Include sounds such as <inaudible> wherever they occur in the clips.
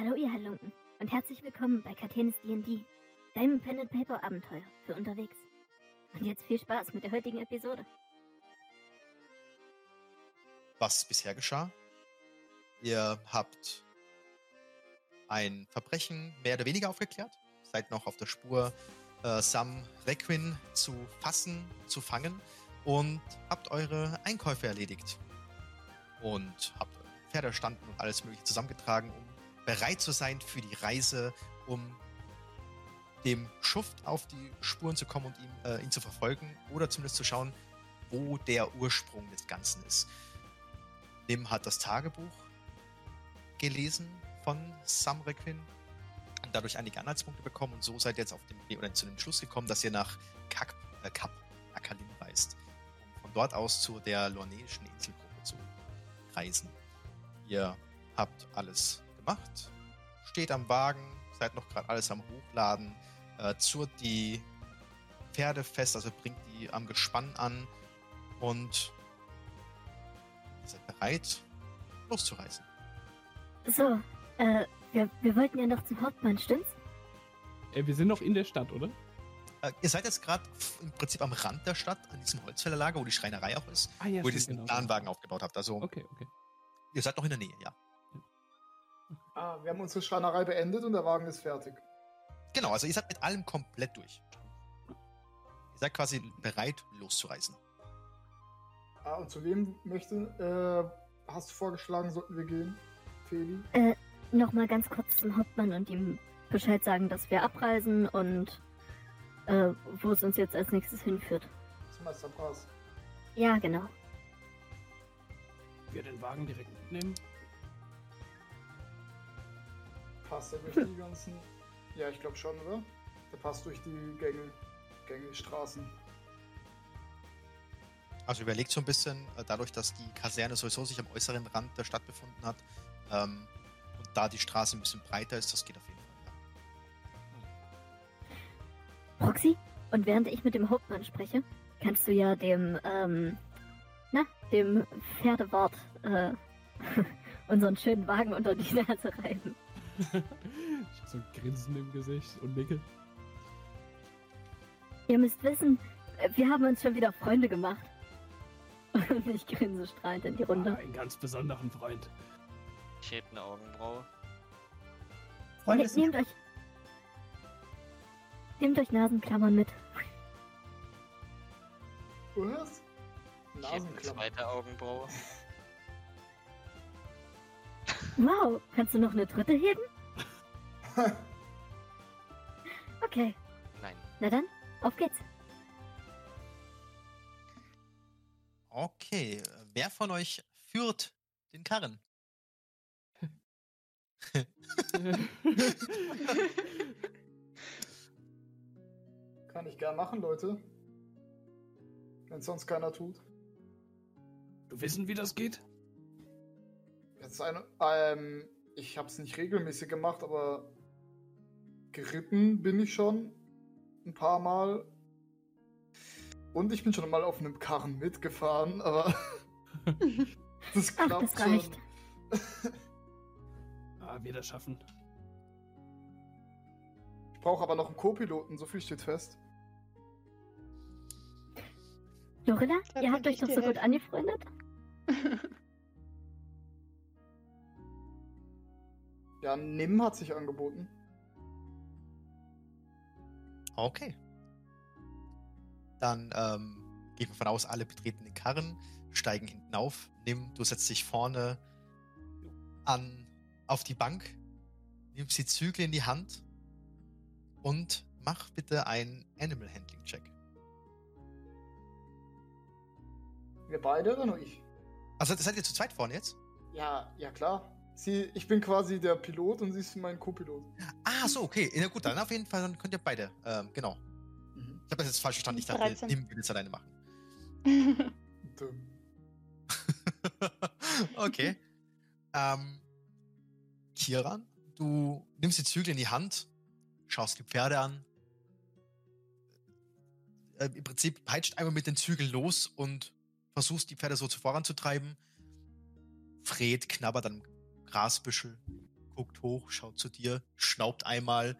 Hallo ihr Halunken und herzlich willkommen bei Katenis D&D, deinem Pen and Paper Abenteuer für unterwegs. Und jetzt viel Spaß mit der heutigen Episode. Was bisher geschah? Ihr habt ein Verbrechen mehr oder weniger aufgeklärt, seid noch auf der Spur, äh, Sam Requin zu fassen, zu fangen und habt eure Einkäufe erledigt. Und habt Pferde standen und alles mögliche zusammengetragen, um bereit zu sein für die Reise, um dem Schuft auf die Spuren zu kommen und ihn, äh, ihn zu verfolgen oder zumindest zu schauen, wo der Ursprung des Ganzen ist. Nim hat das Tagebuch gelesen von Sam Requin und dadurch einige Anhaltspunkte bekommen und so seid ihr jetzt auf dem oder zu dem Schluss gekommen, dass ihr nach Kap, äh, Kap Akalin reist, um von dort aus zu der lorneischen Inselgruppe zu reisen. Ihr habt alles gemacht, steht am Wagen, seid noch gerade alles am Hochladen, äh, zurrt die Pferde fest, also bringt die am Gespann an und ihr seid bereit, loszureisen. So, äh, wir, wir wollten ja noch zum Hauptmann, stimmt's? Äh, wir sind noch in der Stadt, oder? Äh, ihr seid jetzt gerade im Prinzip am Rand der Stadt, an diesem Holzfällerlager, wo die Schreinerei auch ist, Ah, ja, wo ihr diesen genau. Planwagen aufgebaut habt. Also Okay, okay. ihr seid noch in der Nähe, ja. Ah, wir haben unsere Schreinerei beendet und der Wagen ist fertig. Genau, also ihr seid mit allem komplett durch. Ihr seid quasi bereit, loszureisen. Ah, und zu wem möchte, äh, hast du vorgeschlagen, sollten wir gehen? Feli? Nochmal ganz kurz zum Hauptmann und ihm Bescheid sagen, dass wir abreisen und äh, wo es uns jetzt als nächstes hinführt. Zum Meister Brass. Ja, genau. Wir den Wagen direkt mitnehmen. Passt er durch die ganzen. Ja, ich glaube schon, oder? Der passt durch die Gänge, Gänge, Straßen. Also überlegt so ein bisschen, äh, dadurch, dass die Kaserne sowieso sich am äußeren Rand der Stadt befunden hat ähm, und da die Straße ein bisschen breiter ist, das geht auf jeden Fall. Ja. Proxy, und während ich mit dem Hauptmann spreche, kannst du ja dem, ähm, na, dem Pferdewart, äh, <laughs> unseren schönen Wagen unter die Nase reiben. Ich hab so ein Grinsen im Gesicht und nicke. Ihr müsst wissen, wir haben uns schon wieder Freunde gemacht. Und ich grinse strahlend in die Ah, Runde. einen ganz besonderen Freund. Ich heb eine Augenbraue. Freunde Ne- nehmt euch. Nehmt euch Nasenklammern mit. Was? Ich heb eine Nasenklammer. zweite Augenbraue. Wow, kannst du noch eine dritte heben? <laughs> Okay, Nein. na dann, auf geht's. Okay, wer von euch führt den Karren? <laughs> Kann ich gern machen, Leute. Wenn sonst keiner tut. du wissen, wie das geht? Jetzt eine, ähm, ich habe es nicht regelmäßig gemacht, aber geritten bin ich schon ein paar Mal. Und ich bin schon mal auf einem Karren mitgefahren, aber <laughs> das Ach, klappt das reicht. schon. <laughs> Ah, wir das schaffen. Ich brauche aber noch einen Co-Piloten, so viel steht fest. Lorilla, Da ihr habt euch doch so gut angefreundet? <laughs> Ja, Nim hat sich angeboten. Okay. Dann ähm, gehen wir von aus, alle betreten den Karren, steigen hinten auf. Nimm, du setzt dich vorne an auf die Bank, nimmst die Zügel in die Hand und mach bitte einen Animal Handling Check. Wir beide oder nur ich? Also seid ihr zu zweit vorne jetzt? Ja, ja klar. Sie, ich bin quasi der Pilot und sie ist mein Co-Pilot. Ah, so, okay. Na gut, dann auf jeden Fall, dann könnt ihr beide. Ähm, genau. Mhm. Ich habe das jetzt falsch verstanden. Ich dachte, 13. Nimm will es alleine machen. <laughs> <laughs> Dumm. okay. ähm, Kiran, du nimmst die Zügel in die Hand, schaust die Pferde an. Äh, Im Prinzip peitscht einmal mit den Zügeln los und versuchst die Pferde so zu voranzutreiben. Fred knabbert am Grasbüschel, guckt hoch, schaut zu dir, schnaubt einmal.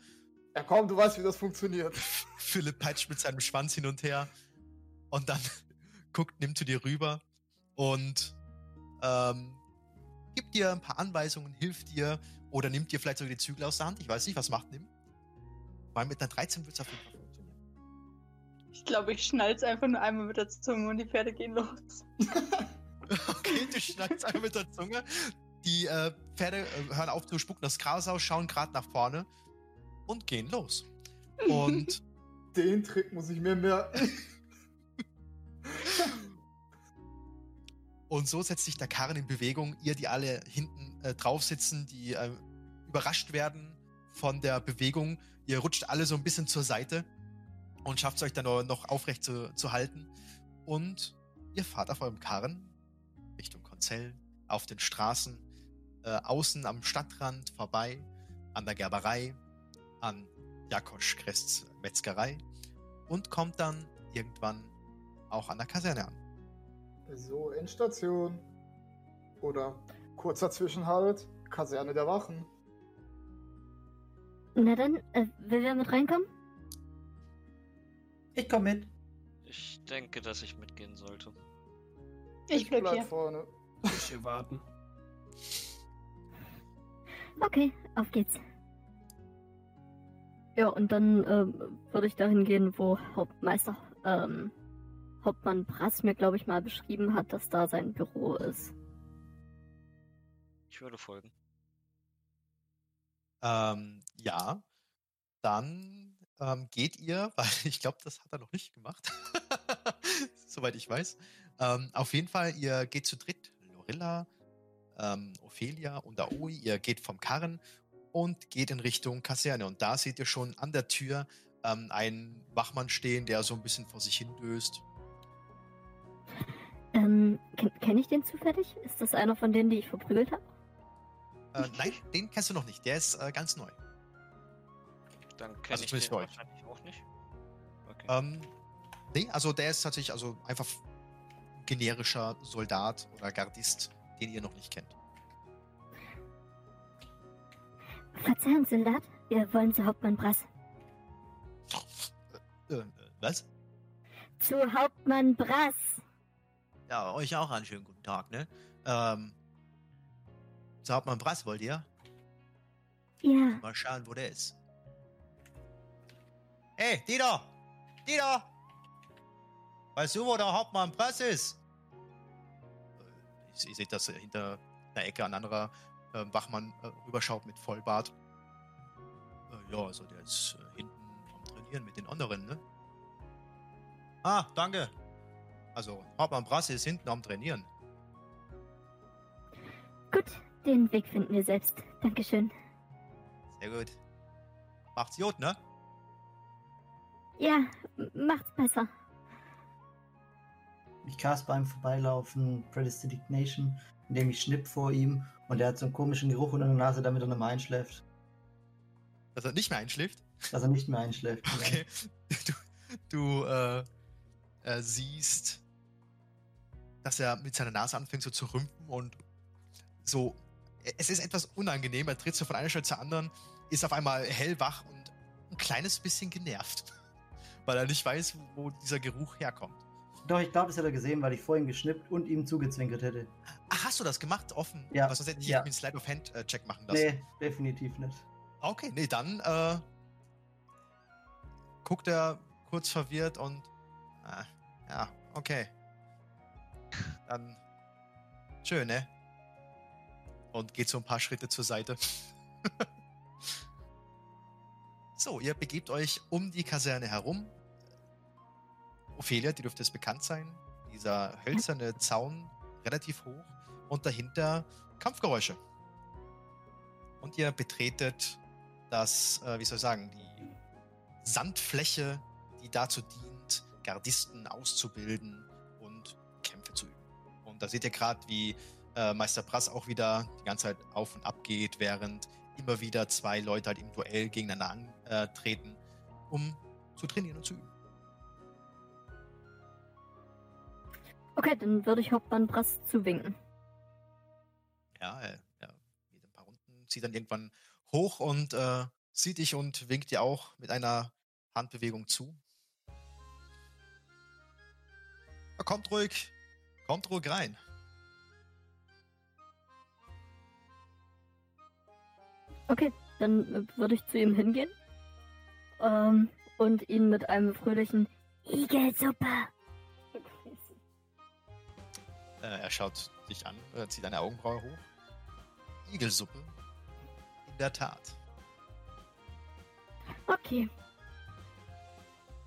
Ja komm, du weißt, wie das funktioniert. <laughs> Philipp peitscht mit seinem Schwanz hin und her und dann <laughs> guckt, nimmt zu dir rüber und ähm, gibt dir ein paar Anweisungen, hilft dir oder nimmt dir vielleicht sogar die Zügel aus der Hand. Ich weiß nicht, was macht Nimm? Weil mit einer 13 wird es auf jeden Fall funktionieren. Ich glaube, ich schnall's einfach nur einmal mit der Zunge und die Pferde gehen los. <laughs> Okay, du schneidest einmal mit der Zunge. Die äh, Pferde äh, hören auf zu spucken das Gras aus, schauen gerade nach vorne und gehen los. Und <laughs> Den Trick muss ich mir merken. <laughs> Und so setzt sich der Karren in Bewegung. Ihr, die alle hinten äh, drauf sitzen, die äh, überrascht werden von der Bewegung. Ihr rutscht alle so ein bisschen zur Seite und schafft es euch dann noch- noch aufrecht zu, zu halten. Und ihr fahrt auf eurem Karren Richtung Konzell, auf den Straßen, äh, außen am Stadtrand vorbei, an der Gerberei, an Jakosch Krests Metzgerei und kommt dann irgendwann auch an der Kaserne an. So, Endstation. Oder kurzer Zwischenhalt. Kaserne der Wachen. Na dann, äh, will wer mit reinkommen? Ich komm mit. Ich denke, dass ich mitgehen sollte. Ich bleib hier. vorne. Ich hier warten. <laughs> Okay, auf geht's. Ja, und dann ähm, würde ich dahin gehen, wo Hauptmeister ähm, Hauptmann Brass mir, glaube ich, mal beschrieben hat, dass da sein Büro ist. Ich würde folgen. Ähm, ja, dann ähm, geht ihr, <laughs> weil ich glaube, das hat er noch nicht gemacht, <laughs> soweit ich weiß. Ähm, auf jeden Fall, ihr geht zu dritt, Lorilla, ähm, Ophelia und Aoi, ihr geht vom Karren und geht in Richtung Kaserne. Und da seht ihr schon an der Tür ähm, einen Wachmann stehen, der so ein bisschen vor sich hin döst. Ähm, ken kenne ich den zufällig? Ist das einer von denen, die ich verprügelt habe? Äh, nein, den kennst du noch nicht, der ist äh, ganz neu. Dann kenne Also ich den euch. wahrscheinlich auch nicht. Okay. Ähm, nee, also der ist tatsächlich also einfach generischer Soldat oder Gardist, den ihr noch nicht kennt. Verzeihung, Soldat. Wir wollen zu Hauptmann Brass. Äh, äh, was? Zu Hauptmann Brass! Ja, euch auch einen schönen guten Tag, ne? Ähm, zu Hauptmann Brass wollt ihr? Ja, Mal schauen, wo der ist. Hey, Dieter! Dieter! Weißt du, wo der Hauptmann Brass ist? Ihr seht, dass hinter einer Ecke ein anderer äh, Wachmann äh, rüberschaut mit Vollbart. Äh, ja, also der ist äh, hinten am Trainieren mit den anderen, ne? Ah, danke. Also, Hauptmann Brass ist hinten am Trainieren. gut. Den Weg finden wir selbst. Dankeschön. Sehr gut. Macht's gut, ne? Ja, macht's besser. Ich cast beim Vorbeilaufen Predestination, indem ich schnipp vor ihm und er hat so einen komischen Geruch unter der Nase, damit er nochmal einschläft. Dass er nicht mehr einschläft. Dass er nicht mehr einschläft. Okay. <laughs> Du, du äh, äh, siehst, dass er mit seiner Nase anfängt so zu rümpfen und so. Es ist etwas unangenehm. Er tritt so von einer Stelle zur anderen, ist auf einmal hellwach und ein kleines bisschen genervt, <laughs> weil er nicht weiß, wo dieser Geruch herkommt. Doch, ich glaube, das hat er gesehen, weil ich vorhin geschnippt und ihm zugezwinkert hätte. Ach, hast du das gemacht? Offen? Ja, Was sonst hätte ich ja. einen Slide of Hand äh, Check machen lassen. Nee, definitiv nicht. Okay, nee, dann äh, guckt er kurz verwirrt und ah, ja, okay. Dann schön, ne? Und geht so ein paar Schritte zur Seite. <laughs> so, ihr begebt euch um die Kaserne herum. Ophelia, die dürfte es bekannt sein. Dieser hölzerne Zaun, relativ hoch. Und dahinter Kampfgeräusche. Und ihr betretet das, äh, wie soll ich sagen, die Sandfläche, die dazu dient, Gardisten auszubilden und Kämpfe zu üben. Und da seht ihr gerade, wie äh, Meister Brass auch wieder die ganze Zeit auf und ab geht, während immer wieder zwei Leute halt im Duell gegeneinander antreten, um zu trainieren und zu üben. Okay, dann würde ich Hauptmann Brass zuwinken. Ja, äh, ja, geht ein paar Runden sie dann irgendwann hoch und äh, sieht dich und winkt dir auch mit einer Handbewegung zu. Ja, kommt ruhig, kommt ruhig rein. Okay, dann äh, würde ich zu ihm hingehen ähm, und ihn mit einem fröhlichen Igelsuppe. Äh, er schaut dich an, äh, zieht eine Augenbraue hoch. Igelsuppe. In der Tat. Okay.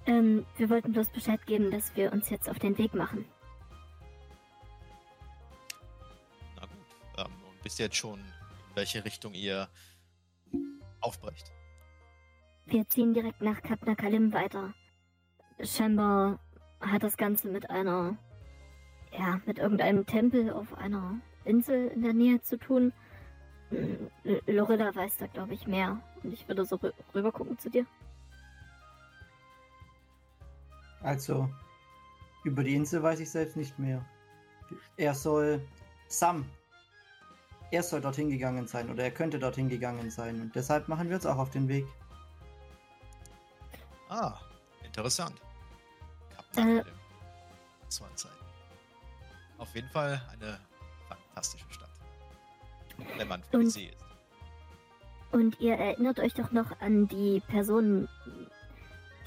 Ähm, wir wollten bloß Bescheid geben, dass wir uns jetzt auf den Weg machen. Na gut. Ähm, und wisst ihr jetzt schon, in welche Richtung ihr aufbrecht? Wir ziehen direkt nach Kap Nakalim weiter. Scheinbar hat das Ganze mit einer, ja, mit irgendeinem Tempel auf einer Insel in der Nähe zu tun. L- Lorilla weiß da, glaube ich, mehr. Und ich würde so rü rüber gucken zu dir. Also, über die Insel weiß ich selbst nicht mehr. Er soll. Sam. Er soll dorthin gegangen sein oder er könnte dorthin gegangen sein. Und deshalb machen wir uns auch auf den Weg. Ah, interessant. Äh. Kapitän. Zwei Zeiten. Auf jeden Fall eine fantastische Stadt. Wenn man die Und- See ist. Und ihr erinnert euch doch noch an die Person,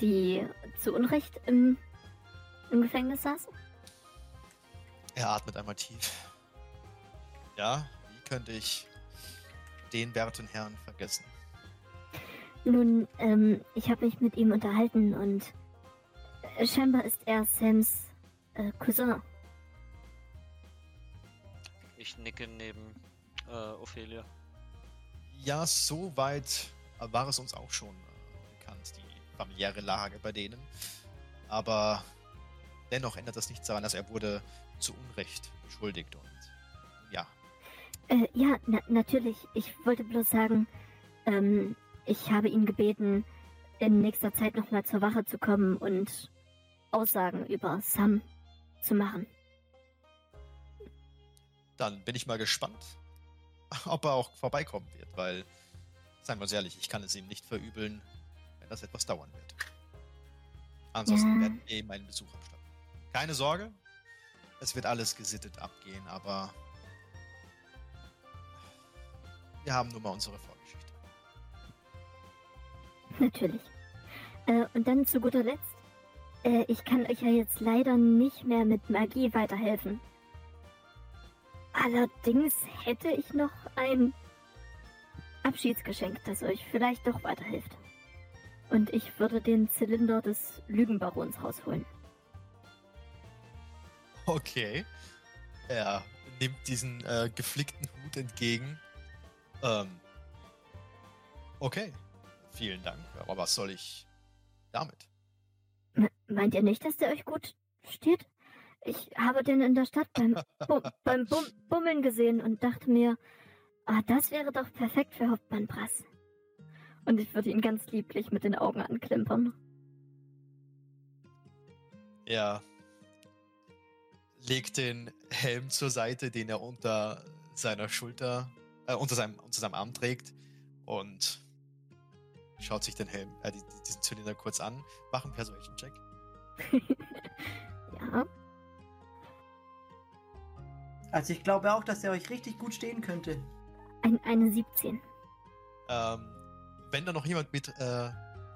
die zu Unrecht im, im Gefängnis saß? Er atmet einmal tief. Ja, wie könnte ich den werten Herrn vergessen? Nun, ähm, ich habe mich mit ihm unterhalten und scheinbar ist er Sams äh, Cousin. Ich nicke neben äh, Ophelia. Ja, so weit äh, war es uns auch schon äh, bekannt, die familiäre Lage bei denen. Aber dennoch ändert das nichts daran, dass er wurde zu Unrecht beschuldigt und ja, Äh, ja, na natürlich. Ich wollte bloß sagen, ähm, ich habe ihn gebeten, in nächster Zeit nochmal zur Wache zu kommen und Aussagen über Sam zu machen. Dann bin ich mal gespannt, <laughs> ob er auch vorbeikommen wird, weil, seien wir uns ehrlich, ich kann es ihm nicht verübeln, wenn das etwas dauern wird. Ansonsten Ja. werden wir ihm einen Besuch abstatten. Keine Sorge, es wird alles gesittet abgehen, aber wir haben nun mal unsere Vorgeschichte. Natürlich. Äh, und dann zu guter Letzt. Äh, ich kann euch ja jetzt leider nicht mehr mit Magie weiterhelfen. Allerdings hätte ich noch ein Abschiedsgeschenk, das euch vielleicht doch weiterhilft. Und ich würde den Zylinder des Lügenbarons rausholen. Okay. Er nimmt diesen äh, geflickten Hut entgegen. Ähm. Okay. Vielen Dank. Aber was soll ich damit? Me- Meint ihr nicht, dass der euch gut steht? Ich habe den in der Stadt beim, Bu <laughs> beim Bum Bummeln gesehen und dachte mir, ah, das wäre doch perfekt für Hauptmann Brass. Und ich würde ihn ganz lieblich mit den Augen anklimpern. Er legt den Helm zur Seite, den er unter seiner Schulter, äh, unter seinem, unter seinem Arm trägt und schaut sich den Helm, äh, die- die- diesen Zylinder kurz an. Mach einen Persuasion-Check. <laughs> ja, Also ich glaube auch, dass er euch richtig gut stehen könnte. ein, eine 17. Ähm, wenn da noch jemand mit äh,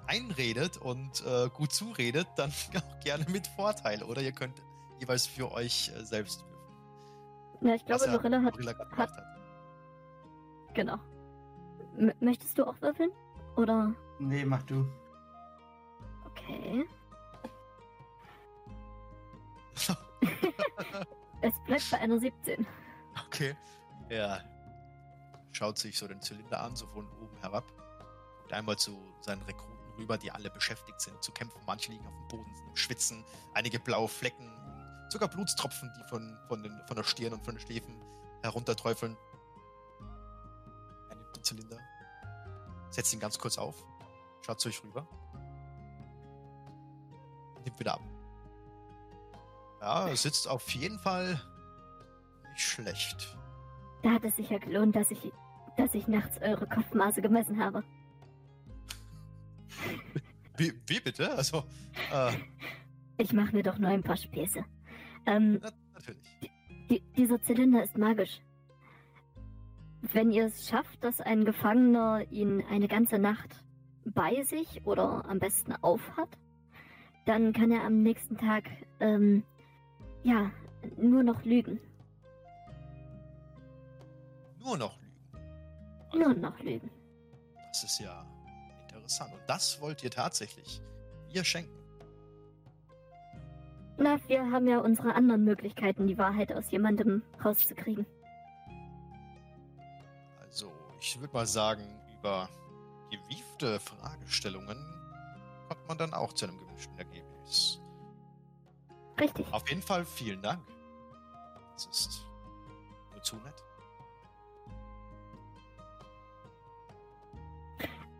einredet und äh, gut zuredet, dann <laughs> auch gerne mit Vorteil, oder ihr könnt jeweils für euch äh, selbst würfeln. Ja, ich glaube, Lorilla hat. Hat- hat. Genau. M möchtest du auch würfeln? Oder? Nee, mach du. Okay. <laughs> <laughs> Es bleibt bei einer 17. Okay. Er schaut sich so den Zylinder an, so von oben herab. Guckt einmal zu seinen Rekruten rüber, die alle beschäftigt sind zu kämpfen. Manche liegen auf dem Boden, sind am schwitzen, einige blaue Flecken, sogar Blutstropfen, die von, von, den, von der Stirn und von den Schläfen herunterträufeln. Er nimmt den Zylinder, setzt ihn ganz kurz auf, schaut zu euch rüber. Nimmt wieder ab. Ja, sitzt auf jeden Fall nicht schlecht. Da hat es sich ja gelohnt, dass ich, dass ich nachts eure Kopfmaße gemessen habe. <laughs> Wie, wie bitte? Also, äh, Ich mache mir doch nur ein paar Späße. Ähm, na, natürlich. die, dieser Zylinder ist magisch. Wenn ihr es schafft, dass ein Gefangener ihn eine ganze Nacht bei sich oder am besten aufhat, dann kann er am nächsten Tag, ähm, ja, nur noch lügen. Nur noch lügen. Nur noch lügen. Das ist ja interessant. Und das wollt ihr tatsächlich ihr schenken. Na, wir haben ja unsere anderen Möglichkeiten, die Wahrheit aus jemandem rauszukriegen. Also, ich würde mal sagen, über gewiefte Fragestellungen kommt man dann auch zu einem gewünschten Ergebnis. Richtig. Auf jeden Fall vielen Dank. Das ist nur zu nett.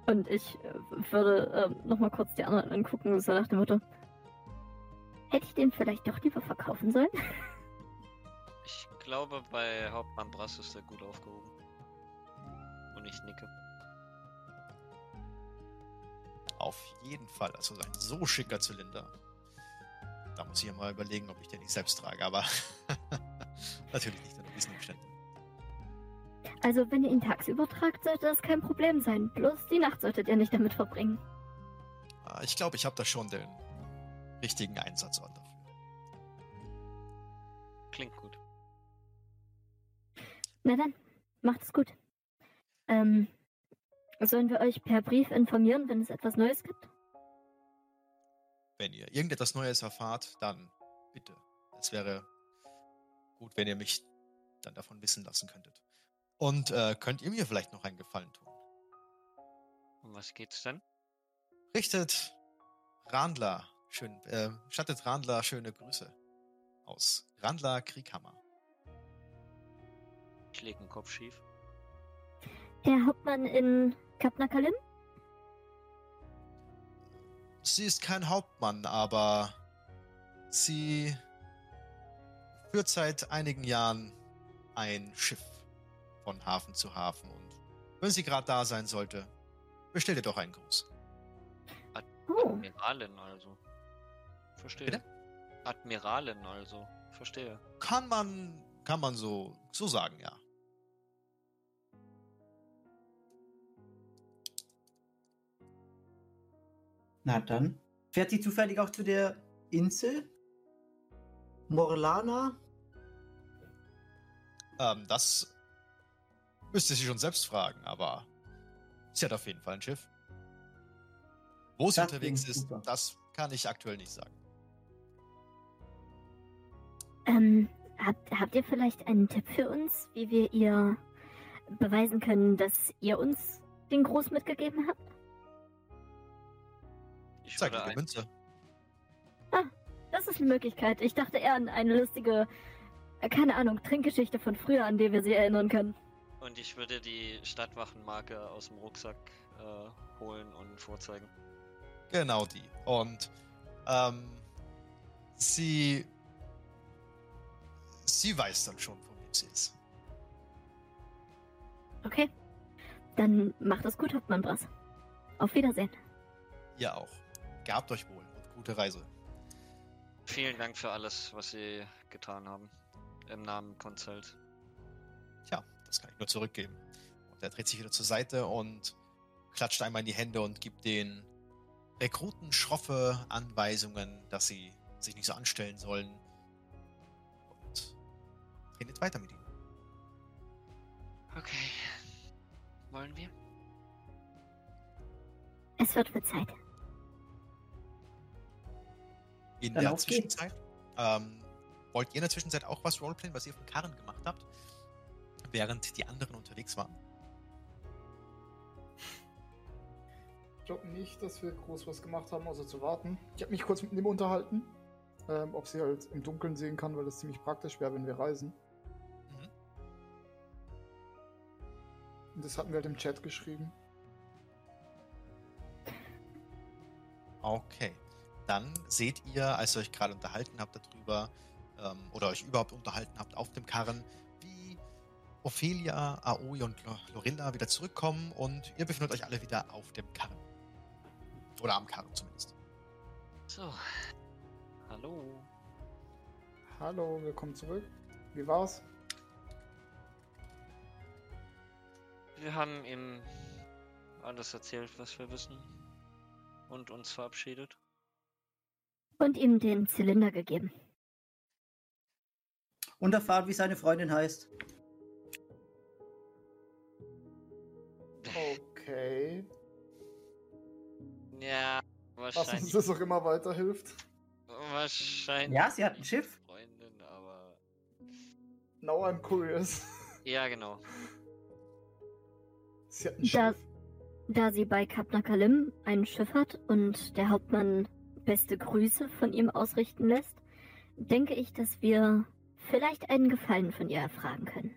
Und ich äh, würde ähm, nochmal kurz die anderen angucken, so nach dem Motto. Hätte ich den vielleicht doch lieber verkaufen sollen? <laughs> Ich glaube, bei Hauptmann Brass ist er gut aufgehoben. Und ich nicke. Auf jeden Fall. Also ein so schicker Zylinder. Da muss ich ja mal überlegen, ob ich den nicht selbst trage, aber <laughs> natürlich nicht unter diesen Umständen. Also, wenn ihr ihn tagsüber tragt, sollte das kein Problem sein. Bloß die Nacht solltet ihr nicht damit verbringen. Ah, Ich glaube, ich habe da schon den richtigen Einsatzort dafür. Klingt gut. Na dann, macht es gut. Ähm, sollen wir euch per Brief informieren, wenn es etwas Neues gibt? Wenn ihr irgendetwas Neues erfahrt, dann bitte. Es wäre gut, wenn ihr mich dann davon wissen lassen könntet. Und äh, könnt ihr mir vielleicht noch einen Gefallen tun? Um was geht's denn? Richtet Randler schön, äh, stattet Randler schöne Grüße aus. Randler Krieghammer. Ich lege den Kopf schief. Der Hauptmann in Kapnakalim? Sie ist kein Hauptmann, aber sie führt seit einigen Jahren ein Schiff von Hafen zu Hafen. Und wenn sie gerade da sein sollte, bestellt ihr doch einen Gruß. Oh, Admiralin also. Verstehe. Bitte? Admiralin also. Verstehe. Kann man, kann man so, so sagen, ja. Na dann. Fährt sie zufällig auch zu der Insel? Morlana? Ähm, das müsste sie schon selbst fragen, aber sie hat auf jeden Fall ein Schiff. Wo sie Das unterwegs ist, super. das kann ich aktuell nicht sagen. ähm, habt, habt ihr vielleicht einen Tipp für uns, wie wir ihr beweisen können, dass ihr uns den Gruß mitgegeben habt? Ich Zeig mir die Münze. Das ist eine Möglichkeit. Ich dachte eher an eine lustige, äh, keine Ahnung, Trinkgeschichte von früher, an die wir sie erinnern können. und ich würde die Stadtwachenmarke aus dem Rucksack äh, holen und vorzeigen. Genau die. Und ähm, sie sie weiß dann schon, von wem sie ist. Okay. Dann macht es gut, Hauptmann Brass. Auf Wiedersehen. Ihr auch. Gehabt euch wohl und gute Reise. Vielen Dank für alles, was Sie getan haben. Im Namen Konzelt. Tja, das kann ich nur zurückgeben. Und er dreht sich wieder zur Seite und klatscht einmal in die Hände und gibt den Rekruten schroffe Anweisungen, dass sie sich nicht so anstellen sollen. Und redet weiter mit ihm. Okay. Wollen wir? Es wird für Zeit. In Dann der. Zwischenzeit, ähm, wollt ihr in der Zwischenzeit auch was Roleplayen, was ihr dem Karren gemacht habt, während die anderen unterwegs waren? Ich glaube nicht, dass wir groß was gemacht haben, außer zu warten. Ich habe mich kurz mit ihm unterhalten, ähm, ob sie halt im Dunkeln sehen kann, weil das ziemlich praktisch wäre, wenn wir reisen. Mhm. Und das hatten wir halt im Chat geschrieben. Okay. Dann seht ihr, als ihr euch gerade unterhalten habt darüber, ähm, oder euch überhaupt unterhalten habt auf dem Karren, wie Ophelia, Aoi und Lo- Lorilla wieder zurückkommen und ihr befindet euch alle wieder auf dem Karren. Oder am Karren zumindest. So. Hallo. Hallo, willkommen zurück. Wie war's? Wir haben ihm alles erzählt, was wir wissen. Und uns verabschiedet. Und ihm den Zylinder gegeben. Und erfahrt, wie seine Freundin heißt. Okay. Ja, Was uns wahrscheinlich. das auch immer weiterhilft. Wahrscheinlich. Ja, sie hat ein Schiff. Freundin, aber. Now I'm curious. Ja, genau. Sie hat ein Da, Schiff. da sie bei Kapnakalim ein Schiff hat und der Hauptmann beste Grüße von ihm ausrichten lässt, denke ich, dass wir vielleicht einen Gefallen von ihr erfragen können.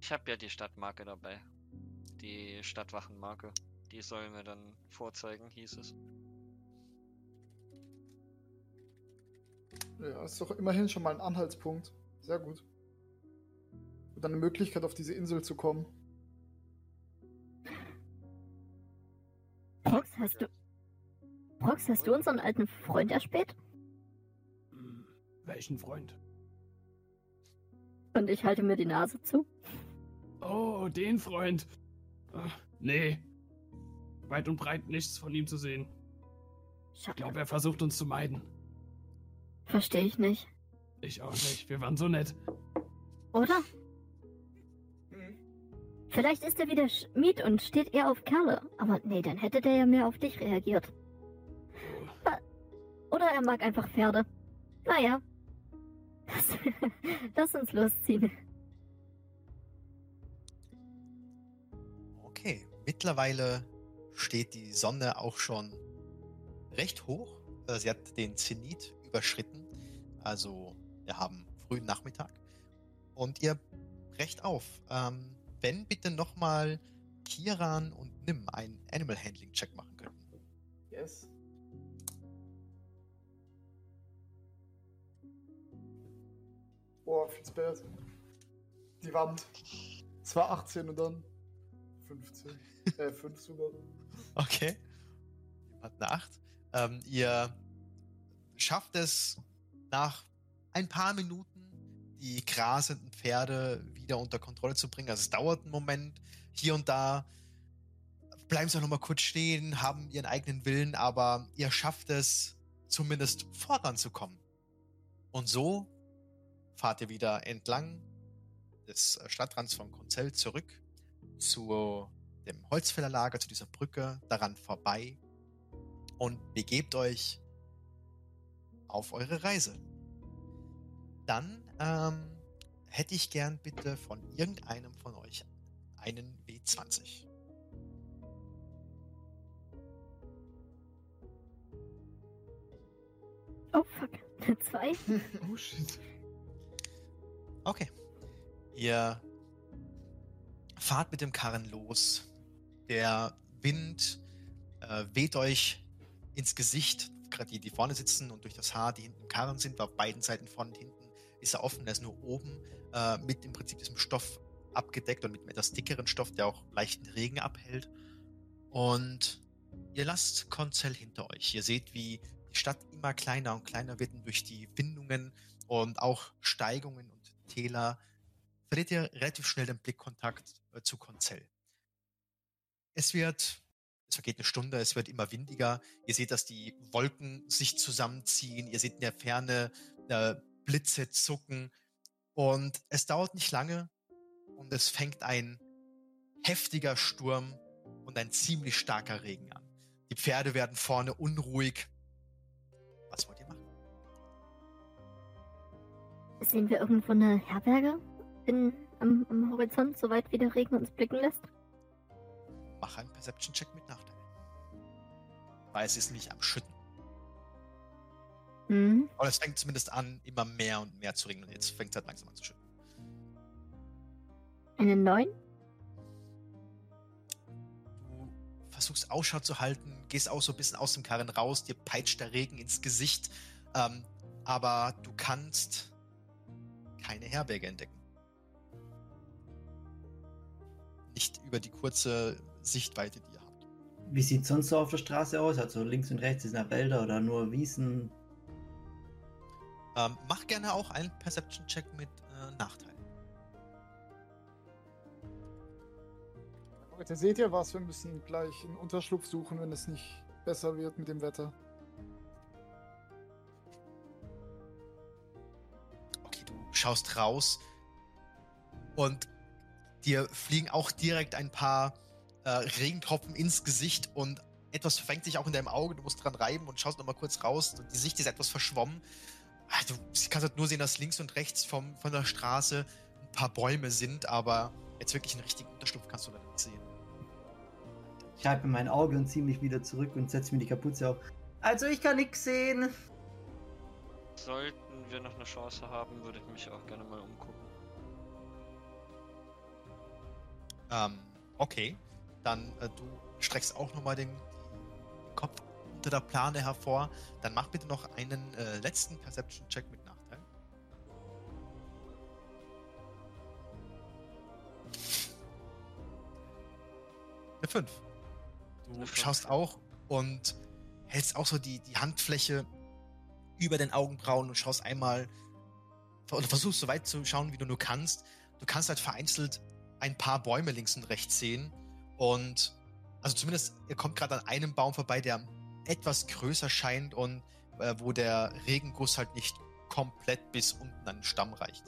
Ich habe ja die Stadtmarke dabei. Die Stadtwachenmarke. Die sollen wir dann vorzeigen, hieß es. Ja, ist doch immerhin schon mal ein Anhaltspunkt. Sehr gut. Und dann eine Möglichkeit, auf diese Insel zu kommen. Prox, hast du. Prox, hast du unseren alten Freund erspäht? Hm, welchen Freund? Und ich halte mir die Nase zu. Oh, den Freund. Ach, nee. Weit und breit nichts von ihm zu sehen. Ich glaube, er versucht uns zu meiden. Verstehe ich nicht. Ich auch nicht. Wir waren so nett. Oder? Vielleicht ist er wieder Schmied und steht eher auf Kerle. Aber nee, dann hätte der ja mehr auf dich reagiert. Oder er mag einfach Pferde. Naja. Lass, <laughs> lass uns losziehen. Okay, mittlerweile steht die Sonne auch schon recht hoch. Äh, Sie hat den Zenit überschritten. Also wir haben frühen Nachmittag. Und ihr brecht auf. Ähm, wenn bitte nochmal Kiran und Nim einen Animal Handling Check machen könnten. Yes. Boah, viel spät. Die Wand. Es war 18 und dann 15. äh, 5 sogar. <laughs> Okay. Jemand eine 8. Ähm, ihr schafft es nach ein paar Minuten, die grasenden Pferde wieder unter Kontrolle zu bringen. Also es dauert einen Moment. Hier und da bleiben sie auch noch mal kurz stehen, haben ihren eigenen Willen, aber ihr schafft es zumindest voranzukommen. Und so fahrt ihr wieder entlang des äh, Stadtrands von Konzell zurück zu dem Holzfällerlager, zu dieser Brücke, daran vorbei und begebt euch auf eure Reise. Dann ähm, hätte ich gern bitte von irgendeinem von euch einen W20. Oh fuck. <laughs> Zwei? Oh shit. Okay. Ihr fahrt mit dem Karren los. Der Wind äh, weht euch ins Gesicht, gerade die, die vorne sitzen und durch das Haar, die hinten im Karren sind, auf beiden Seiten vorne und hinten ist er offen, der ist nur oben äh, mit im Prinzip diesem Stoff abgedeckt und mit einem etwas dickeren Stoff, der auch leichten Regen abhält. Und ihr lasst Konzell hinter euch. Ihr seht, wie die Stadt immer kleiner und kleiner wird durch die Windungen und auch Steigungen und Täler verliert ihr relativ schnell den Blickkontakt äh, zu Konzell. Es wird, es vergeht eine Stunde, es wird immer windiger. Ihr seht, dass die Wolken sich zusammenziehen. Ihr seht in der Ferne äh, Blitze zucken. Und es dauert nicht lange und es fängt ein heftiger Sturm und ein ziemlich starker Regen an. Die Pferde werden vorne unruhig. Sehen wir irgendwo eine Herberge in, am, am Horizont, soweit wie der Regen uns blicken lässt? Mach einen Perception-Check mit Nachteil. Weil es ist nicht am Schütten. Hm. Aber es fängt zumindest an, immer mehr und mehr zu regnen. Und jetzt fängt es halt langsam an zu schütten. Eine Neun? Du versuchst Ausschau zu halten, gehst auch so ein bisschen aus dem Karren raus, dir peitscht der Regen ins Gesicht. Ähm, aber du kannst keine Herberge entdecken. Nicht über die kurze Sichtweite, die ihr habt. Wie sieht es sonst so auf der Straße aus? Also links und rechts sind da Wälder oder nur Wiesen? Ähm, mach gerne auch einen Perception-Check mit äh, Nachteil. Leute, seht ihr was? Wir müssen gleich einen Unterschlupf suchen, wenn es nicht besser wird mit dem Wetter. Schaust raus und dir fliegen auch direkt ein paar äh, Regentropfen ins Gesicht und etwas verfängt sich auch in deinem Auge. Du musst dran reiben und schaust nochmal kurz raus. Und die Sicht ist etwas verschwommen. Ah, Du kannst halt nur sehen, dass links und rechts vom, von der Straße ein paar Bäume sind, aber jetzt wirklich einen richtigen Unterschlupf kannst du leider nicht sehen. Ich halte mein Auge und ziehe mich wieder zurück und setze mir die Kapuze auf. Also ich kann nichts sehen. Sollten wir noch eine Chance haben, würde ich mich auch gerne mal umgucken. Ähm, okay. Dann äh, du streckst auch nochmal den, den Kopf unter der Plane hervor. Dann mach bitte noch einen äh, letzten Perception-Check mit Nachteil. Eine 5. Du Eine fünf, schaust ja. auch und hältst auch so die, die Handfläche über den Augenbrauen und schaust einmal oder versuchst so weit zu schauen, wie du nur kannst. Du kannst halt vereinzelt ein paar Bäume links und rechts sehen und also zumindest ihr kommt gerade an einem Baum vorbei, der etwas größer scheint und äh, wo der Regenguss halt nicht komplett bis unten an den Stamm reicht.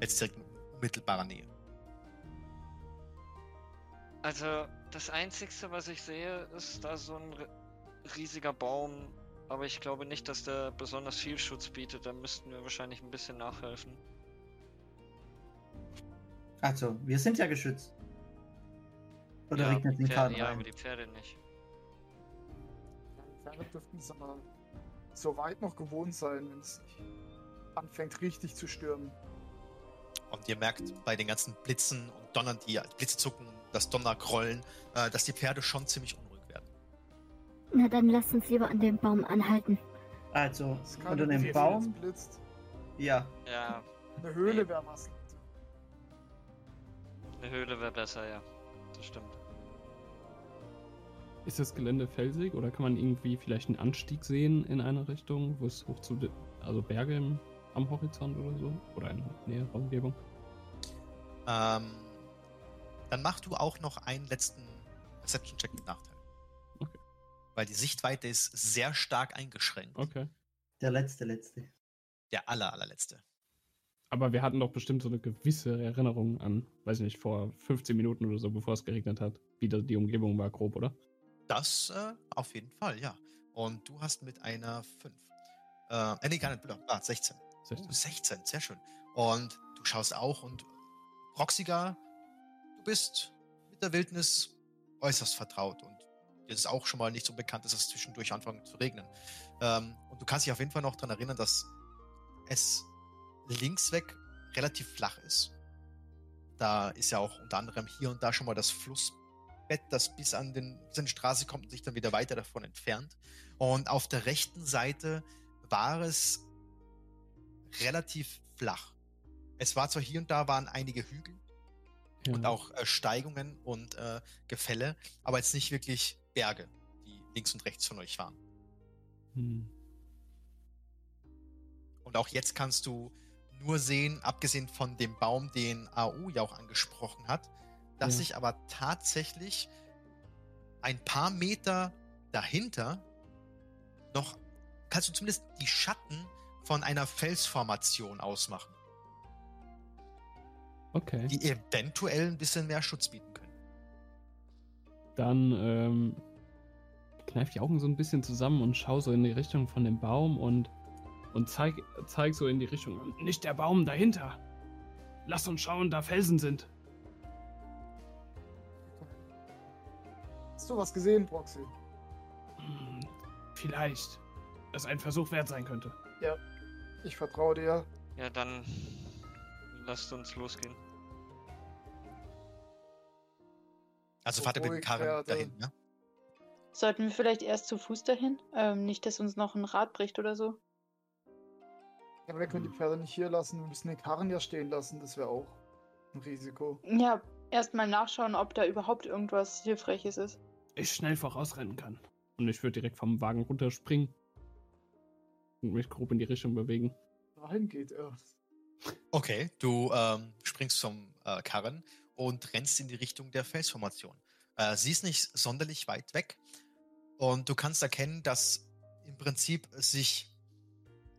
Jetzt direkt in unmittelbarer Nähe. Also, das Einzigste, was ich sehe, ist da so ein riesiger Baum. Aber ich glaube nicht, dass der besonders viel Schutz bietet. Da müssten wir wahrscheinlich ein bisschen nachhelfen. Also, wir sind ja geschützt. Oder ja, regnet die den Pferde, ja, rein? aber die Pferde nicht. Pferde dürften es aber so weit noch gewohnt sein, wenn es nicht anfängt richtig zu stürmen. Und ihr merkt bei den ganzen Blitzen und Donnern, die Blitze zucken, das Donnergrollen, äh, dass die Pferde schon ziemlich. Na dann lasst uns lieber an dem Baum anhalten. Also, Es kann unter viel, Baum. blitzt. Ja, Ja, Eine Höhle wäre was. eine Höhle wäre besser, ja. Das stimmt. Ist das Gelände felsig oder kann man irgendwie vielleicht einen Anstieg sehen in eine Richtung, wo es hoch zu, also Berge im, am Horizont oder so? Oder in näherer Umgebung? Ähm, dann mach du auch noch einen letzten Perception-Check mit Nachteil. Weil die Sichtweite ist sehr stark eingeschränkt. Okay. der letzte, letzte. Der aller, allerletzte. Aber wir hatten doch bestimmt so eine gewisse Erinnerung an, weiß ich nicht, vor 15 Minuten oder so, bevor es geregnet hat, wie die Umgebung war, grob, oder? Das äh, auf jeden Fall, ja. Und du hast mit einer 5. Äh, äh, nee, gar nicht, ah, 16. 16. Uh, 16, sehr schön. Und du schaust auch und Proxiga, du bist mit der Wildnis äußerst vertraut und ist auch schon mal nicht so bekannt, dass es zwischendurch anfängt zu regnen. Ähm, und du kannst dich auf jeden Fall noch daran erinnern, dass es links weg relativ flach ist. Da ist ja auch unter anderem hier und da schon mal das Flussbett, das bis an, den, bis an die Straße kommt und sich dann wieder weiter davon entfernt. Und auf der rechten Seite war es relativ flach. Es war zwar hier und da waren einige Hügel Ja. und auch äh, Steigungen und äh, Gefälle, aber jetzt nicht wirklich Berge, die links und rechts von euch waren. Hm. Und auch jetzt kannst du nur sehen, abgesehen von dem Baum, den AU ja auch angesprochen hat, dass Ja. sich aber tatsächlich ein paar Meter dahinter noch, kannst du zumindest die Schatten von einer Felsformation ausmachen, Okay. die eventuell ein bisschen mehr Schutz bieten. Dann ähm, kneif die Augen so ein bisschen zusammen und schau so in die Richtung von dem Baum und, und zeig, zeig so in die Richtung. Nicht der Baum dahinter. Lass uns schauen, da Felsen sind. Hast du was gesehen, Proxy? Hm, vielleicht. Es ein Versuch wert sein könnte. Ich vertraue dir. Ja, dann lasst uns losgehen. Also So fahrt ihr mit dem Karren dahin, ne? Sollten wir vielleicht erst zu Fuß dahin? Ähm, nicht, dass uns noch ein Rad bricht oder so. Ja, aber wir können die Pferde nicht hier lassen. Wir müssen den Karren ja stehen lassen. Das wäre auch. ein Risiko. Ja, erstmal nachschauen, ob da überhaupt irgendwas Hilfreiches ist. Ich schnell vorausrennen kann. Und ich würde direkt vom Wagen runterspringen. Und mich grob in die Richtung bewegen. Dahin geht er. Okay, du ähm, springst zum äh, Karren und rennst in die Richtung der Felsformation. Äh, sie ist nicht sonderlich weit weg und du kannst erkennen, dass im Prinzip sich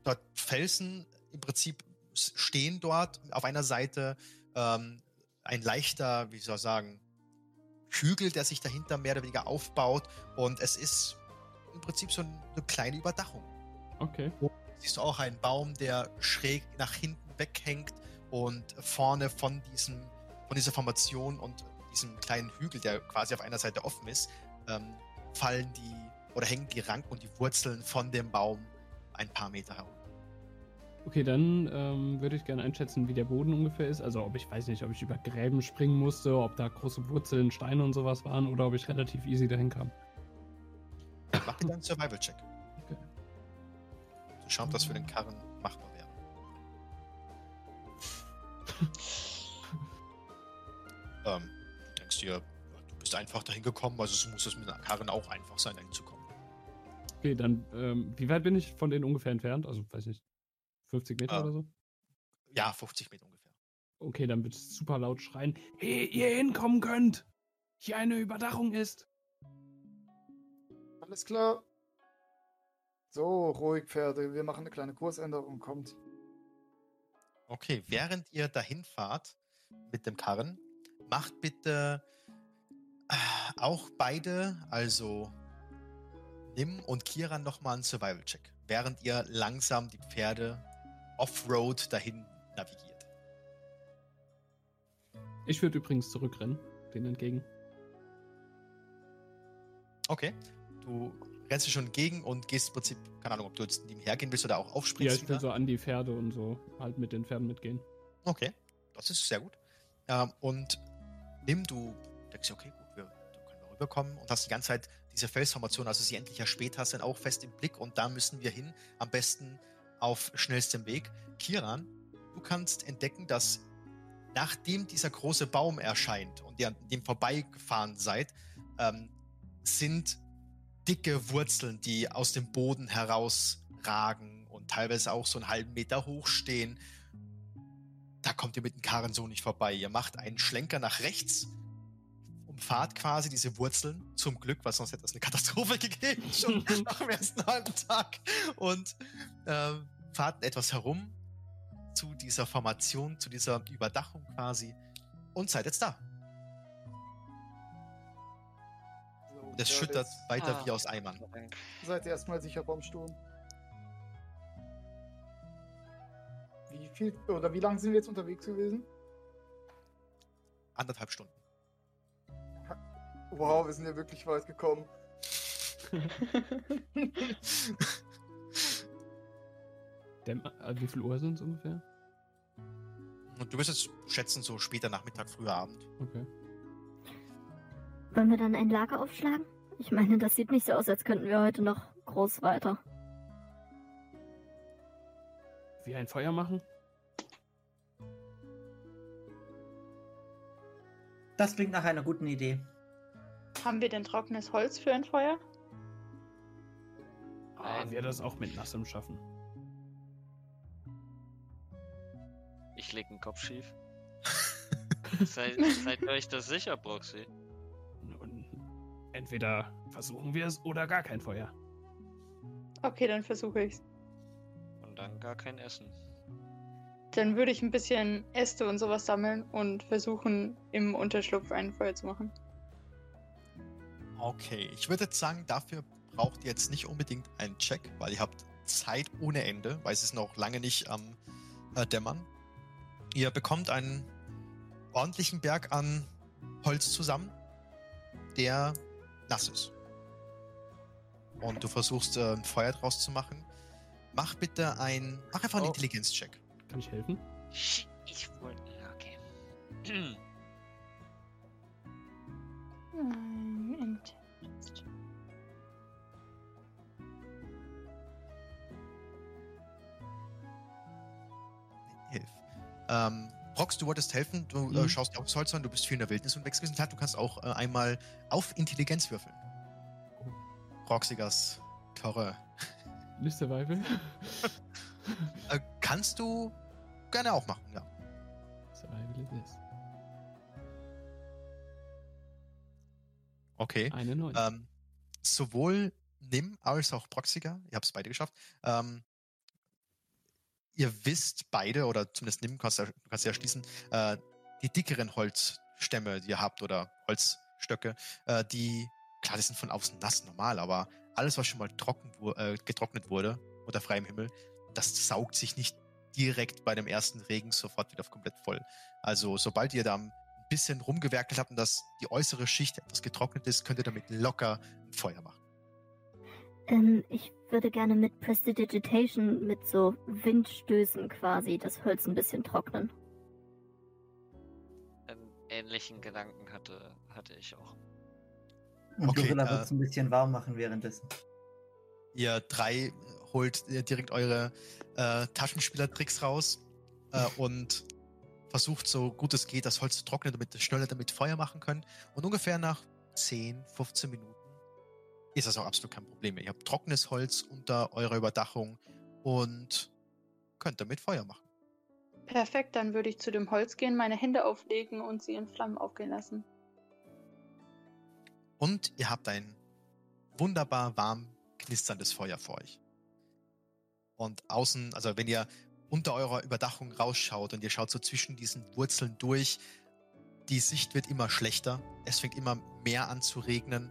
dort Felsen im Prinzip stehen dort. Auf einer Seite ähm, ein leichter, wie soll ich sagen, Hügel, der sich dahinter mehr oder weniger aufbaut und es ist im Prinzip so ein- eine kleine Überdachung Okay. siehst du auch einen Baum, der schräg nach hinten weghängt und vorne von diesem, von dieser Formation und diesem kleinen Hügel, der quasi auf einer Seite offen ist, ähm, fallen die oder hängen die Ranken und die Wurzeln von dem Baum ein paar Meter herum. Okay, dann ähm, würde ich gerne einschätzen, wie der Boden ungefähr ist. Also ob ich weiß nicht, ob ich über Gräben springen musste, ob da große Wurzeln, Steine und sowas waren oder ob ich relativ easy dahin kam. Mach dir einen Survival-Check. Okay. Schauen, ob das für den Karren machbar wäre. <laughs> ähm, du denkst dir, ja, du bist einfach dahin gekommen, also so muss es mit einem Karren auch einfach sein, dahin zu kommen. Okay, dann ähm, wie weit bin ich von denen ungefähr entfernt? Also weiß nicht, 50 Meter Ah. oder so? Ja, 50 Meter ungefähr. Okay, dann wird es super laut schreien. Hey, ihr hinkommen könnt! Hier eine Überdachung ist! Alles klar. So, ruhig, Pferde. Wir machen eine kleine Kursänderung. Kommt. Okay, während ihr dahin fahrt mit dem Karren, macht bitte äh, auch beide, also Nim und Kiran, nochmal einen Survival-Check, während ihr langsam die Pferde off-road dahin navigiert. Ich würde übrigens zurückrennen, denen entgegen. Okay, du rennst dir schon entgegen und gehst im Prinzip, keine Ahnung, ob du jetzt neben hergehen willst oder auch Ja, aufspringst. ich will wieder. so an die Pferde und so halt mit den Pferden mitgehen. Okay, das ist sehr gut. Ähm, und Nim, du denkst okay, gut, wir, können wir rüberkommen und hast die ganze Zeit diese Felsformation, also sie endlich erspäht hast, dann auch fest im Blick und da müssen wir hin, am besten auf schnellstem Weg. Kiran, du kannst entdecken, dass nachdem dieser große Baum erscheint und ihr an dem vorbeigefahren seid, ähm, sind dicke Wurzeln, die aus dem Boden herausragen und teilweise auch so einen halben Meter hoch stehen da kommt ihr mit dem Karren so nicht vorbei. Ihr macht einen Schlenker nach rechts, umfahrt quasi diese Wurzeln, zum Glück, weil sonst hätte es eine Katastrophe <laughs> gegeben, schon <laughs> nach dem ersten halben Tag. Und ähm, fahrt etwas herum zu dieser Formation, zu dieser Überdachung quasi und seid jetzt da. So, Und es schüttert weiter Ah. wie aus Eimern. Seid ihr erstmal sicher vom Sturm. Wie viel oder wie lange sind wir jetzt unterwegs gewesen? Anderthalb Stunden. Wow, wir sind ja wirklich weit gekommen. <laughs> Äh, wie viel Uhr sind es ungefähr? Und du wirst jetzt schätzen, so später Nachmittag, früher Abend. Okay. Wollen wir dann ein Lager aufschlagen? Ich meine, das sieht nicht so aus, als könnten wir heute noch groß weiter. Wie ein Feuer machen? Das klingt nach einer guten Idee. Haben wir denn trockenes Holz für ein Feuer? Ah, Nein. wir das auch mit Nassem schaffen. Ich leg den Kopf schief. <laughs> seid, seid ihr euch das sicher, Broxy? Und entweder versuchen wir es oder gar kein Feuer. Okay, dann versuche ich's. Und dann gar kein Essen. Dann würde ich ein bisschen Äste und sowas sammeln und versuchen, im Unterschlupf ein Feuer zu machen. Okay, ich würde jetzt sagen, dafür braucht ihr jetzt nicht unbedingt einen Check, weil ihr habt Zeit ohne Ende, weil es ist noch lange nicht am äh, Dämmern. Ihr bekommt einen ordentlichen Berg an Holz zusammen, der nass ist. Und du versuchst äh, ein Feuer draus zu machen. Mach bitte ein, mach einfach einen Oh. Intelligenzcheck. Kann ich helfen? Shit, Ich wollte. Okay. Ähm, Intelligence. Hilf. Ähm, Prox, du wolltest helfen, du äh, Mhm. schaust dir auch das Holz an, du bist viel in der Wildnis unterwegs gewesen. Klar, du kannst auch äh, einmal auf Intelligenz würfeln. Proxigas Terror. Nicht Survival? <laughs> Äh, kannst du gerne auch machen, ja. Survival it is. Okay. Eine neun. Ähm, sowohl Nim als auch Proxiga, ihr habt es beide geschafft. Ähm, ihr wisst beide, oder zumindest Nim, kannst, du kannst ja schließen, äh, die dickeren Holzstämme, die ihr habt, oder Holzstöcke, äh, die, klar, die sind von außen nass, normal, aber alles, was schon mal trocken, äh, getrocknet wurde, unter freiem Himmel, das saugt sich nicht direkt bei dem ersten Regen sofort wieder komplett voll. Also, sobald ihr da ein bisschen rumgewerkelt habt und dass die äußere Schicht etwas getrocknet ist, könnt ihr damit locker ein Feuer machen. Ähm, ich würde gerne mit Prestidigitation mit so Windstößen quasi das Holz ein bisschen trocknen. Einen ähnlichen Gedanken hatte, hatte ich auch. Und Okay, Gorilla äh, wird es ein bisschen warm machen währenddessen. Ihr drei holt direkt eure äh, Taschenspielertricks raus äh, und versucht so gut es geht, das Holz zu trocknen, damit ihr schneller damit Feuer machen könnt. Und ungefähr nach 10, 15 Minuten ist das auch absolut kein Problem mehr. Ihr habt trockenes Holz unter eurer Überdachung und könnt damit Feuer machen. Perfekt, dann würde ich zu dem Holz gehen, meine Hände auflegen und sie in Flammen aufgehen lassen. Und ihr habt ein wunderbar warm knisterndes Feuer vor euch. Und außen, also wenn ihr unter eurer Überdachung rausschaut und ihr schaut so zwischen diesen Wurzeln durch, die Sicht wird immer schlechter. Es fängt immer mehr an zu regnen.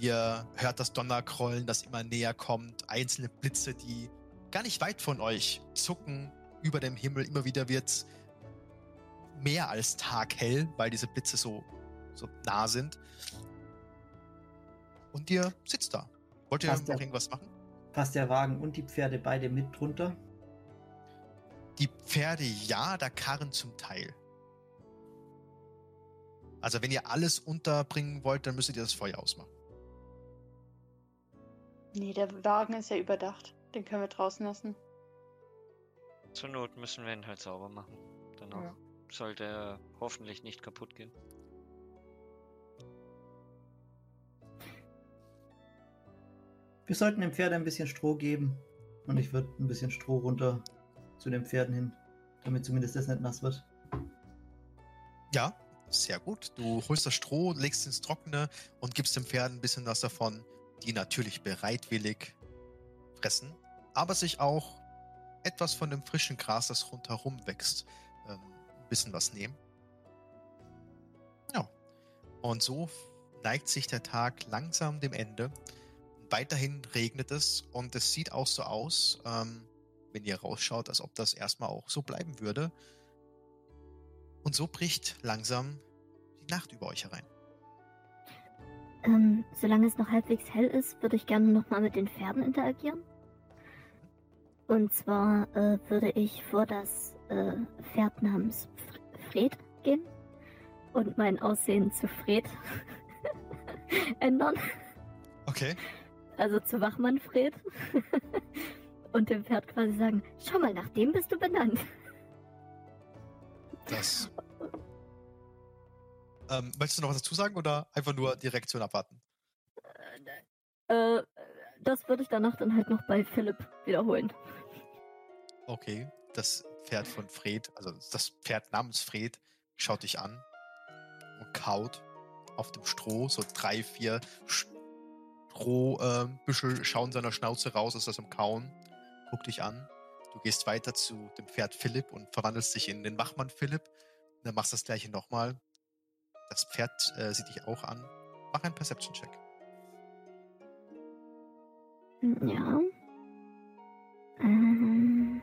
Ihr hört das Donnerkrollen, das immer näher kommt. Einzelne Blitze, die gar nicht weit von euch zucken über dem Himmel. Immer wieder wird mehr als taghell, weil diese Blitze so, so nah sind. Und ihr sitzt da. Wollt ihr noch irgendwas machen? Passt der Wagen und die Pferde beide mit drunter? Die Pferde ja, der Karren zum Teil. Also wenn ihr alles unterbringen wollt, dann müsstet ihr das Feuer ausmachen. Nee, der Wagen ist ja überdacht. Den können wir draußen lassen. Zur Not müssen wir ihn halt sauber machen. Danach Ja. sollte er hoffentlich nicht kaputt gehen. Wir sollten dem Pferd ein bisschen Stroh geben. Und ich würde ein bisschen Stroh runter zu den Pferden hin, damit zumindest das nicht nass wird. Ja, sehr gut. Du holst das Stroh, legst ins Trockene und gibst dem Pferd ein bisschen was davon, die natürlich bereitwillig fressen, aber sich auch etwas von dem frischen Gras, das rundherum wächst, ähm, ein bisschen was nehmen. Ja. Und so neigt sich der Tag langsam dem Ende. Weiterhin regnet es und es sieht auch so aus, ähm, wenn ihr rausschaut, als ob das erstmal auch so bleiben würde. Und so bricht langsam die Nacht über euch herein. Ähm, solange es noch halbwegs hell ist, würde ich gerne nochmal mit den Pferden interagieren. Und zwar äh, würde ich vor das äh, Pferd namens Fred gehen und mein Aussehen zu Fred <laughs> ändern. Okay. Also zu Wachmann Fred. <laughs> und dem Pferd quasi sagen, schau mal, nach dem bist du benannt. Das. Ähm, möchtest du noch was dazu sagen oder einfach nur die Reaktion abwarten? Äh, das würde ich danach dann halt noch bei Philipp wiederholen. Okay. Das Pferd von Fred, also das Pferd namens Fred, schaut dich an und kaut auf dem Stroh. So drei, vier Strohbüschel schauen seiner Schnauze raus, ist das Kauen. Guck dich an. Du gehst weiter zu dem Pferd Philipp und verwandelst dich in den Wachmann Philipp. Und dann machst du das gleiche nochmal. Das Pferd äh, sieht dich auch an. Mach einen Perception-Check. Ja. Ähm,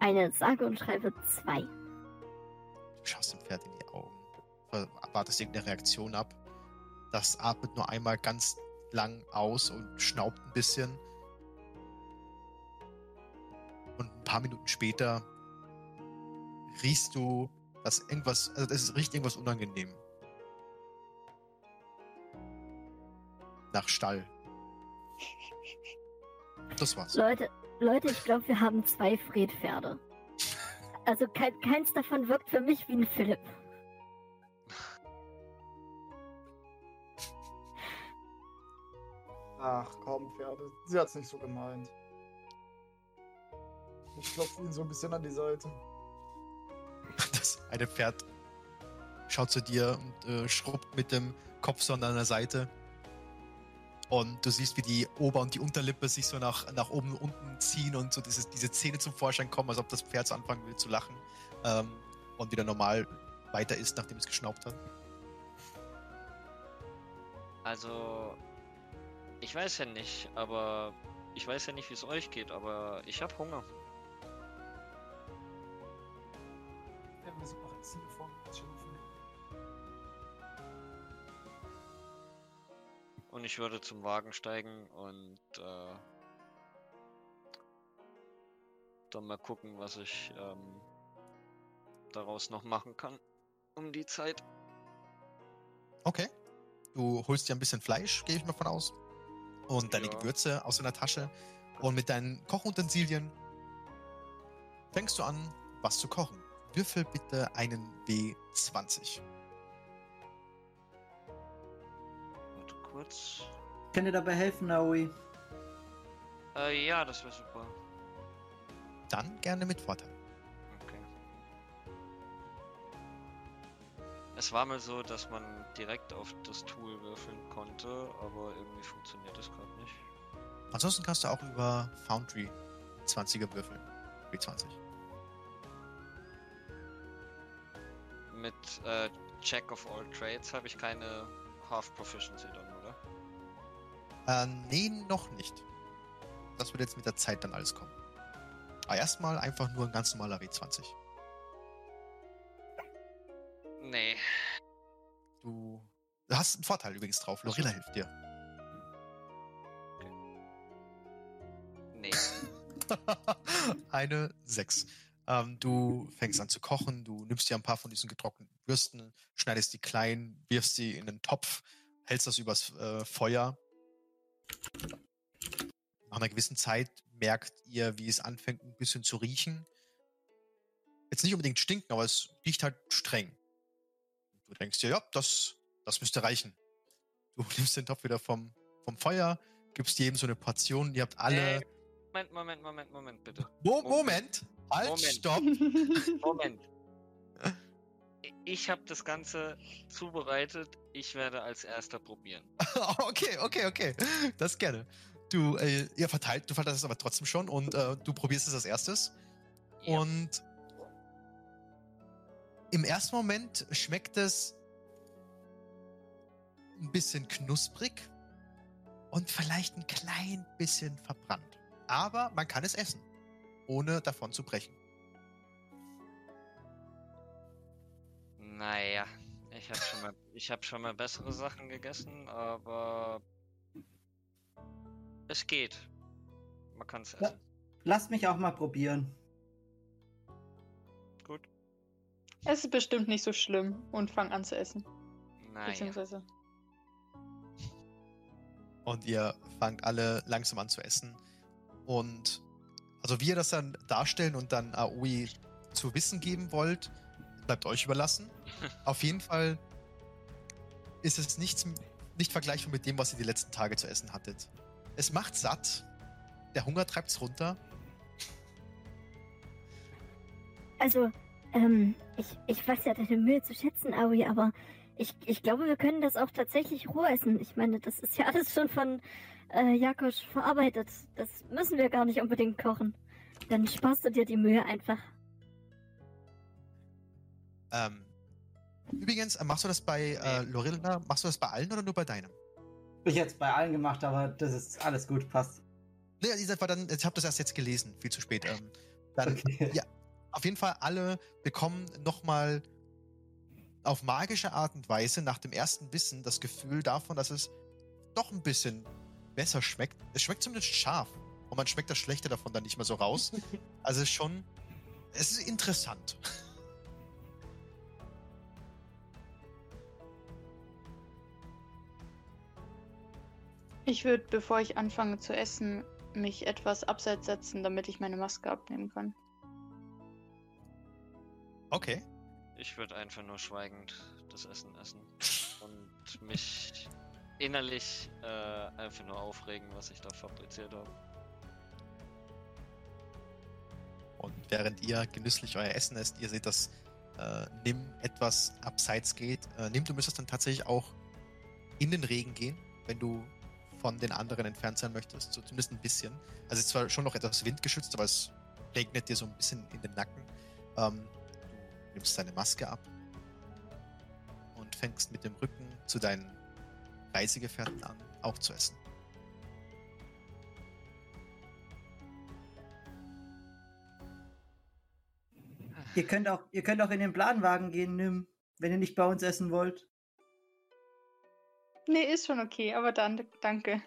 eine sage und schreibe zwei. Du schaust dem Pferd in die Augen, wartest irgendeine Reaktion ab. Das atmet nur einmal ganz lang aus und schnaubt ein bisschen. Und ein paar Minuten später riechst du, dass irgendwas, also es riecht irgendwas unangenehm. Nach Stall. Das war's. Leute, Leute, ich glaube, wir haben zwei Fred-Pferde. Also kein, keins davon wirkt für mich wie ein Philipp. Ach komm, Pferde. Sie hat's nicht so gemeint. Ich klopfe ihn so ein bisschen an die Seite. <laughs> Das eine Pferd schaut zu dir und äh, schrubbt mit dem Kopf so an deiner Seite. Und du siehst, wie die Ober- und die Unterlippe sich so nach, nach oben und unten ziehen und so dieses, diese Zähne zum Vorschein kommen, als ob das Pferd so anfangen will zu lachen. Ähm, und wieder normal weiter ist, nachdem es geschnaubt hat. Also, ich weiß ja nicht, aber ich weiß ja nicht, wie es euch geht, aber ich habe Hunger. Ja, wir sind noch essen, bevor wir uns schlafen. Und ich würde zum Wagen steigen und äh, dann mal gucken, was ich ähm, daraus noch machen kann. Um die Zeit. Okay. Du holst dir ein bisschen Fleisch, gehe ich mal von aus. Und deine Ja. Gewürze aus deiner Tasche. Und mit deinen Kochutensilien fängst du an, was zu kochen. Würfel bitte einen W20. Warte kurz. Kann dir dabei helfen, Naui? Äh, ja, das wäre super. Dann gerne mit Vorteil. Es war mal so, dass man direkt auf das Tool würfeln konnte, aber irgendwie funktioniert das gerade nicht. Ansonsten kannst du auch über Foundry 20er würfeln. W20. Mit äh, Check of All Trades habe ich keine Half Proficiency dann, oder? Äh, nee, noch nicht. Das wird jetzt mit der Zeit dann alles kommen. Aber erstmal einfach nur ein ganz normaler W20. Nee. Du hast einen Vorteil übrigens drauf. Lorilla hilft dir. Nee. <laughs> Eine 6. Ähm, du fängst an zu kochen, du nimmst dir ein paar von diesen getrockneten Würsten, schneidest die klein, wirfst sie in einen Topf, hältst das übers äh, Feuer. Nach einer gewissen Zeit merkt ihr, wie es anfängt ein bisschen zu riechen. Jetzt nicht unbedingt stinken, aber es riecht halt streng. Du denkst dir, ja, das, das müsste reichen. Du <laughs> nimmst den Topf wieder vom, vom Feuer, gibst jedem so eine Portion. Ihr habt alle. Äh, Moment, Moment, Moment, Moment, bitte. Mo Moment! Halt, Moment. stopp! <laughs> Moment. <laughs> Ich habe das Ganze zubereitet. Ich werde als erster probieren. okay, okay, okay. Das gerne. Du, äh, ihr verteilt, du verteilst es aber trotzdem schon und äh, du probierst es als erstes. Ja. Und im ersten Moment schmeckt es ein bisschen knusprig und vielleicht ein klein bisschen verbrannt. Aber man kann es essen, ohne davon zu brechen. Naja, ich habe schon mal, ich habe schon mal bessere Sachen gegessen, aber es geht. Man kann es Ja. essen. Lass mich auch mal probieren. Es ist bestimmt nicht so schlimm und fang an zu essen. Naja. Beziehungsweise. Und ihr fangt alle langsam an zu essen. Und also wie ihr das dann darstellen und dann Aoi zu wissen geben wollt, bleibt euch überlassen. <laughs> Auf jeden Fall ist es nichts, nicht vergleichbar mit dem, was ihr die letzten Tage zu essen hattet. Es macht satt. Der Hunger treibt's runter. Also, ähm, ich, ich weiß ja deine Mühe zu schätzen, Aoi, aber ich, ich glaube, wir können das auch tatsächlich roh essen. Ich meine, das ist ja <laughs> alles schon von äh, Jakosch verarbeitet. Das müssen wir gar nicht unbedingt kochen. Dann sparst du dir die Mühe einfach. Ähm, übrigens, äh, machst du das bei äh, Lorilla, machst du das bei allen oder nur bei deinem? Ich hätte es bei allen gemacht, aber das ist alles gut, passt. Nee, ihr war dann, ich habe das erst jetzt gelesen, viel zu spät. Ähm, dann Okay. ja. Auf jeden Fall alle bekommen nochmal auf magische Art und Weise nach dem ersten Wissen das Gefühl davon, dass es doch ein bisschen besser schmeckt. Es schmeckt zumindest scharf und man schmeckt das Schlechte davon dann nicht mehr so raus. <laughs> Also es ist schon, es ist interessant. Ich würde, bevor ich anfange zu essen, mich etwas abseits setzen, damit ich meine Maske abnehmen kann. Okay. Ich würde einfach nur schweigend das Essen essen und mich innerlich äh, einfach nur aufregen, was ich da fabriziert habe. Und während ihr genüsslich euer Essen esst, ihr seht, dass äh, Nim etwas abseits geht. Äh, Nim, du müsstest dann tatsächlich auch in den Regen gehen, wenn du von den anderen entfernt sein möchtest. So zumindest ein bisschen. Also es ist zwar schon noch etwas windgeschützt, aber es regnet dir so ein bisschen in den Nacken. Ähm, nimmst deine Maske ab und fängst mit dem Rücken zu deinen Reisegefährten an, auch zu essen. Ihr könnt auch, ihr könnt auch in den Planwagen gehen, Nim, wenn ihr nicht bei uns essen wollt. Nee, ist schon okay, aber dann, danke.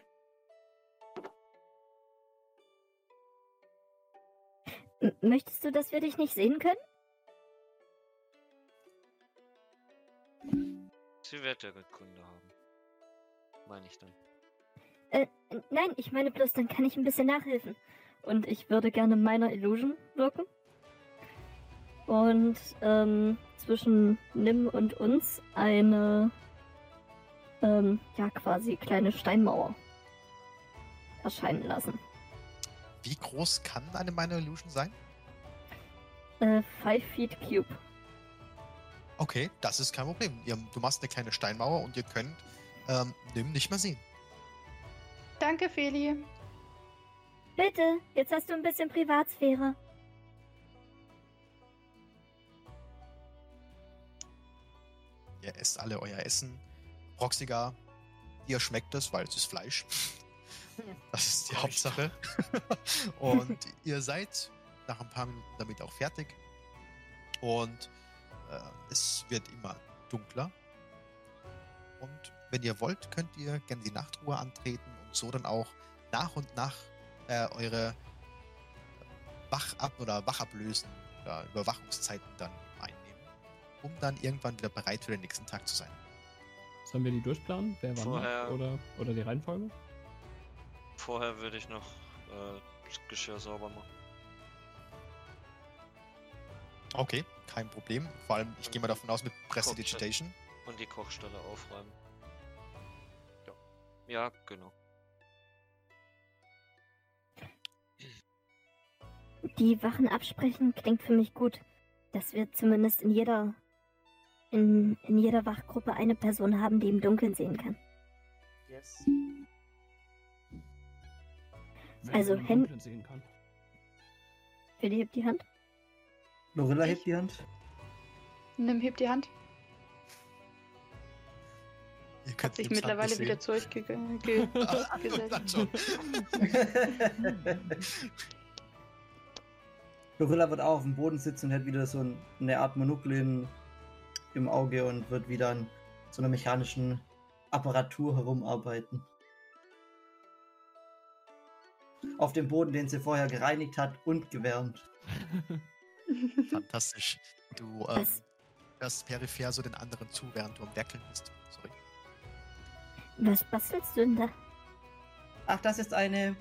M möchtest du, dass wir dich nicht sehen können? Sie wird ja Kunde haben. Meine ich dann. Äh, nein, ich meine bloß, dann kann ich ein bisschen nachhelfen. Und ich würde gerne meiner Illusion wirken. Und ähm, zwischen Nim und uns eine, ähm, ja, quasi kleine Steinmauer erscheinen lassen. Wie groß kann eine Minor Illusion sein? Äh, five feet cube. Okay, das ist kein Problem. Ihr, du machst eine kleine Steinmauer und ihr könnt ähm, Nim nicht mehr sehen. Danke, Feli. Bitte, jetzt hast du ein bisschen Privatsphäre. Ihr esst alle euer Essen. Proxiga, ihr schmeckt es, weil es ist Fleisch. <laughs> Das ist die Hauptsache. <laughs> Und ihr seid nach ein paar Minuten damit auch fertig. Und es wird immer dunkler. Und wenn ihr wollt, könnt ihr gerne die Nachtruhe antreten und so dann auch nach und nach äh, eure Wachab- oder Wachablösen oder Überwachungszeiten dann einnehmen, um dann irgendwann wieder bereit für den nächsten Tag zu sein. Sollen wir die durchplanen? Wer wann? Oder, oder die Reihenfolge? Vorher würde ich noch äh, das Geschirr sauber machen. Okay, kein Problem. Vor allem, ich gehe mal davon aus, mit Prestidigitation. Und die Kochstelle aufräumen. Ja. Ja, genau. Die Wachen absprechen klingt für mich gut. Dass wir zumindest in jeder in, in jeder Wachgruppe eine Person haben, die im Dunkeln sehen kann. Yes. Also, im Hen- Dunkeln sehen kann. Hebt die Hand. Lorilla hebt die Hand. Nimm, heb die Hand. Ihr Hat sich mittlerweile wieder sehen. zurückgesetzt. <laughs> Ge Dann schon. <laughs> Lorilla wird auch auf dem Boden sitzen und hat wieder so ein- eine Art Monokel im, im Auge und wird wieder an so einer mechanischen Apparatur herumarbeiten. Auf dem Boden, den sie vorher gereinigt hat und gewärmt. <laughs> Fantastisch. Du ähm, Was, hörst peripher so den anderen zu, während du am Werkeln bist. Sorry. was bastelst du denn da? Ach, das ist eine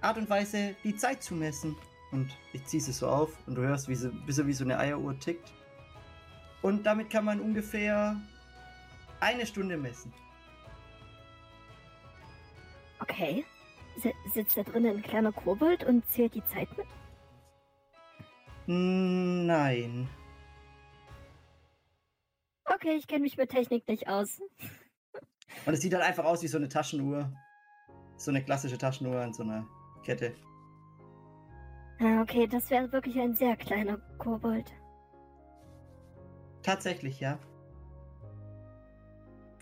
Art und Weise, die Zeit zu messen. Und ich ziehe sie so auf und du hörst, wie sie, wie sie wie so eine Eieruhr tickt. Und damit kann man ungefähr eine Stunde messen. Okay. Si- sitzt da drinnen ein kleiner Kobold und zählt die Zeit mit? Nein. Okay, ich kenne mich mit Technik nicht aus. Und es sieht halt einfach aus wie so eine Taschenuhr. So eine klassische Taschenuhr an so einer Kette. Ah, okay, das wäre wirklich ein sehr kleiner Kobold. Tatsächlich, ja.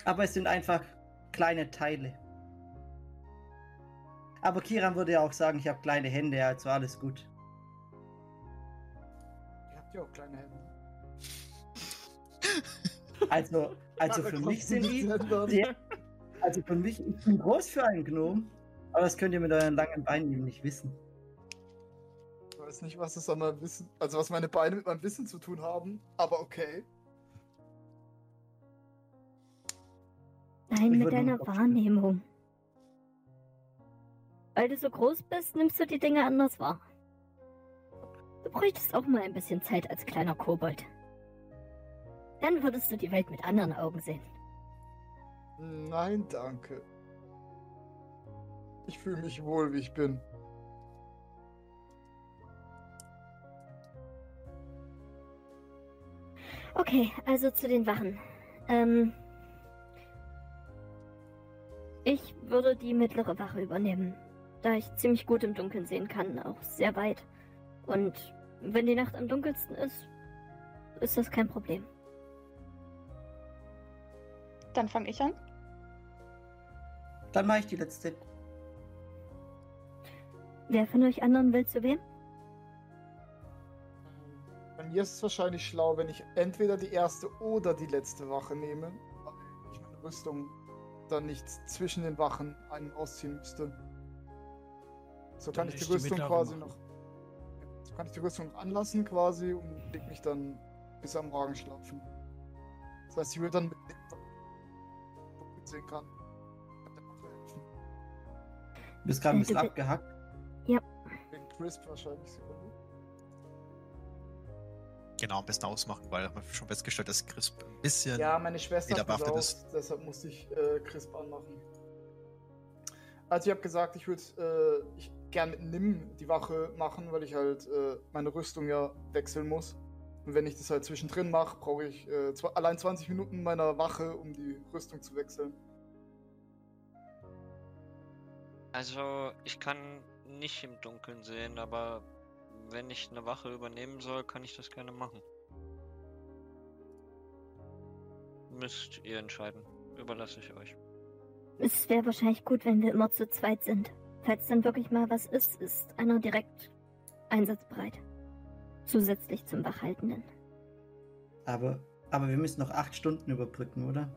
Aber es sind einfach kleine Teile. Aber Kiran würde ja auch sagen, ich habe kleine Hände, also alles gut. Auch kleine Hände. <laughs> Also, also für mich sind die. Ja. Also für mich, ich bin groß für einen Gnom. Aber das könnt ihr mit euren langen Beinen eben nicht wissen. Ich weiß nicht, was es an meinem Wissen, also was meine Beine mit meinem Wissen zu tun haben, aber okay. Nein, Ich mit deiner. Wahrnehmung. Weil du so groß bist, nimmst du die Dinge anders wahr. Du bräuchtest auch mal ein bisschen Zeit als kleiner Kobold. Dann würdest du die Welt mit anderen Augen sehen. Nein, danke. Ich fühle mich wohl, wie ich bin. Okay, also zu den Wachen. Ähm, ich würde die mittlere Wache übernehmen, da ich ziemlich gut im Dunkeln sehen kann, auch sehr weit. Und wenn die Nacht am dunkelsten ist, ist das kein Problem. Dann fange ich an. Dann mache ich die letzte. Wer von euch anderen will zu wem? Bei mir ist es wahrscheinlich schlau, wenn ich entweder die erste oder die letzte Wache nehme, weil ich meine Rüstung dann nicht zwischen den Wachen einen ausziehen müsste. So kann Dann ich die ich die Rüstung mittlere quasi machen. noch. Kann ich die Rüstung noch anlassen quasi und leg mich dann bis am Morgen schlafen. Das heißt, ich würde dann mit dem, ich sehen kann. Du bist gerade ein bisschen bi- abgehackt. Wegen Crisp wahrscheinlich Sekunde. Genau, am besten ausmachen, weil haben wir schon festgestellt, dass Crisp ein bisschen. Ja, meine Schwester hat behaftet gesaugt, deshalb musste ich äh, Crisp anmachen. Also ich habe gesagt, ich würde äh, ich gern mit Nim die Wache machen, weil ich halt äh, meine Rüstung ja wechseln muss. Und wenn ich das halt zwischendrin mache, brauche ich äh, allein 20 Minuten meiner Wache, um die Rüstung zu wechseln. Also, ich kann nicht im Dunkeln sehen, aber wenn ich eine Wache übernehmen soll, kann ich das gerne machen. Müsst ihr entscheiden. Überlasse ich euch. Es wäre wahrscheinlich gut, wenn wir immer zu zweit sind. Falls dann wirklich mal was ist, ist einer direkt einsatzbereit. Zusätzlich zum Wachhaltenden. Aber, aber wir müssen noch acht Stunden überbrücken, oder?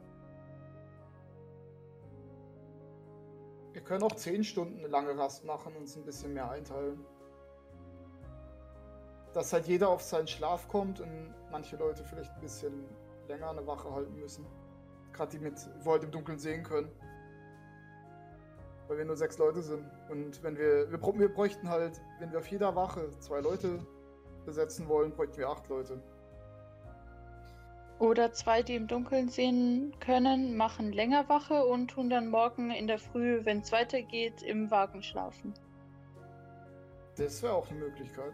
Wir können auch 10 Stunden eine lange Rast machen und uns ein bisschen mehr einteilen. Dass halt jeder auf seinen Schlaf kommt und manche Leute vielleicht ein bisschen länger eine Wache halten müssen. Gerade die mit, wo halt im Dunkeln sehen können. Weil wir nur sechs Leute sind. Und wenn wir, wir, wir bräuchten halt, wenn wir auf jeder Wache zwei Leute besetzen wollen, bräuchten wir acht Leute. Oder zwei, die im Dunkeln sehen können, machen länger Wache und tun dann morgen in der Früh, wenn es weitergeht, im Wagen schlafen. Das wäre auch eine Möglichkeit.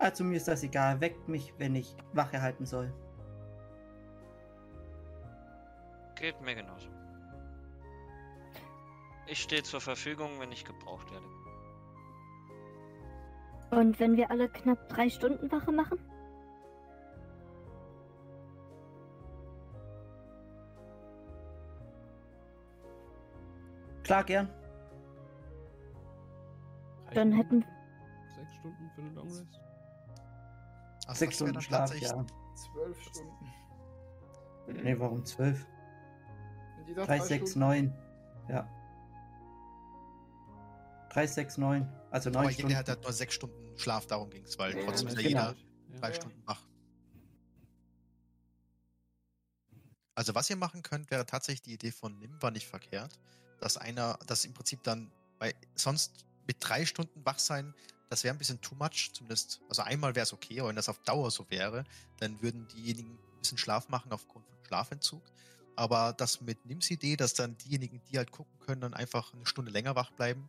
Also mir ist das egal. Weckt mich, wenn ich Wache halten soll. Geht mir genauso. Ich stehe zur Verfügung, wenn ich gebraucht werde. Und wenn wir alle knapp drei Stunden Wache machen? Klar, gern. Dann hätten Sechs Stunden für eine Long Rest? Also Sechs Stunden Schlaf, ja. Zwölf Stunden. Nee, warum zwölf? Drei, sechs, neun. Ja. Drei, sechs, neun. Also neun Aber Stunden. jeder hat halt nur sechs Stunden Schlaf, darum ging es, weil Ja, trotzdem ist ja genau. jeder drei Ja. Stunden wach. Also was ihr machen könnt, wäre tatsächlich die Idee von Nim war nicht verkehrt, dass einer, dass im Prinzip dann bei sonst mit drei Stunden wach sein, das wäre ein bisschen too much, zumindest, also einmal wäre es okay, aber wenn das auf Dauer so wäre, dann würden diejenigen ein bisschen Schlaf machen aufgrund von Schlafentzug. Aber das mit Nims Idee, dass dann diejenigen, die halt gucken können, dann einfach eine Stunde länger wach bleiben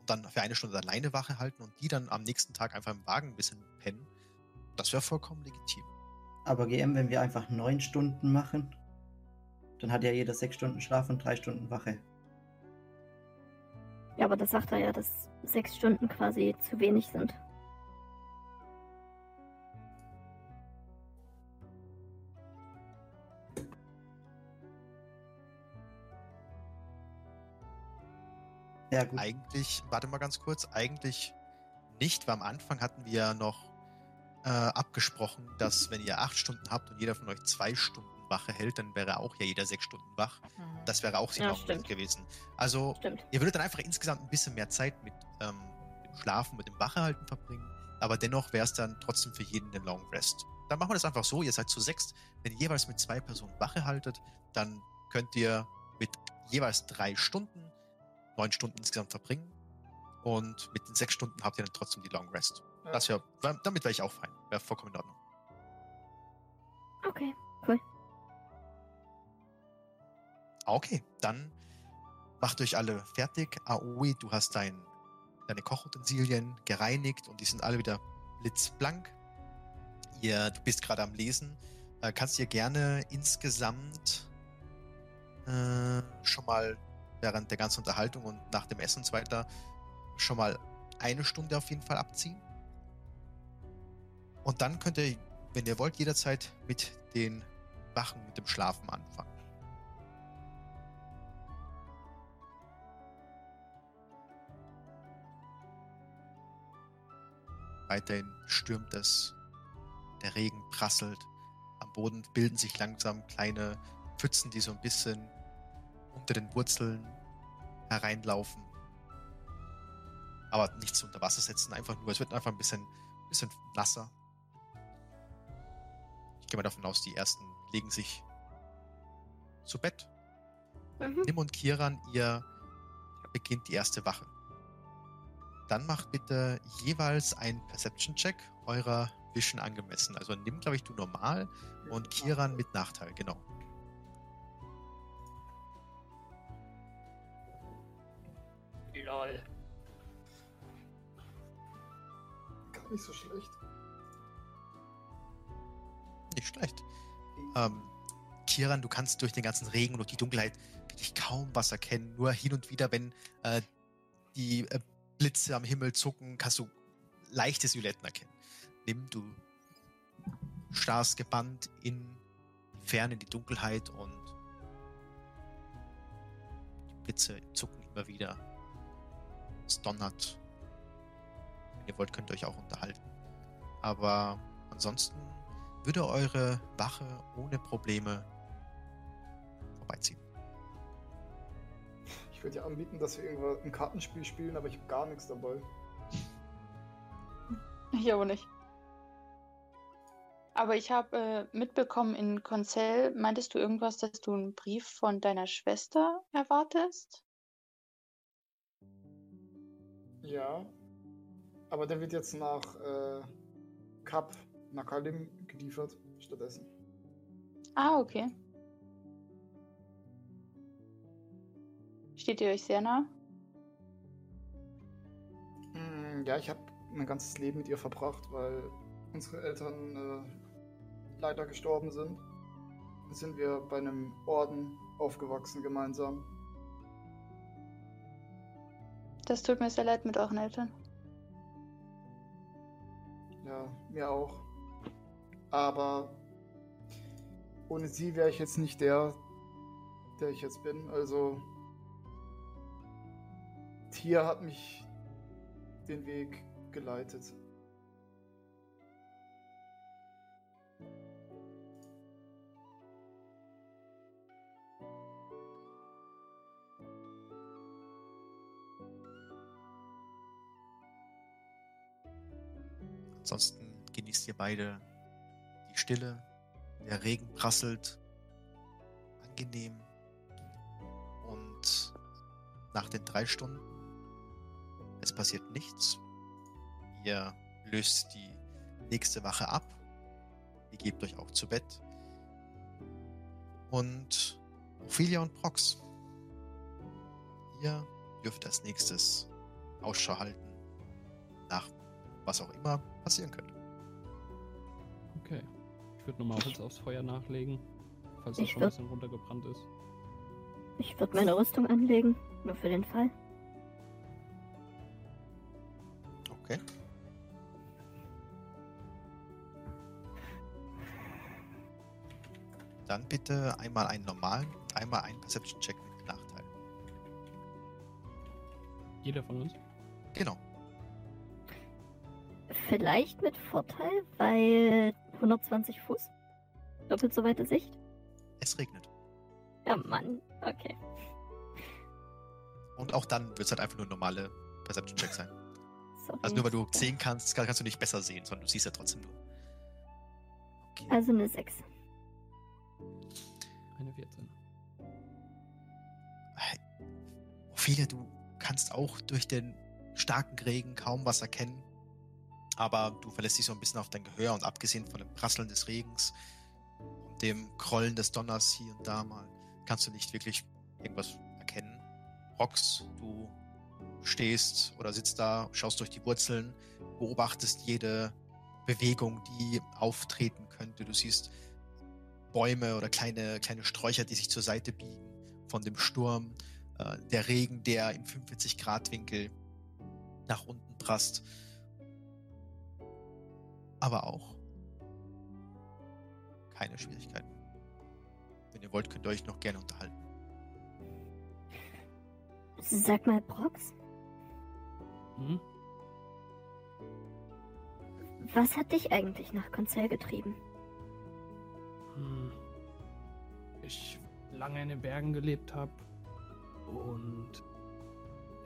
und dann für eine Stunde alleine Wache halten und die dann am nächsten Tag einfach im Wagen ein bisschen pennen, das wäre vollkommen legitim. Aber GM, wenn wir einfach neun Stunden machen, dann hat ja jeder sechs Stunden Schlaf und drei Stunden Wache. Ja, aber das sagt er ja, dass sechs Stunden quasi zu wenig sind. Ja, gut. Eigentlich, warte mal ganz kurz, eigentlich nicht, weil am Anfang hatten wir ja noch äh, abgesprochen, dass wenn ihr acht Stunden habt und jeder von euch zwei Stunden Wache hält, dann wäre auch ja jeder sechs Stunden wach. Das wäre auch Ja, ja, stimmt. gewesen. Also Stimmt. ihr würdet dann einfach insgesamt ein bisschen mehr Zeit mit ähm, dem Schlafen, mit dem Wachehalten verbringen, aber dennoch wäre es dann trotzdem für jeden ein Long Rest. Dann machen wir das einfach so, ihr seid zu sechst, wenn ihr jeweils mit zwei Personen Wache haltet, dann könnt ihr mit jeweils drei Stunden, neun Stunden insgesamt verbringen. Und mit den sechs Stunden habt ihr dann trotzdem die Long Rest. Ja. Das wär, damit wäre ich auch fein. Wäre vollkommen in Ordnung. Okay. Okay, dann macht euch alle fertig. Aoi, du hast dein, deine Kochutensilien gereinigt und die sind alle wieder blitzblank. Ihr, du bist gerade am Lesen. Äh, kannst dir gerne insgesamt äh, schon mal während der ganzen Unterhaltung und nach dem Essen und so weiter schon mal eine Stunde auf jeden Fall abziehen. Und dann könnt ihr, wenn ihr wollt, jederzeit mit den Wachen, mit dem Schlafen anfangen. Weiterhin stürmt es, der Regen prasselt, am Boden bilden sich langsam kleine Pfützen, die so ein bisschen unter den Wurzeln hereinlaufen. Aber nichts unter Wasser setzen, einfach nur, es wird einfach ein bisschen, bisschen nasser. Ich gehe mal davon aus, die ersten legen sich zu Bett. Mhm. Nim und Kiran, ihr beginnt die erste Wache. Dann macht bitte jeweils einen Perception-Check eurer Vision angemessen. Also nimm, glaube ich, du normal und Kiran mit Nachteil, genau. Lol. Gar nicht so schlecht. Nicht schlecht. Ähm, Kiran, du kannst durch den ganzen Regen und durch die Dunkelheit wirklich kaum was erkennen. Nur hin und wieder, wenn äh, die äh, Blitze am Himmel zucken, kannst du leichte Silhouetten erkennen. Nimm, du starrst gebannt in die Ferne, in die Dunkelheit und die Blitze zucken immer wieder. Es donnert. Wenn ihr wollt, könnt ihr euch auch unterhalten. Aber ansonsten würde eure Wache ohne Probleme vorbeiziehen. Ich würde dir anbieten, dass wir irgendwo ein Kartenspiel spielen, aber ich habe gar nichts dabei. Ich aber nicht. Aber ich habe äh, mitbekommen, in Konzell meintest du irgendwas, dass du einen Brief von deiner Schwester erwartest? Ja. Aber der wird jetzt nach äh, Kap Nakalim geliefert, stattdessen. Ah, okay. Steht ihr euch sehr nah? Mm, Ja, ich habe mein ganzes Leben mit ihr verbracht, weil unsere Eltern äh, leider gestorben sind. Dann sind wir bei einem Orden aufgewachsen gemeinsam. Das tut mir sehr leid mit euren Eltern. Ja, mir auch. Aber ohne sie wäre ich jetzt nicht der, der ich jetzt bin. Also Tia hat mich den Weg geleitet. Ansonsten genießt ihr beide die Stille. Der Regen prasselt. Angenehm. Und nach den drei Stunden, es passiert nichts. Ihr löst die nächste Wache ab. Ihr gebt euch auch zu Bett. Und Ophelia und Prox, ihr dürft als nächstes Ausschau halten nach was auch immer passieren könnte. Okay. Ich würde nochmal Holz aufs Feuer nachlegen, falls das Ich schon ein bisschen runtergebrannt ist. Ich würde meine Rüstung anlegen, nur für den Fall. Okay. Dann bitte einmal einen normalen einmal einen Perception-Check mit Nachteil. Jeder von uns? Genau. Vielleicht mit Vorteil, weil 120 Fuß. Doppelt so weite Sicht. Es regnet. Ja, Mann. Okay. Und auch dann wird es halt einfach nur ein normale Perception-Check sein. Sorry. Also nur weil du sehen kannst, kann- kannst du nicht besser sehen, sondern du siehst ja trotzdem nur. Okay. Also eine 6. Eine 14. Ophelia, du kannst auch durch den starken Regen kaum was erkennen. Aber du verlässt dich so ein bisschen auf dein Gehör und abgesehen von dem Prasseln des Regens und dem Krollen des Donners hier und da mal, kannst du nicht wirklich irgendwas erkennen. Rox, du stehst oder sitzt da, schaust durch die Wurzeln, beobachtest jede Bewegung, die auftreten könnte. Du siehst Bäume oder kleine, kleine Sträucher, die sich zur Seite biegen von dem Sturm. Äh, der Regen, der im 45-Grad-Winkel nach unten prast. Aber auch keine Schwierigkeiten. Wenn ihr wollt, könnt ihr euch noch gerne unterhalten. Sag mal, Brox, Hm? was hat dich eigentlich nach Konzell getrieben? Hm. Ich lange in den Bergen gelebt habe und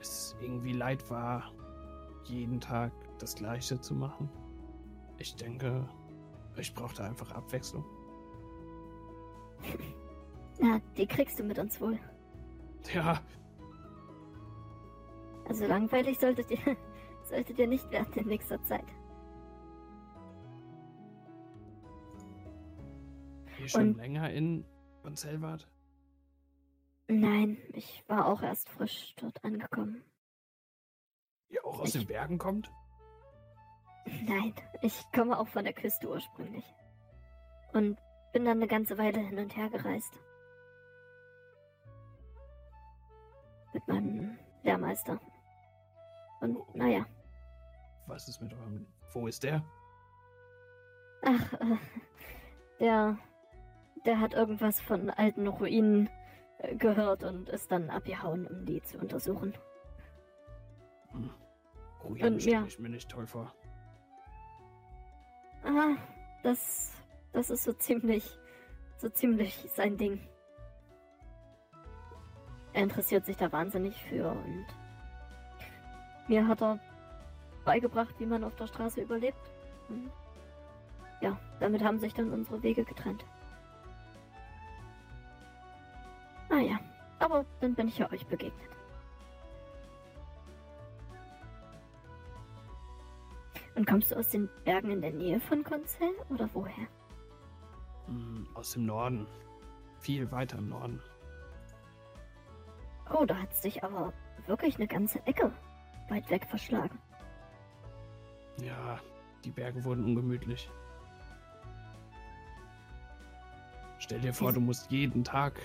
es irgendwie leid war, jeden Tag das Gleiche zu machen. Ich denke, ich brauchte einfach Abwechslung. <laughs> Na, die kriegst du mit uns wohl. Ja, Also langweilig sollte dir, <laughs> sollte dir nicht werden in nächster Zeit. ihr schon Und- länger in Bonselwart? Nein, ich war auch erst frisch dort angekommen. Ihr auch aus Ich- den Bergen kommt? Nein, ich komme auch von der Küste ursprünglich. Und bin dann eine ganze Weile hin und her gereist. Mit meinem Lehrmeister. Und naja, Was ist mit eurem. Wo ist der? ach, äh, der, der hat irgendwas von alten Ruinen äh, gehört und ist dann abgehauen, um die zu untersuchen. Hm. Ruinen Und stelle ja. ich mir nicht toll vor. Ah, das, das ist so ziemlich, so ziemlich sein Ding. Er interessiert sich da wahnsinnig für und mir hat er beigebracht, wie man auf der Straße überlebt. Und ja, damit haben sich dann unsere Wege getrennt. Naja, aber dann bin ich ja euch begegnet. Und kommst du aus den Bergen in der Nähe von Konzell oder woher? Hm, aus dem Norden. Viel weiter im Norden. Oh, da hat's dich aber wirklich eine ganze Ecke weit weg verschlagen. Ja, die Berge wurden ungemütlich. Stell dir vor, du musst jeden Tag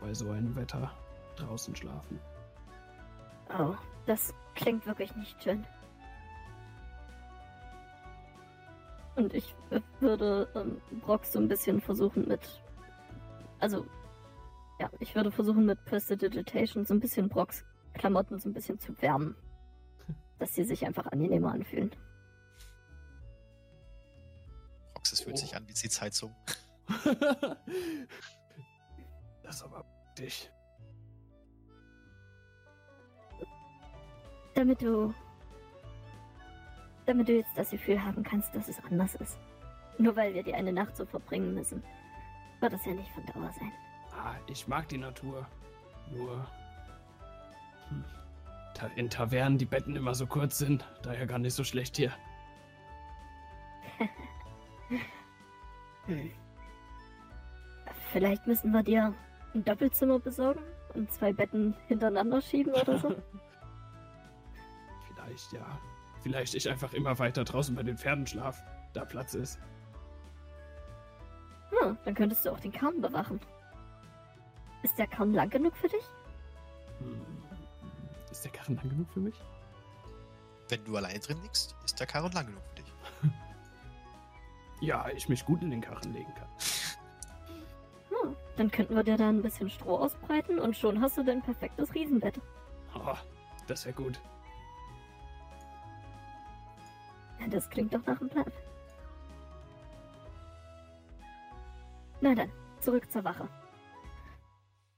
bei so einem Wetter draußen schlafen. Oh, das klingt wirklich nicht schön. Und ich würde ähm, Brock so ein bisschen versuchen mit. Also, ja, ich würde versuchen mit Prestidigitation so ein bisschen Brocks Klamotten so ein bisschen zu wärmen. Dass sie sich einfach angenehmer anfühlen. Rox, es fühlt Oh. sich an wie Sitzheizung. <laughs> das ist aber dich. Damit du. Damit du jetzt das Gefühl haben kannst, dass es anders ist. Nur weil wir die eine Nacht so verbringen müssen. Wird das ja nicht von Dauer sein. Ah, ich mag die Natur. Nur. Hm, in Tavernen die Betten immer so kurz sind. Daher gar nicht so schlecht hier. <laughs> Hm. Vielleicht müssen wir dir ein Doppelzimmer besorgen und zwei Betten hintereinander schieben oder so. <laughs> Vielleicht ja. Vielleicht ich einfach immer weiter draußen bei den Pferden schlaf, da Platz ist. Hm, dann könntest du auch den Karren bewachen. Ist der Karren lang genug für dich? Hm. Ist der Karren lang genug für mich? Wenn du alleine drin liegst, ist der Karren lang genug für dich. <laughs> Ja, ich mich gut in den Karren legen kann. <laughs> Hm, dann könnten wir dir da ein bisschen Stroh ausbreiten und schon hast du dein perfektes Riesenbett. Oh, das wäre gut. Das klingt doch nach einem Plan. Na dann, zurück zur Wache.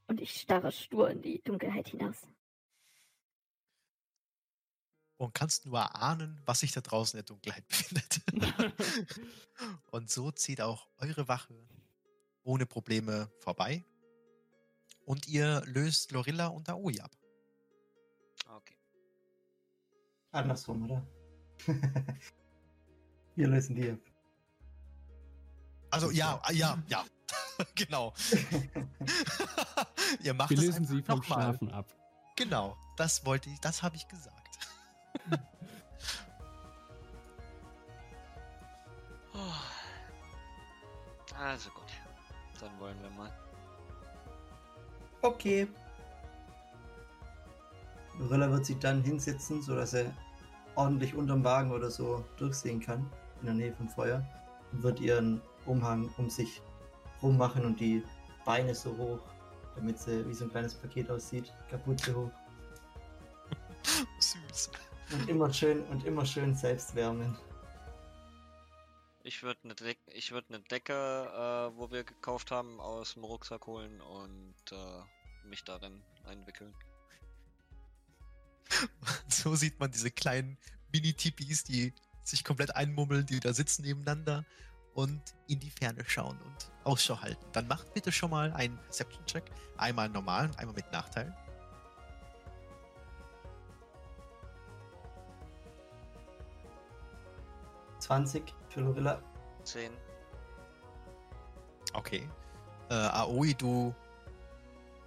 Und ich starre stur in die Dunkelheit hinaus. Und kannst nur erahnen, was sich da draußen in der Dunkelheit <laughs> befindet. <laughs> und so zieht auch eure Wache ohne Probleme vorbei. Und ihr löst Lorilla und Aoi ab. Andersrum, oder? <laughs> Wir lösen die ab. Also ja, ja, ja. genau. Ihr macht Wir lösen sie vom. Schlafen ab. Genau, das wollte ich, das habe ich gesagt. Also gut. Dann wollen wir mal. Okay. Rilla wird sich dann hinsetzen, sodass er ordentlich unterm Wagen oder so durchsehen kann, in der Nähe vom Feuer. Und wird ihren Umhang um sich rummachen und die Beine so hoch, damit sie wie so ein kleines Paket aussieht. Kapuze hoch. <laughs> Süß. Und immer schön und immer schön selbst wärmen. Ich würde eine ich würd ne Decke, äh, wo wir gekauft haben, aus dem Rucksack holen und äh, mich darin einwickeln. <laughs> So sieht man diese kleinen Mini-Tipis, die sich komplett einmummeln, die da sitzen nebeneinander und in die Ferne schauen und Ausschau halten. Dann macht bitte schon mal einen Perception-Check. Einmal normal und einmal mit Nachteil. .20 für Lorilla. 10. Okay. Äh, Aoi, du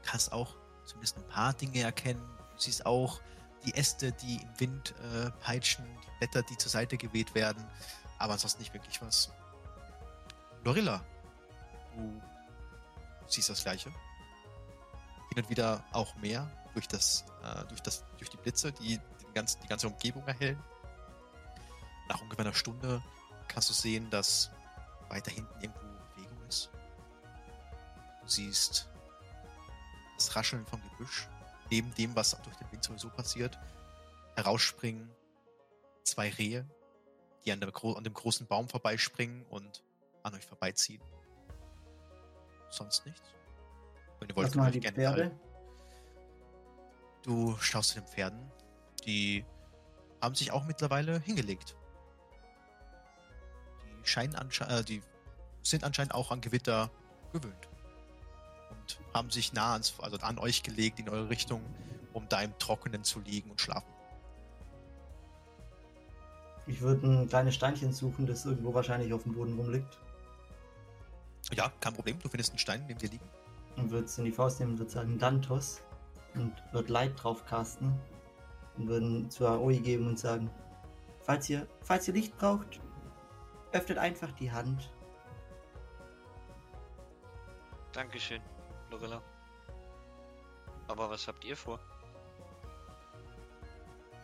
kannst auch zumindest ein paar Dinge erkennen. Du siehst auch die Äste, die im Wind äh, peitschen, die Blätter, die zur Seite geweht werden. Aber ansonsten nicht wirklich was. Lorilla, du siehst das Gleiche. Hin und wieder auch mehr durch das, äh, durch das, durch die Blitze, die den ganzen, die ganze Umgebung erhellen. Nach ungefähr einer Stunde kannst du sehen, dass weiter hinten irgendwo Bewegung ist. Du siehst das Rascheln vom Gebüsch, neben dem, was durch den Wind sowieso passiert, herausspringen zwei Rehe, die an, der, an dem großen Baum vorbeispringen und an euch vorbeiziehen. Sonst nichts. Wenn ihr wollt, könnt ihr gerne Pferde? Du schaust zu den Pferden. Die haben sich auch mittlerweile hingelegt. Die scheinen äh, die sind anscheinend auch an Gewitter gewöhnt. Und haben sich nah ans, also an euch gelegt in eure Richtung, um da im Trockenen zu liegen und schlafen. Ich würde ein kleines Steinchen suchen, das irgendwo wahrscheinlich auf dem Boden rumliegt. Ja, kein Problem. Du findest einen Stein, neben dir liegen. Und würde es in die Faust nehmen und würde sagen Dantos. Und wird Light drauf casten. Und würden zu Aoi geben und sagen, falls ihr, falls ihr Licht braucht, öffnet einfach die Hand. Dankeschön, Lorilla. Aber was habt ihr vor?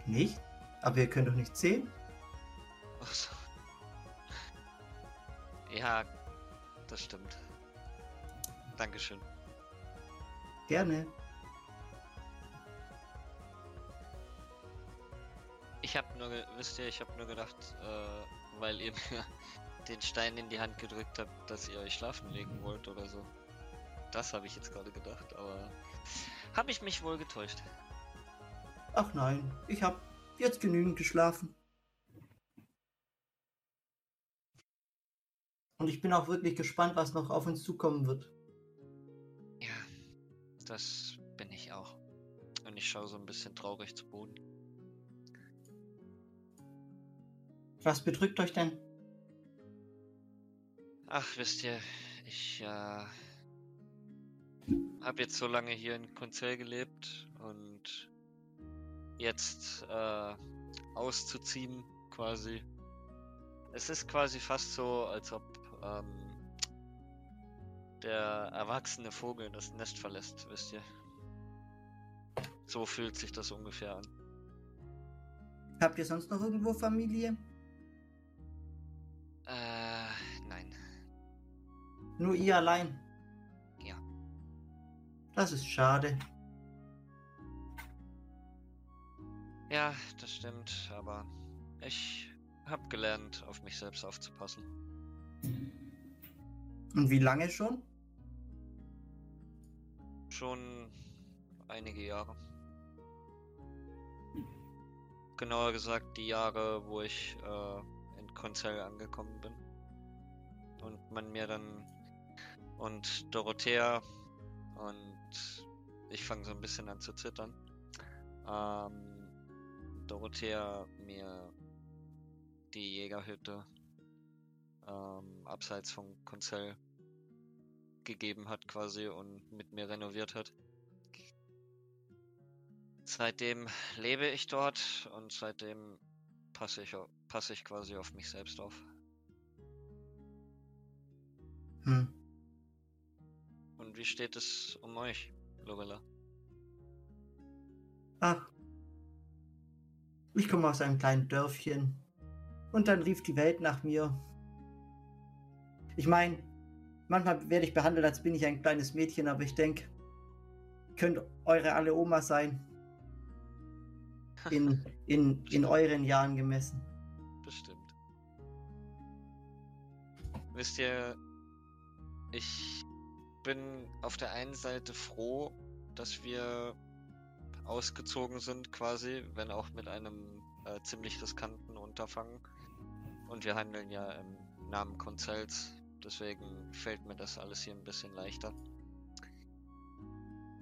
Nicht? Aber ihr könnt doch nicht sehen. Ach so. <laughs> Ja, das stimmt. Dankeschön. Gerne. Ich hab nur, wisst ihr, ich hab nur gedacht, äh, weil ihr mir <laughs> den Stein in die Hand gedrückt habt, dass ihr euch schlafen legen wollt oder so. Das habe ich jetzt gerade gedacht, aber habe ich mich wohl getäuscht. Ach nein, ich hab jetzt genügend geschlafen. Und ich bin auch wirklich gespannt, was noch auf uns zukommen wird. Ja, das bin ich auch. Und ich schaue so ein bisschen traurig zu Boden. Was bedrückt euch denn? Ach, wisst ihr, ich äh, habe jetzt so lange hier in Konzell gelebt und jetzt äh, auszuziehen quasi. Es ist quasi fast so, als ob ähm, der erwachsene Vogel das Nest verlässt, wisst ihr. So fühlt sich das ungefähr an. Habt ihr sonst noch irgendwo Familie? Äh, nein. Nur ihr allein? Ja. Das ist schade. Ja, das stimmt, aber ich habe gelernt, auf mich selbst aufzupassen. Und wie lange schon? Schon einige Jahre. Genauer gesagt die Jahre, wo ich äh, Konzell angekommen bin. Und man mir dann und Dorothea und ich fange so ein bisschen an zu zittern. Ähm, Dorothea mir die Jägerhütte ähm, abseits von Konzell gegeben hat quasi und mit mir renoviert hat. Seitdem lebe ich dort und seitdem passe ich, au- passe ich quasi auf mich selbst auf. Hm. Und wie steht es um euch, Lorella? Ach. Ich komme aus einem kleinen Dörfchen. Und dann rief die Welt nach mir. Ich meine, manchmal werde ich behandelt, als bin ich ein kleines Mädchen, aber ich denke, könnt eure alle Oma sein. <laughs> In, in, in euren Jahren gemessen. Bestimmt. Wisst ihr, ich bin auf der einen Seite froh, dass wir ausgezogen sind, quasi, wenn auch mit einem äh, ziemlich riskanten Unterfangen. Und wir handeln ja im Namen Konzells, deswegen fällt mir das alles hier ein bisschen leichter.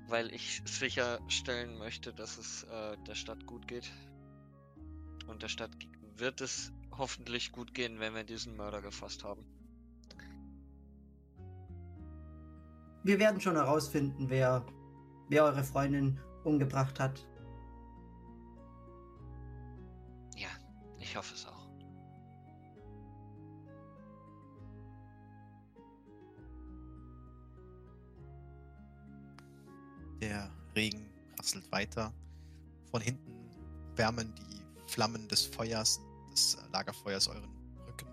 Weil ich sicherstellen möchte, dass es äh, der Stadt gut geht. Und der Stadt wird es hoffentlich gut gehen, wenn wir diesen Mörder gefasst haben. Wir werden schon herausfinden, wer, wer eure Freundin umgebracht hat. Ja, ich hoffe es auch. Der Regen prasselt weiter. Von hinten wärmen die Flammen des Feuers, des Lagerfeuers euren Rücken.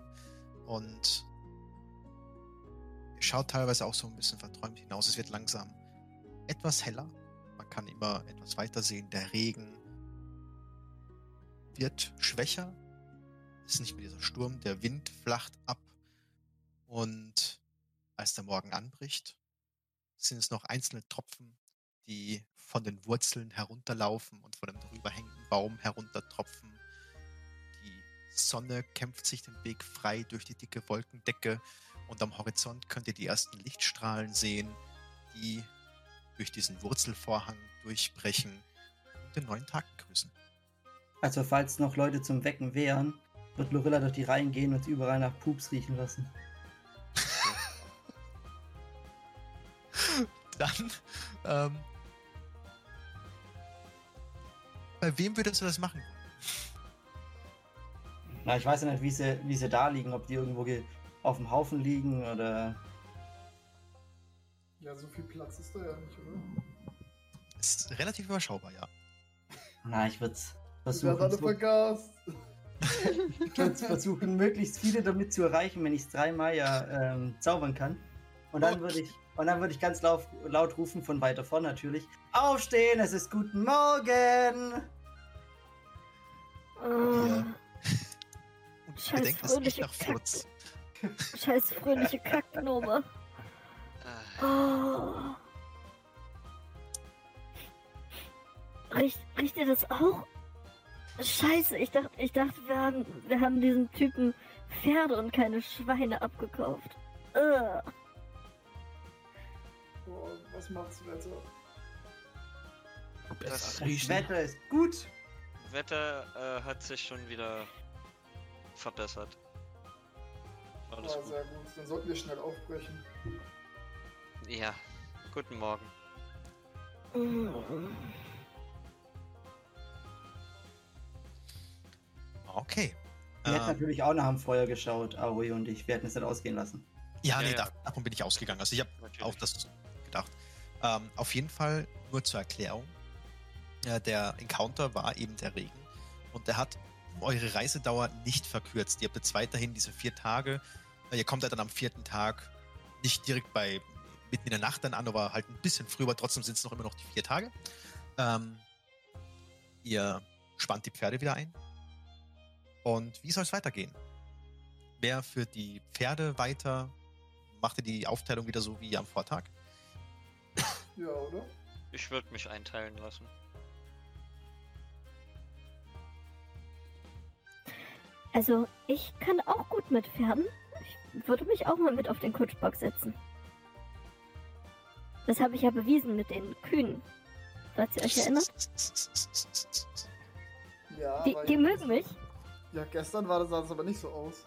Und ihr schaut teilweise auch so ein bisschen verträumt hinaus. Es wird langsam etwas heller. Man kann immer etwas weiter sehen. Der Regen wird schwächer. Es ist nicht mehr dieser Sturm. Der Wind flacht ab. Und als der Morgen anbricht, sind es noch einzelne Tropfen, die von den Wurzeln herunterlaufen und von dem drüber hängenden Baum heruntertropfen. Die Sonne kämpft sich den Weg frei durch die dicke Wolkendecke und am Horizont könnt ihr die ersten Lichtstrahlen sehen, die durch diesen Wurzelvorhang durchbrechen und den neuen Tag begrüßen. Also falls noch Leute zum Wecken wären, wird Lorilla durch die Reihen gehen und sie überall nach Pups riechen lassen. <laughs> Dann, ähm, bei wem würdest du das machen? Na, ich weiß ja nicht, wie sie, wie sie da liegen, ob die irgendwo ge- auf dem Haufen liegen oder. Ja, so viel Platz ist da ja nicht, oder? Ist relativ überschaubar, ja. Na, ich würde versuchen, alle so, vergast. <laughs> ich versuchen, möglichst viele damit zu erreichen, wenn ich es dreimal ja ähm, zaubern kann. Und dann würde ich, und dann würde ich ganz laut, laut rufen, von weiter vorn natürlich. Aufstehen, es ist guten Morgen! Oh, Ja. Scheiß nicht fröhliche nach Furz. scheiß fröhliche <laughs> Kacknummer. Äh, Oh. Riecht, riecht ihr das auch? Scheiße, ich dachte, ich dachte, wir haben, wir haben diesen Typen Pferde und keine Schweine abgekauft. Ugh. Boah, was macht's Wetter? das Das Wetter ist gut. Wetter äh, hat sich schon wieder verbessert. Alles Ah, gut. sehr gut. Dann sollten wir schnell aufbrechen. Ja, guten Morgen. Okay. Wir hätten Ähm, natürlich auch nach dem Feuer geschaut, Aoi und ich. Wir hätten es nicht ausgehen lassen. ja, Ja, nee, ja. da- davon bin ich ausgegangen. Also ich habe Natürlich. auch das gedacht. Ähm, auf jeden Fall nur zur Erklärung. Ja, der Encounter war eben der Regen und der hat eure Reisedauer nicht verkürzt. Ihr habt jetzt weiterhin diese vier Tage. Ihr kommt ja dann am vierten Tag nicht direkt bei mitten in der Nacht dann an, aber halt ein bisschen früher, aber trotzdem sind es noch immer noch die vier Tage. Ähm, ihr spannt die Pferde wieder ein. Und wie soll es weitergehen? Wer führt die Pferde weiter? Macht ihr die Aufteilung wieder so wie am Vortag? Ja, oder? Ich würde mich einteilen lassen. Also, ich kann auch gut mit Pferden. Ich würde mich auch mal mit auf den Kutschbock setzen. Das habe ich ja bewiesen mit den Kühen. Falls ihr euch erinnert. Ja, Die, die mögen mich. Ja, gestern war das, sah das aber nicht so aus.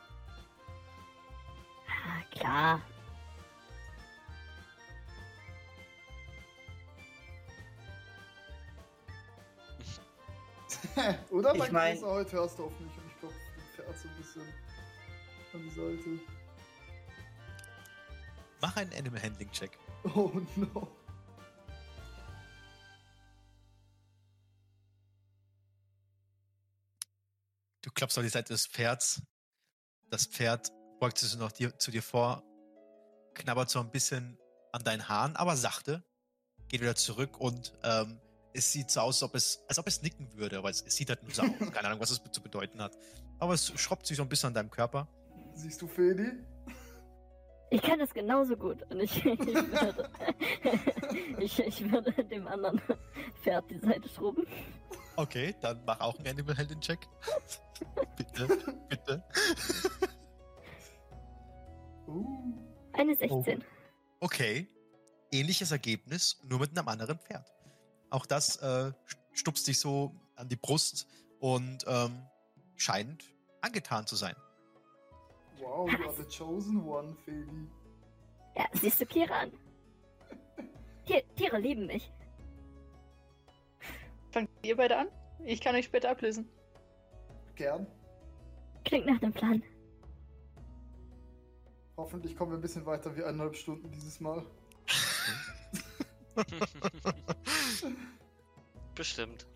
Ah, klar. <laughs> Oder? Ich Mein heute hörst du auf mich Pferd so ein bisschen an die Seite. Mach einen Animal Handling Check. Oh no. Du klappst auf die Seite des Pferds. Das Pferd beugt sich noch dir, zu dir vor, knabbert so ein bisschen an deinen Haaren, aber sachte, geht wieder zurück und ähm, es sieht so aus, als ob es, als ob es nicken würde, aber es, es sieht halt nur so aus. <laughs> Keine Ahnung, was es zu bedeuten hat. Aber es schraubt sich so ein bisschen an deinem Körper. Siehst du Feli? Ich kann das genauso gut. Und ich, <laughs> ich, würde, <laughs> ich, ich würde dem anderen Pferd die Seite schrubben. Okay, dann mach auch einen Animal Handling Check. <laughs> bitte, bitte. Uh. Eine 16. Okay, ähnliches Ergebnis, nur mit einem anderen Pferd. Auch das äh, stupst dich so an die Brust und ähm, scheint angetan zu sein. Wow, you are the chosen one, Feli. Ja, siehst du Kira an. Tier, Tiere lieben mich. Fangt ihr beide an? Ich kann euch später ablösen. Gern. Klingt nach einem Plan. Hoffentlich kommen wir ein bisschen weiter wie eineinhalb Stunden dieses Mal. <laughs> Bestimmt.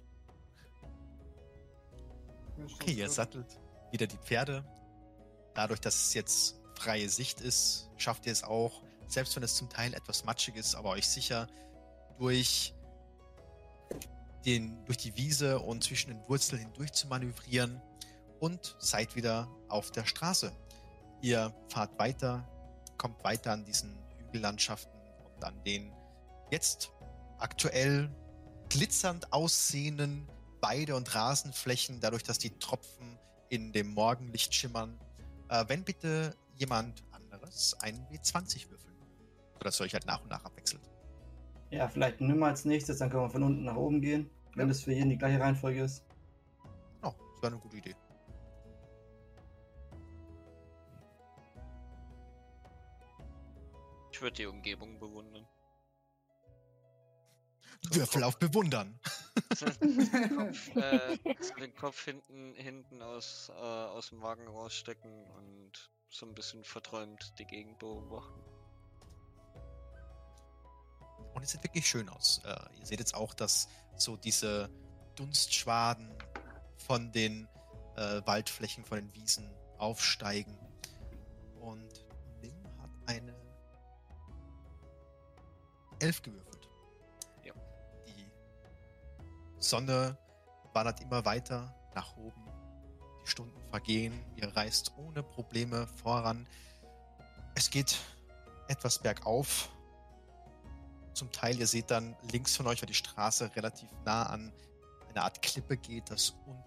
Okay, ihr sattelt wieder die Pferde. Dadurch, dass es jetzt freie Sicht ist, schafft ihr es auch, selbst wenn es zum Teil etwas matschig ist, aber euch sicher durch, den, durch die Wiese und zwischen den Wurzeln hindurch zu manövrieren und seid wieder auf der Straße. Ihr fahrt weiter, kommt weiter an diesen Hügellandschaften und an den jetzt aktuell glitzernd aussehenden Weide- und Rasenflächen, dadurch, dass die Tropfen in dem Morgenlicht schimmern. Äh, wenn bitte jemand anderes einen W20 würfeln. Sodass ihr euch halt nach und nach abwechselt. Ja, vielleicht nimm mal als nächstes, dann können wir von unten nach oben gehen. Wenn Ja. das für jeden die gleiche Reihenfolge ist. Oh, das wäre eine gute Idee. Ich würde die Umgebung bewundern. Würfel auf Bewundern. <laughs> Kopf, äh, den Kopf hinten, hinten aus, äh, aus dem Wagen rausstecken und so ein bisschen verträumt die Gegend beobachten. Und es sieht wirklich schön aus. Äh, ihr seht jetzt auch, dass so diese Dunstschwaden von den äh, Waldflächen, von den Wiesen aufsteigen. Und Nim hat eine Elf gewürfelt. Sonne wandert immer weiter nach oben. Die Stunden vergehen. Ihr reist ohne Probleme voran. Es geht etwas bergauf. Zum Teil, ihr seht dann links von euch, weil die Straße relativ nah an eine Art Klippe geht, dass unten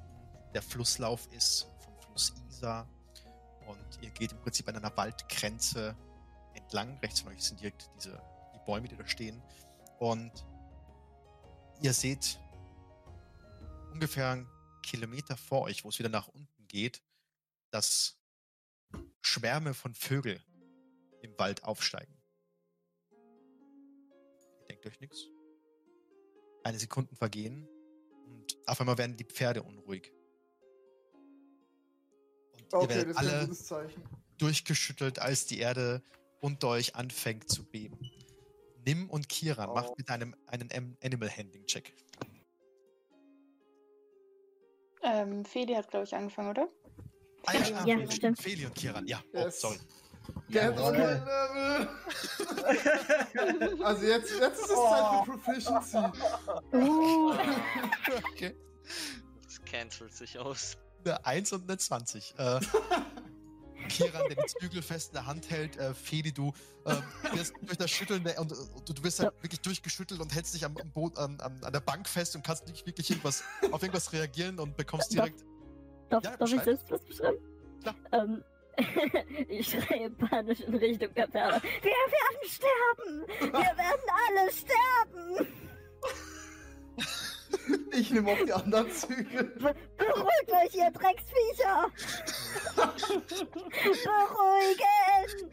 der Flusslauf ist vom Fluss Isar. Und ihr geht im Prinzip an einer Waldgrenze entlang. Rechts von euch sind direkt diese die Bäume, die da stehen. Und ihr seht ungefähr einen Kilometer vor euch, wo es wieder nach unten geht, dass Schwärme von Vögeln im Wald aufsteigen. Ihr denkt euch nichts. Eine Sekunden vergehen und auf einmal werden die Pferde unruhig. Und ihr Okay, werdet ist ein alle durchgeschüttelt, als die Erde unter euch anfängt zu beben. Nim und Kiran, Oh. macht mit einem einen Animal Handling Check. Ähm, Feli hat, glaube ich, angefangen, oder? Ah, Ja, ja, stimmt. Feli und Kiran, ja. Oh, Yes. sorry. Level! also jetzt, jetzt ist es Zeit für Proficiency. Uh, <laughs> okay. Das cancelt sich aus. Eine 1 und eine 20. Äh, <laughs> Kiran, der die Zügel fest in der Hand hält, äh, Feli, du äh, wirst durch das Schütteln der, und, und du wirst halt wirklich durchgeschüttelt und hältst dich am, am Boot, an, an, der Bank fest und kannst nicht wirklich irgendwas, auf irgendwas reagieren und bekommst direkt. darf, Ja, darf ich selbst was beschreiben? Klar. Ähm, <laughs> ich schreie panisch in Richtung der Pferde. Wir werden sterben! Wir werden alle sterben! <laughs> <laughs> Ich nehme auch die anderen Zügel. Be beruhigt euch, ihr Drecksviecher! Beruhigen!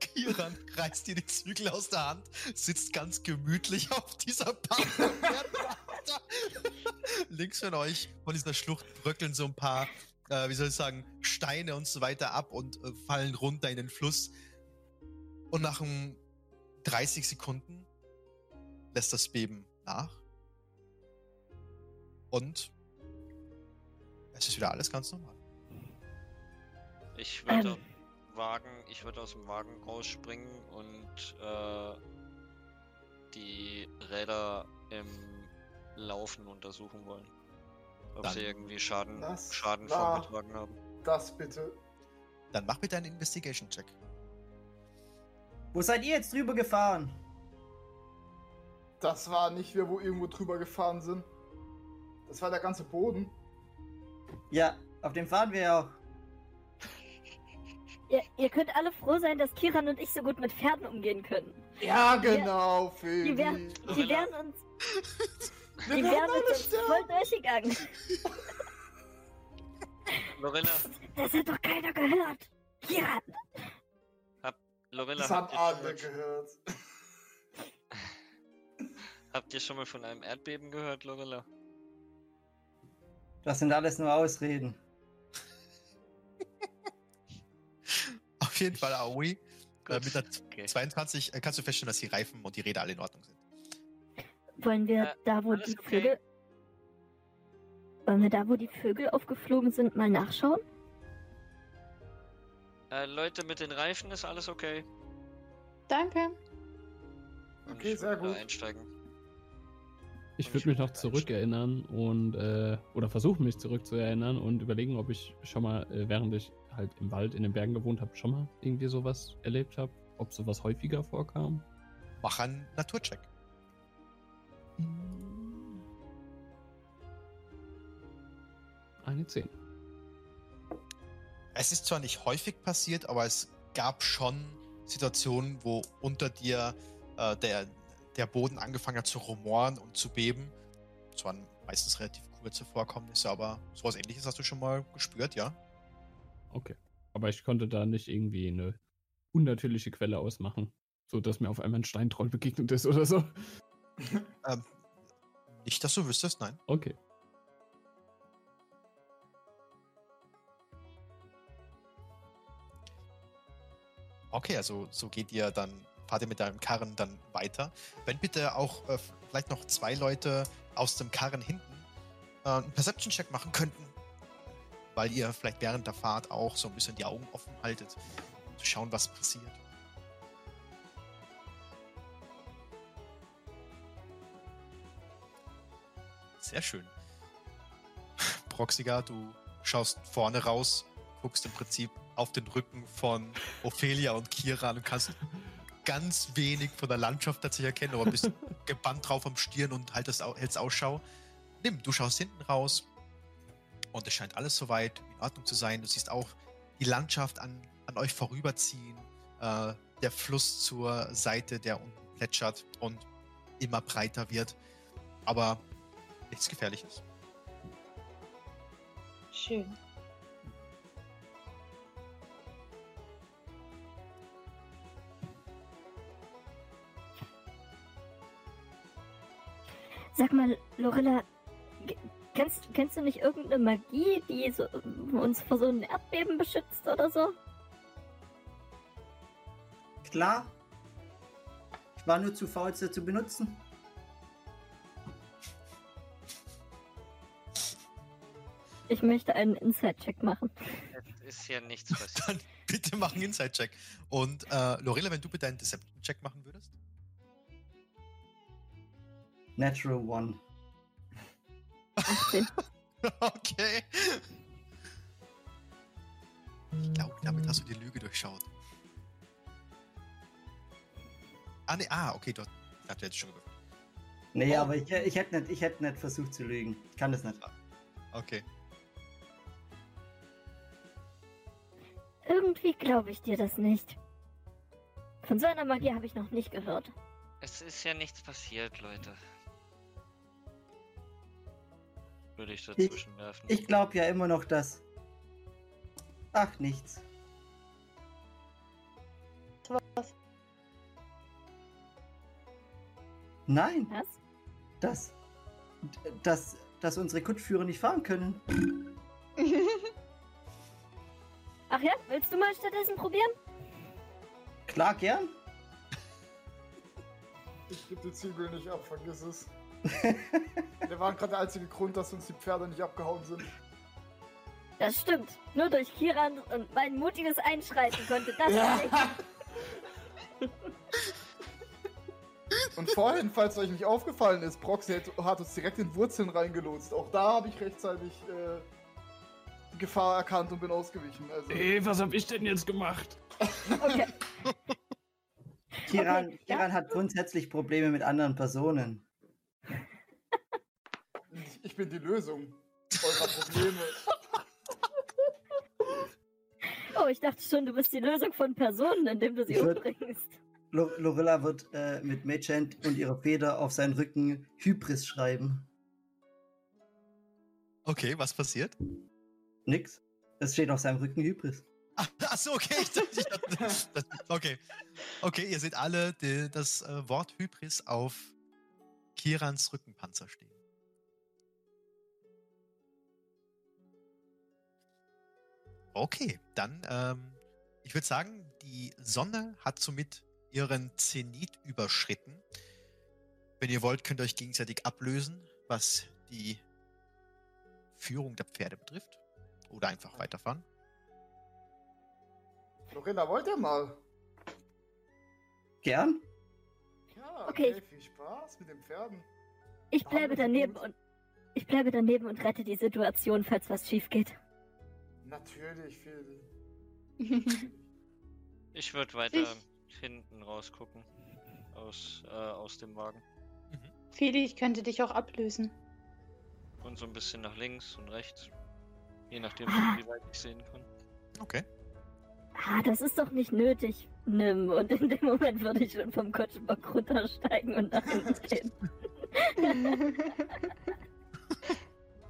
Kiran reißt dir die Zügel aus der Hand, sitzt ganz gemütlich auf dieser Bank. und fährt weiter. Links von euch, von dieser Schlucht, bröckeln so ein paar, äh, wie soll ich sagen, Steine und so weiter ab und äh, fallen runter in den Fluss. Und nach um 30 Sekunden lässt das Beben nach. Und es ist wieder alles ganz normal. Ich würde Ähm. Wagen, ich würde aus dem Wagen rausspringen und äh, die Räder im Laufen untersuchen wollen. Ob Dann- sie irgendwie Schaden, Schaden war- vorgetragen haben. Das bitte. Dann mach bitte einen Investigation-Check. Wo seid ihr jetzt drüber gefahren? Das war nicht wir, wo irgendwo drüber gefahren sind. Das war der ganze Boden. Ja, auf dem fahren wir ja auch. Ihr, ihr könnt alle froh sein, dass Kiran und ich so gut mit Pferden umgehen können. Ja, genau, Feli. Die wären, die wären uns, Wir die werden uns sterben. voll durchgegangen. Lorella, Das hat doch keiner gehört. Kiran! Lorella Das habt, haben ihr alle schon mal, gehört. <laughs> habt ihr schon mal von einem Erdbeben gehört, Lorella? Das sind alles nur Ausreden. <laughs> Auf jeden Fall, Aoi. Äh, Gut, mit der okay. 22 äh, kannst du feststellen, dass die Reifen und die Räder alle in Ordnung sind. Wollen wir Äh, da, wo die okay. Vögel. Wollen wir da, wo die Vögel aufgeflogen sind, mal nachschauen? Äh, Leute, mit den Reifen ist alles okay. Danke. Und Okay, ich sehr gut. einsteigen. Ich würde ich mich noch zurückerinnern und äh, oder versuchen mich zurückzuerinnern und überlegen, ob ich schon mal, äh, während ich halt im Wald in den Bergen gewohnt habe, schon mal irgendwie sowas erlebt habe, ob sowas häufiger vorkam. Mach einen Naturcheck. Eine 10. Es ist zwar nicht häufig passiert, aber es gab schon Situationen, wo unter dir äh, der, der Boden angefangen hat zu rumoren und zu beben. Das waren meistens relativ kurze Vorkommnisse, aber sowas ähnliches hast du schon mal gespürt, ja? Okay. Aber ich konnte da nicht irgendwie eine unnatürliche Quelle ausmachen, so dass mir auf einmal ein Steintroll begegnet ist oder so. <laughs> Ähm, nicht, dass du wüsstest, nein. Okay. Okay, also so geht ihr dann, fahrt ihr mit deinem Karren dann weiter. Wenn bitte auch äh, vielleicht noch zwei Leute aus dem Karren hinten äh, einen Perception-Check machen könnten, weil ihr vielleicht während der Fahrt auch so ein bisschen die Augen offen haltet, um zu schauen, was passiert. Sehr schön. <laughs> Proxiga, du schaust vorne raus, guckst im Prinzip auf den Rücken von Ophelia und Kira und kannst ganz wenig von der Landschaft tatsächlich erkennen, aber bist <laughs> gebannt drauf am Stirn und haltest, hältst Ausschau. Nimm, du schaust hinten raus und es scheint alles soweit in Ordnung zu sein. Du siehst auch die Landschaft an, an euch vorüberziehen, äh, der Fluss zur Seite, der unten plätschert und immer breiter wird, aber nichts Gefährliches. Schön. Sag mal, Lorella, g- kennst, kennst du nicht irgendeine Magie, die so, uns vor so einem Erdbeben beschützt oder so? Klar. Ich war nur zu faul, sie zu benutzen. Ich möchte einen Inside-Check machen. Es ist ja nichts <laughs> passiert. Dann bitte mach einen Inside-Check. Und äh, Lorella, wenn du bitte einen Deception-Check machen würdest? Natural One. 18. <laughs> okay. Ich glaube, damit hast du die Lüge durchschaut. Ah, nee, ah, okay, hast, ich dachte, du hättest schon gewürfelt. Nee, Oh. aber ich, ich hätte nicht, ich hätte nicht versucht zu lügen. Ich kann das nicht. Okay. Irgendwie glaube ich dir das nicht. Von so einer Magie habe ich noch nicht gehört. Es ist ja nichts passiert, Leute. Würde ich dazwischen werfen. Ich glaube ja immer noch, dass. Ach, nichts. Was? Nein, Was? dass, dass, dass unsere Kutschführer nicht fahren können. <laughs> Ach ja, willst du mal stattdessen probieren? Klar, gern. Ich gebe die Zügel nicht ab, vergiss es. Wir waren gerade der einzige Grund, dass uns die Pferde nicht abgehauen sind. Das stimmt. Nur durch Kiran und mein mutiges Einschreiten konnte das Ja. nicht. <laughs> Und vorhin, falls euch nicht aufgefallen ist, Proxy hat, uns direkt in Wurzeln reingelotst. Auch da habe ich rechtzeitig äh, die Gefahr erkannt und bin ausgewichen. Also, Ey, was hab ich denn jetzt gemacht? Okay. Kiran, Okay, ja. Kiran hat grundsätzlich Probleme mit anderen Personen. Ich, bin die Lösung eurer Probleme. <laughs> Oh, ich dachte schon, du bist die Lösung von Personen, indem du sie Ich würd- umbringst. Lo Lorilla wird äh, mit Magehand und ihrer Feder auf seinen Rücken Hybris schreiben. Okay, was passiert? Nix. Es steht auf seinem Rücken Hybris. Ach, ach so, okay. Ich dachte, ich dachte, <laughs> das, okay. Okay, ihr seht alle die, das äh, Wort Hybris auf Kirans Rückenpanzer stehen. Okay, dann, ähm, ich würde sagen, die Sonne hat somit ihren Zenit überschritten. Wenn ihr wollt, könnt ihr euch gegenseitig ablösen, was die Führung der Pferde betrifft. Oder einfach weiterfahren. Lorena, wollt ihr mal? Gern? Ja, Okay. okay. Viel Spaß mit den Pferden. Ich bleibe daneben und ich bleibe daneben und rette die Situation, falls was schief geht. Natürlich, Phil. <laughs> Ich würde weiter Ich- hinten rausgucken. Aus, äh, aus dem Wagen. Feli, ich könnte dich auch ablösen. Und so ein bisschen nach links und rechts. Je nachdem, Ah. wie weit ich sehen kann. Okay. Ah, das ist doch nicht nötig. Nimm. Und in dem Moment würde ich schon vom Kutschbock runtersteigen und nach hinten gehen. <laughs>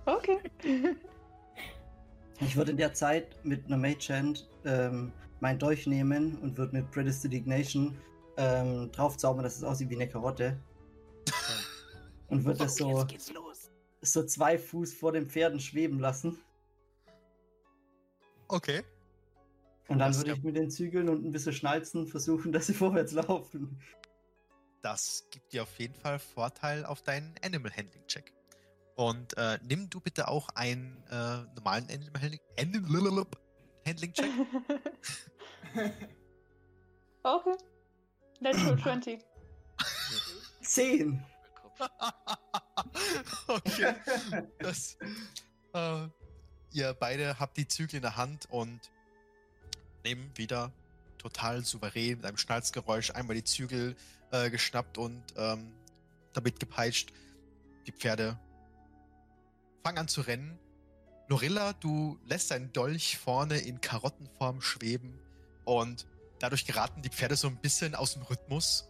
okay. Ich würde in der Zeit mit einer Magehand ähm, mein Dolch nehmen und würde mit Predestination ähm, draufzaubern, dass es aussieht wie eine Karotte. Und würde das so, so zwei Fuß vor den Pferden schweben lassen. Okay. Und dann würde ich mit den Zügeln und ein bisschen Schnalzen versuchen, <laughs> dass sie vorwärts laufen. Das gibt dir auf jeden Fall Vorteil auf deinen Animal Handling Check. Und äh, nimm du bitte auch einen äh, normalen Animal Handling, Animal Handling Check. <laughs> okay. Natural 20. Zehn! Kopf. <laughs> okay. Das, äh, ihr beide habt die Zügel in der Hand und nehmen wieder total souverän mit einem Schnalzgeräusch einmal die Zügel äh, geschnappt und ähm, damit gepeitscht. Die Pferde fangen an zu rennen. Lorilla, du lässt deinen Dolch vorne in Karottenform schweben und dadurch geraten die Pferde so ein bisschen aus dem Rhythmus.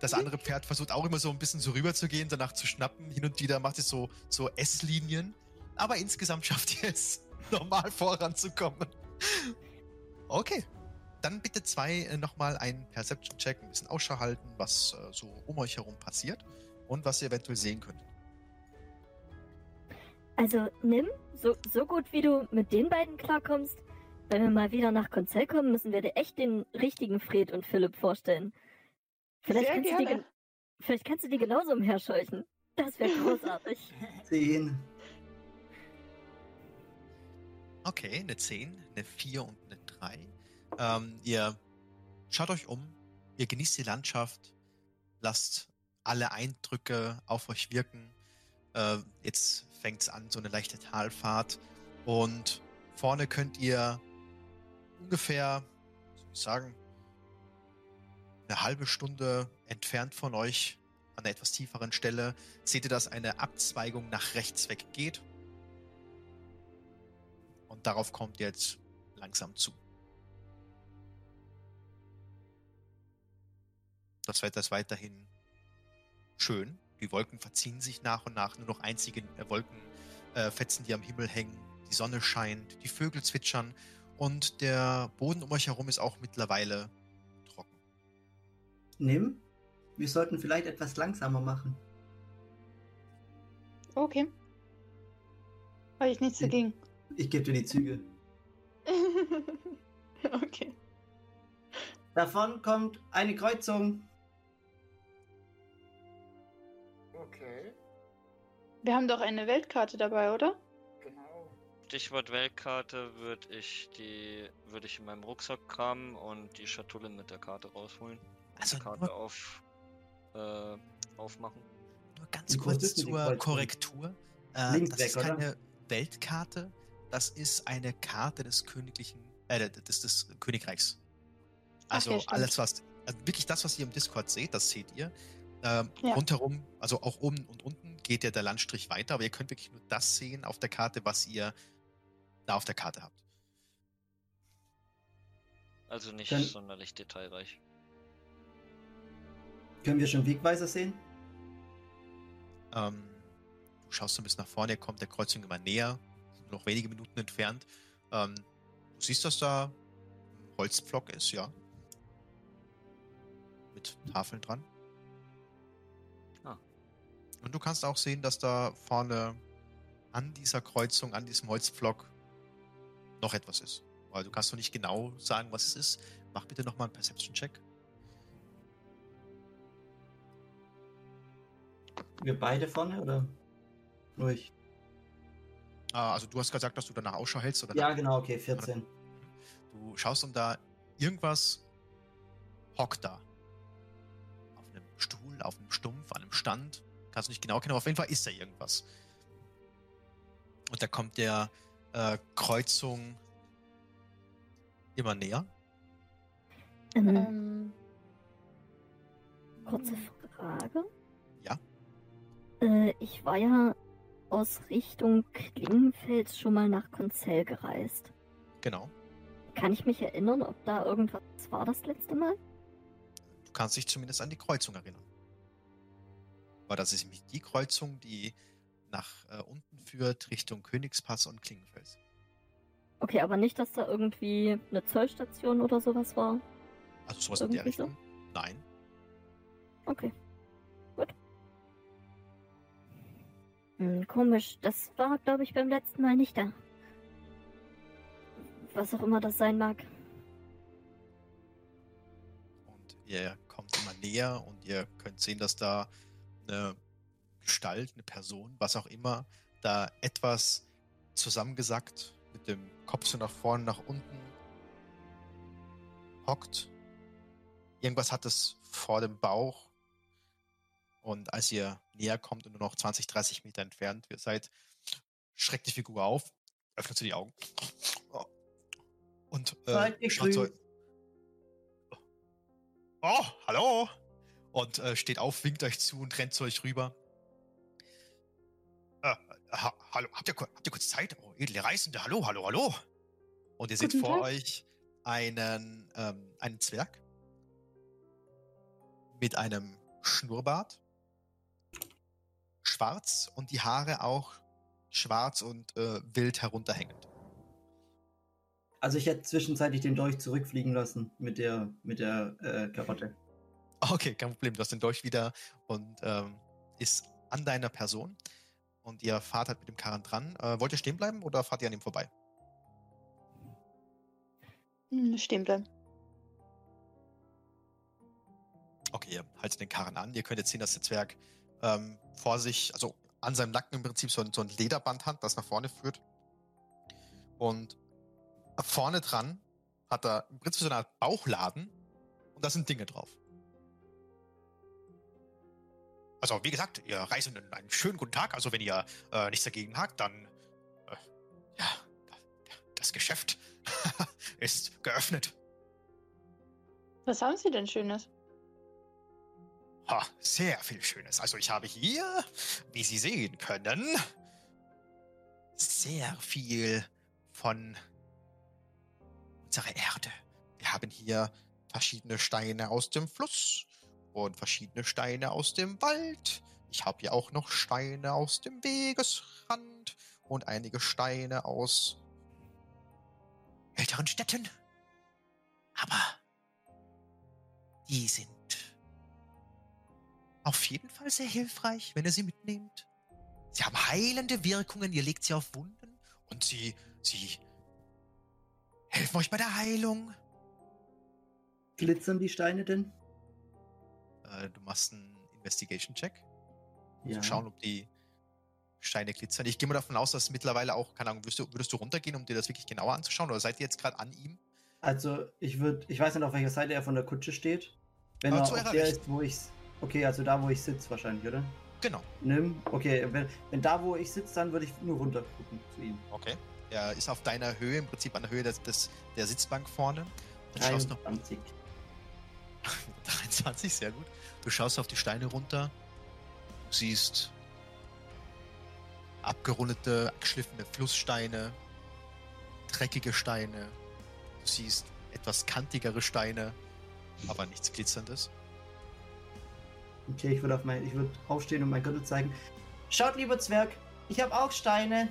Das andere Pferd versucht auch immer so ein bisschen so rüber zu gehen, danach zu schnappen. Hin und wieder macht es so, so S-Linien. Aber insgesamt <laughs> schafft ihr es, normal voranzukommen. Okay. Dann bitte zwei äh, nochmal einen Perception-Check, ein bisschen Ausschau halten, was äh, so um euch herum passiert und was ihr eventuell sehen könnt. Also nimm, so, so gut wie du mit den beiden klarkommst, wenn wir mal wieder nach Konzell kommen, müssen wir dir echt den richtigen Fred und Philipp vorstellen. Vielleicht, Sehr kannst du, die, gerne. vielleicht kannst du die genauso umherscheuchen. Das wäre großartig. <laughs> Zehn. Okay, eine 10, eine 4 und eine 3. Ähm, ihr schaut euch um, ihr genießt die Landschaft, lasst alle Eindrücke auf euch wirken. Äh, jetzt fängt es an, so eine leichte Talfahrt. Und vorne könnt ihr ungefähr, soll ich sagen, eine halbe Stunde entfernt von euch, an einer etwas tieferen Stelle, seht ihr, dass eine Abzweigung nach rechts weg geht. Und darauf kommt ihr jetzt langsam zu. Das Wetter ist weiterhin schön. Die Wolken verziehen sich nach und nach. Nur noch einzige äh, Wolken äh, Fetzen, die am Himmel hängen. Die Sonne scheint, die Vögel zwitschern und der Boden um euch herum ist auch mittlerweile trocken. Nimm. Wir sollten vielleicht etwas langsamer machen. Okay. Habe ich nichts dagegen. Ich gebe dir die Züge. <laughs> okay. Davon kommt eine Kreuzung. Okay, Wir haben doch eine Weltkarte dabei, oder? genau. Stichwort Weltkarte würde ich die würde ich in meinem Rucksack kramen und die Schatulle mit der Karte rausholen. Also die Karte nur- auf äh, aufmachen. Nur ganz kurz zur? Korrektur. Äh, das weg, ist oder? keine Weltkarte, das ist eine Karte des königlichen, äh, des, des Königreichs. Ach Also ja, stimmt. alles, was, also wirklich das, was ihr im Discord seht, das seht ihr. Ähm, Ja. Rundherum, also auch oben und unten geht ja der Landstrich weiter, aber ihr könnt wirklich nur das sehen auf der Karte, was ihr da auf der Karte habt. Also nicht Dann- sonderlich detailreich. Können wir schon Wegweiser sehen? Ähm, du schaust so ein bisschen nach vorne, ihr kommt der Kreuzung immer näher, sind nur noch wenige Minuten entfernt. Ähm, du siehst, dass da ein Holzpflock ist, ja. Mit Tafeln dran. Und du kannst auch sehen, dass da vorne an dieser Kreuzung, an diesem Holzpflock noch etwas ist. Weil du kannst noch nicht genau sagen, was es ist. Mach bitte nochmal einen Perception-Check. Wir beide vorne oder nur ich? Ah, also du hast gesagt, dass du danach Ausschau hältst, oder? Ja, genau, okay, 14. Du schaust und da irgendwas hockt da. Auf einem Stuhl, auf einem Stumpf, an einem Stand. Kannst du nicht genau kennen, aber auf jeden Fall ist da irgendwas. Und da kommt der äh, Kreuzung immer näher. Ähm, Ähm, kurze Frage. Ja. Äh, ich war ja aus Richtung Klingenfels schon mal nach Konzell gereist. Genau. Kann ich mich erinnern, ob da irgendwas war das letzte Mal? Du kannst dich zumindest an die Kreuzung erinnern. Weil das ist nämlich die Kreuzung, die nach äh, unten führt, Richtung Königspass und Klingenfels. Okay, aber nicht, dass da irgendwie eine Zollstation oder sowas war. Also sowas in der Irgendwie so? Richtung? Nein. Okay. Gut. Hm, komisch. Das war, glaube ich, beim letzten Mal nicht da. Was auch immer das sein mag. Und ihr kommt immer näher und ihr könnt sehen, dass da eine Gestalt, eine Person, was auch immer, da etwas zusammengesackt mit dem Kopf so nach vorne, nach unten hockt. Irgendwas hat es vor dem Bauch. Und als ihr näher kommt und nur noch 20, 30 Meter entfernt ihr seid, schreckt die Figur auf, öffnet sie die Augen. Und äh, schaut so. Oh, hallo! Und äh, steht auf, winkt euch zu und rennt zu euch rüber. Äh, ha hallo, habt ihr, habt ihr kurz Zeit? Oh, edle Reisende, hallo, hallo, hallo! Und ihr seht Guten vor Tag. euch einen, ähm, einen Zwerg mit einem Schnurrbart, schwarz und die Haare auch schwarz und äh, wild herunterhängend. Also ich hätte zwischenzeitlich den Dolch zurückfliegen lassen mit der mit der äh, Karotte. <laughs> Okay, kein Problem. Du hast den Dolch wieder und ähm, ist an deiner Person. Und ihr fahrt halt mit dem Karren dran. Äh, wollt ihr stehen bleiben oder fahrt ihr an ihm vorbei? hm, stehen bleiben. Okay, ihr haltet den Karren an. Ihr könnt jetzt sehen, dass der Zwerg ähm, vor sich, also an seinem Nacken im Prinzip so ein, so ein Lederband hat, das nach vorne führt. Und vorne dran hat er im Prinzip so eine Art Bauchladen und da sind Dinge drauf. Also, wie gesagt, ihr Reisenden, einen schönen guten Tag. Also, wenn ihr äh, nichts dagegen habt, dann äh, ja, das Geschäft <laughs> ist geöffnet. Was haben Sie denn Schönes? Ha, sehr viel Schönes. Also ich habe hier, wie Sie sehen können, sehr viel von unserer Erde. Wir haben hier verschiedene Steine aus dem Fluss und verschiedene Steine aus dem Wald. Ich habe hier auch noch Steine aus dem Wegesrand und einige Steine aus älteren Städten. Aber die sind auf jeden Fall sehr hilfreich, wenn ihr sie mitnehmt. Sie haben heilende Wirkungen, ihr legt sie auf Wunden und sie, sie helfen euch bei der Heilung. Glitzern die Steine denn? Äh, du machst einen Investigation-Check, um Ja. zu schauen, ob die Steine glitzern. Ich gehe mal davon aus, dass mittlerweile auch, keine Ahnung, würdest du, würdest du runtergehen, um dir das wirklich genauer anzuschauen? Oder seid ihr jetzt gerade an ihm? Also, ich würde, ich weiß nicht, auf welcher Seite er von der Kutsche steht. Wenn Aber er zu auf der ist, wo ich. Okay, also da, wo ich sitze, wahrscheinlich, oder? Genau. Nimm. Okay, wenn, wenn da, wo ich sitze, dann würde ich nur runter gucken zu ihm. Okay. Er ist auf deiner Höhe, im Prinzip an der Höhe des, des, der Sitzbank vorne. Du schaust noch <laughs> 23. 23, sehr gut. Du schaust auf die Steine runter. Du siehst abgerundete, geschliffene Flusssteine, dreckige Steine. Du siehst etwas kantigere Steine, aber nichts Glitzerndes. Okay, ich würde auf mein, ich würde aufstehen und mein Gürtel zeigen. Schaut, lieber Zwerg, ich habe auch Steine.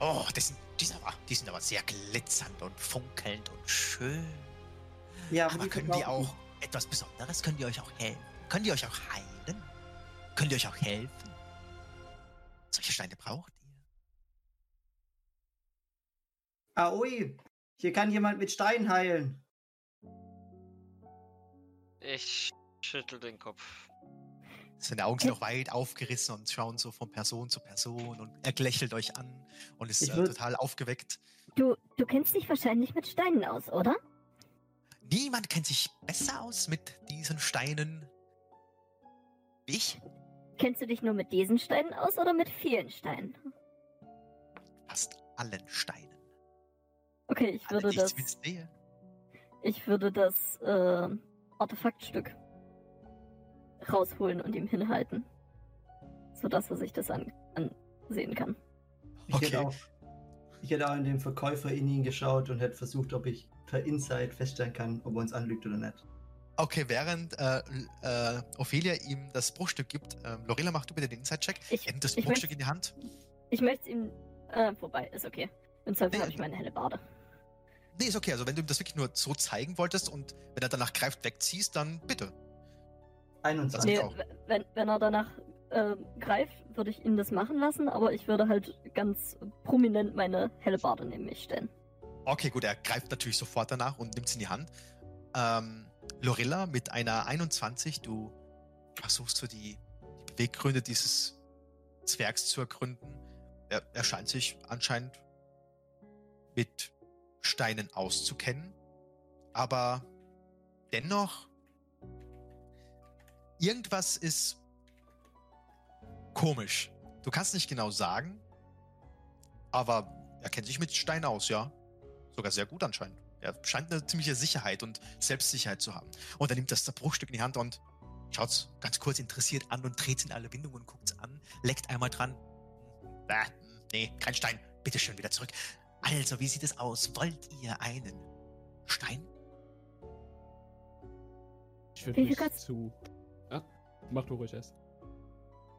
Oh, das sind, die, sind aber, die sind aber sehr glitzernd und funkelnd und schön. Ja, aber können die auch etwas Besonderes? Können die euch auch helfen? Können die euch auch heilen? Können die euch auch helfen? Solche Steine braucht ihr. Aoi, hier kann jemand mit Stein heilen. Ich schüttel den Kopf. Seine Augen sind noch weit aufgerissen und schauen so von Person zu Person und er lächelt euch an und ist äh, total aufgeweckt. Du, du kennst dich wahrscheinlich mit Steinen aus, oder? Niemand kennt sich besser aus mit diesen Steinen. wie Ich? Kennst du dich nur mit diesen Steinen aus oder mit vielen Steinen? Fast allen Steinen. Okay, ich Alle, würde ich das, sehe. ich würde das äh, Artefaktstück rausholen und ihm hinhalten, sodass er sich das an, ansehen kann. Ich, Okay. hätte auch, ich hätte auch in den Verkäufer in ihn geschaut und hätte versucht, ob ich per Insight feststellen kann, ob er uns anlügt oder nicht. Okay, während äh, äh, Ophelia ihm das Bruchstück gibt, ähm, Lorilla, mach du bitte den Inside-Check. Ich, Er nimmt das ich Bruchstück möcht- in die Hand. ich möchte es ihm. Äh, vorbei, ist okay. Im Zweifel Nee, habe ich meine helle Bade. Nee, ist okay. Also, wenn du ihm das wirklich nur so zeigen wolltest und wenn er danach greift, wegziehst, dann bitte. 21. Nee, auch. wenn, wenn er danach äh, greift, würde ich ihn das machen lassen, aber ich würde halt ganz prominent meine helle Bade neben mich stellen. Okay, gut, er greift natürlich sofort danach und nimmt es in die Hand. Ähm, Lorilla mit einer 21, du versuchst so die, die Beweggründe dieses Zwergs zu ergründen. Er, er scheint sich anscheinend mit Steinen auszukennen, aber dennoch irgendwas ist komisch. Du kannst nicht genau sagen, aber er kennt sich mit Steinen aus, ja. Sogar sehr gut anscheinend. Er scheint eine ziemliche Sicherheit und Selbstsicherheit zu haben. Und er nimmt das Bruchstück in die Hand und schaut's ganz kurz interessiert an und dreht in alle Windungen und guckt's an, leckt einmal dran. Äh, nee, kein Stein. Bitte schön wieder zurück. Also, wie sieht es aus? Wollt ihr einen Stein? Ich würde mich zu. Ja, mach du ruhig erst.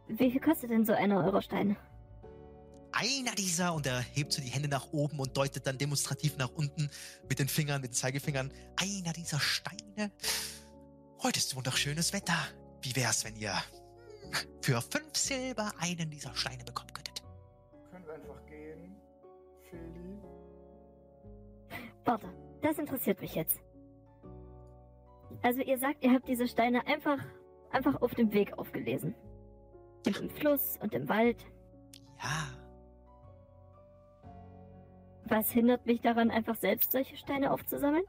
Wie viel kostet denn so einer eurer Steine? Einer dieser, und er hebt so die Hände nach oben und deutet dann demonstrativ nach unten mit den Fingern, mit den Zeigefingern. Einer dieser Steine. Heute ist wunderschönes Wetter. Wie wär's, wenn ihr für fünf Silber einen dieser Steine bekommen könntet? Können wir einfach gehen, Feli? Warte, das interessiert mich jetzt. Also ihr sagt, ihr habt diese Steine einfach, einfach auf dem Weg aufgelesen. Und im Fluss und im Wald. Ja, Was hindert mich daran, einfach selbst solche Steine aufzusammeln?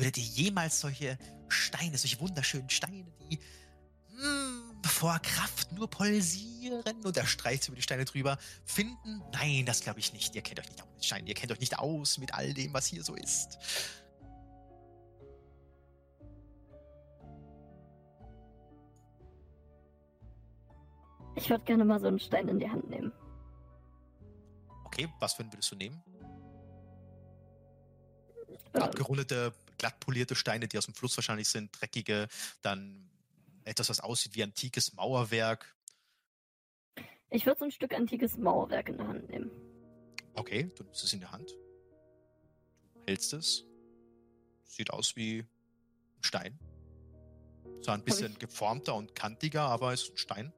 würdet ihr jemals solche Steine, solche wunderschönen Steine, die hm, vor Kraft nur pulsieren und er streicht über die Steine drüber, finden? Nein, das glaube ich nicht. Ihr kennt euch nicht aus mit Steinen. Ihr kennt euch nicht aus mit all dem, was hier so ist. Ich würde gerne mal so einen Stein in die Hand nehmen. Okay, was für einen würdest du nehmen? Abgerundete, glatt polierte Steine, die aus dem Fluss wahrscheinlich sind, dreckige, dann etwas, was aussieht wie antikes Mauerwerk. Ich würde so ein Stück antikes Mauerwerk in der Hand nehmen. Okay, du nimmst es in der Hand. Du hältst es. Sieht aus wie ein Stein. Zwar ein bisschen geformter und kantiger, aber es ist ein Stein.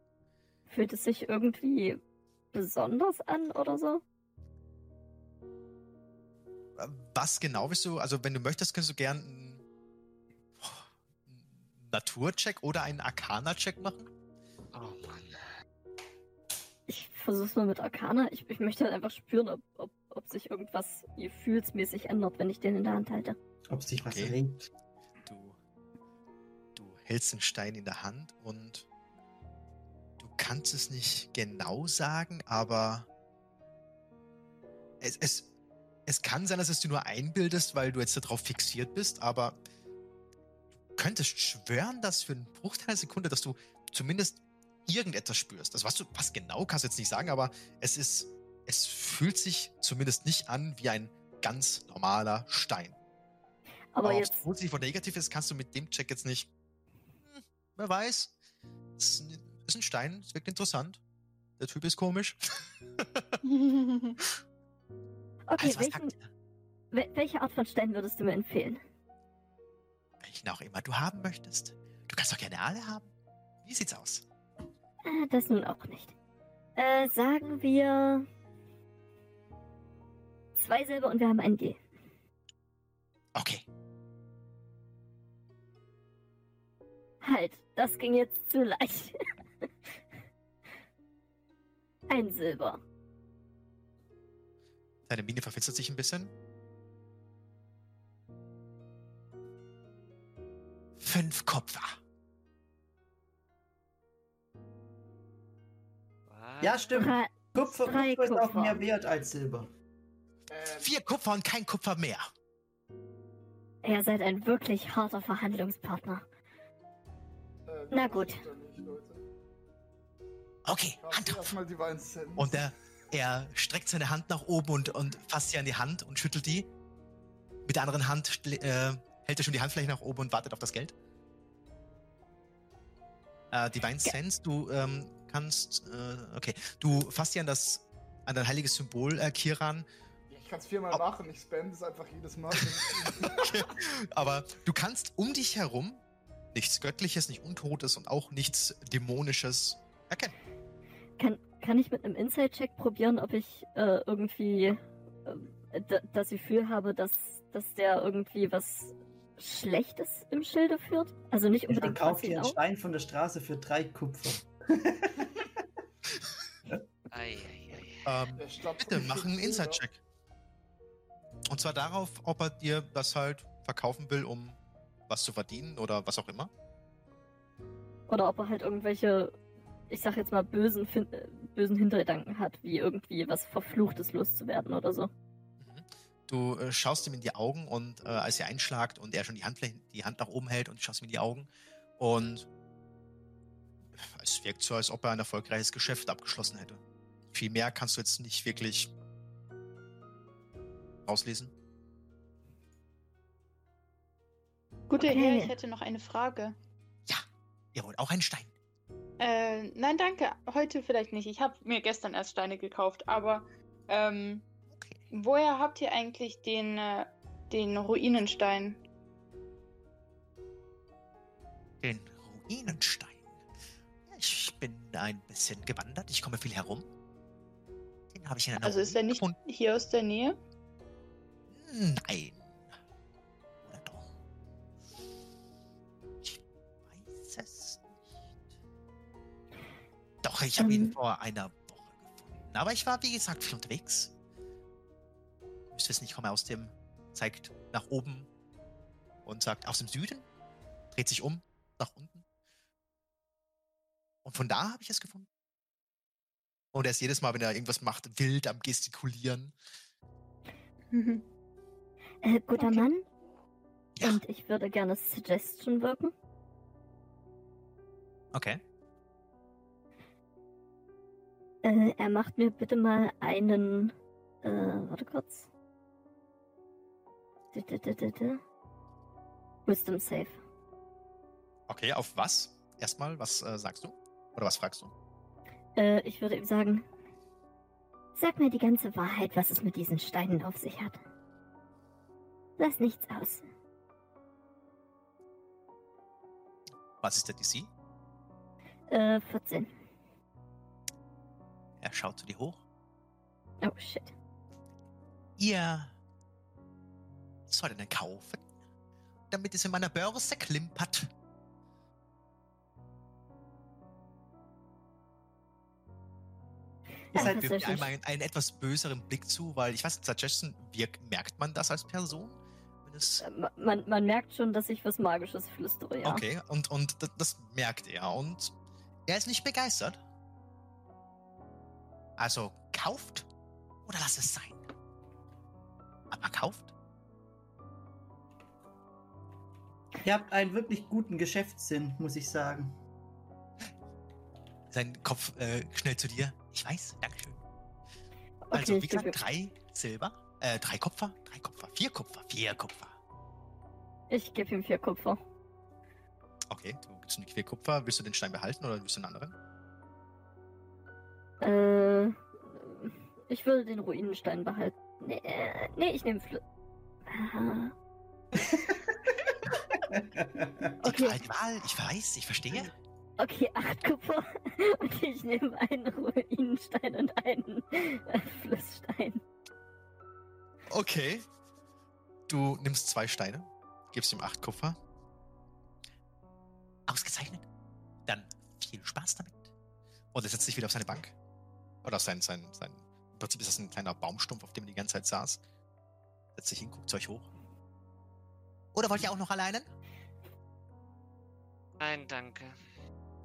Fühlt es sich irgendwie besonders an oder so? Was genau willst du? Also, wenn du möchtest, kannst du gern einen einen Naturcheck oder einen Arcana-Check machen. Oh Mann. Ich versuch's mal mit Arcana. Ich, ich möchte halt einfach spüren, ob, ob, ob sich irgendwas gefühlsmäßig ändert, wenn ich den in der Hand halte. Ob sich was Okay. regt. Du, du hältst den Stein in der Hand und du kannst es nicht genau sagen, aber es, es, es kann sein, dass es du nur einbildest, weil du jetzt darauf fixiert bist, aber du könntest schwören, dass für einen Bruchteil der Sekunde, dass du zumindest irgendetwas spürst. Das was du, was genau kannst du jetzt nicht sagen, aber es ist, es fühlt sich zumindest nicht an wie ein ganz normaler Stein. Aber Aber ob jetzt, es positiv oder negativ ist, kannst du mit dem Check jetzt nicht. Hm, wer weiß. Es ist ein Stein, es wirkt interessant. Der Typ ist komisch. <laughs> <laughs> okay, also, was welchen, welche Art von Stein würdest du mir empfehlen? Welchen auch immer du haben möchtest. Du kannst doch gerne alle haben. Wie sieht's aus? Äh, das nun auch nicht. Äh, sagen wir zwei Silber und wir haben einen Deal. Okay. Halt, das ging jetzt zu leicht. <laughs> ein Silber. Deine Mine verfinstert sich ein bisschen. Fünf Kupfer. Was? Ja, stimmt. Drei, Kupfer, drei Kupfer ist auch mehr wert als Silber. Ähm, Vier Kupfer und kein Kupfer mehr. ihr seid ein wirklich harter Verhandlungspartner. äh, Na gut. nicht. Okay, Hand auf. Und er, er streckt seine Hand nach oben und, und fasst sie an die Hand und schüttelt die. Mit der anderen Hand äh, hält er schon die Handfläche nach oben und wartet auf das Geld. Äh, Divine Sense, du ähm, kannst, äh, okay, du fasst dir an das, an dein heiliges Symbol, äh, Kiran, Ich kann es viermal Au- machen, ich spam das einfach jedes Mal. <laughs> aber du kannst um dich herum nichts Göttliches, nicht Untotes und auch nichts Dämonisches erkennen. Kann, kann ich mit einem Inside-Check probieren, ob ich äh, irgendwie äh, das Gefühl habe, dass, dass der irgendwie was Schlechtes im Schilde führt? Also nicht Ich unbedingt verkaufe was dir einen. Stein von der Straße für drei Kupfer. Ei, ei, ei. Ähm, Bitte, mach einen Inside-Check. Und zwar darauf, ob er dir das halt verkaufen will, um was zu verdienen oder was auch immer. Oder ob er halt irgendwelche, ich sag jetzt mal, bösen, Fin bösen Hintergedanken hat, wie irgendwie was Verfluchtes loszuwerden oder so. Mhm. Du äh, schaust ihm in die Augen und äh, als er einschlagt und er schon die, Handfläche, die Hand nach oben hält und du schaust ihm in die Augen und es wirkt so, als ob er ein erfolgreiches Geschäft abgeschlossen hätte. Viel mehr kannst du jetzt nicht wirklich rauslesen. Guter Okay. Herr, ich hätte noch eine Frage. Ihr wollt auch einen Stein. Äh, nein, danke. Heute vielleicht nicht. Ich habe mir gestern erst Steine gekauft, aber ähm, woher habt ihr eigentlich den, äh, den Ruinenstein? Den Ruinenstein. Ich bin ein bisschen gewandert. Ich komme viel herum. Den habe ich in einer Also ist er Ruine nicht gefunden. hier aus der Nähe? Nein. Doch, ich habe ihn Ähm. vor einer Woche gefunden. Aber ich war, wie gesagt, viel unterwegs. Müsst wissen, ich komme aus dem, zeigt nach oben und sagt aus dem Süden, dreht sich um, nach unten. Und von da habe ich es gefunden. Und er ist jedes Mal, wenn er irgendwas macht, wild am Gestikulieren. Äh, guter Okay. Mann, Ja, und ich würde gerne Suggestion wirken. okay. Äh, er macht mir bitte mal einen. Äh, warte kurz. Wisdom Save. Okay, auf was? erstmal, was äh, sagst du? Oder was fragst du? Äh, ich würde ihm sagen, sag mir die ganze Wahrheit, was es mit diesen Steinen auf sich hat. Lass nichts aus. Was ist der DC? Äh, 14. Er schaut zu dir hoch. Oh, shit. Ihr sollt einen kaufen, damit es in meiner Börse klimpert. Ihr Ja, seid was Wir soll haben ich- einmal einen, einen etwas böseren Blick zu, weil ich weiß, Suggestion, wirkt, merkt man das als Person? Äh, ma- Man, man merkt schon, dass ich was Magisches flüstere, ja. Okay, und, und das, das merkt er. Und er ist nicht begeistert. Also kauft oder lasst es sein. Aber kauft. Ihr habt einen wirklich guten Geschäftssinn, muss ich sagen. Sein Kopf äh, schnell zu dir. Ich weiß, Dankeschön. Okay, Also, wie gebe gesagt, drei Silber, äh, drei Kupfer, drei Kupfer, vier Kupfer, vier Kupfer. ich geb ihm vier Kupfer. Okay, du gibst ihm vier Kupfer. Willst du den Stein behalten oder willst du einen anderen? Äh, ich würde den Ruinenstein behalten. Nee, äh, nee ich nehme Fl <laughs> Okay. Die Wahl, ich weiß, ich verstehe. Okay, acht Kupfer. <laughs> Und ich nehme einen Ruinenstein und einen äh, Flussstein. Okay. Du nimmst zwei Steine, gibst ihm acht Kupfer. Ausgezeichnet. Dann viel Spaß damit. Und er setzt sich wieder auf seine Bank. Oder sein, sein, sein. Im Prinzip ist das ein kleiner Baumstumpf, auf dem er die ganze Zeit saß. Setzt sich hin, guckt euch hoch. Oder wollt ihr auch noch alleine? Nein, danke.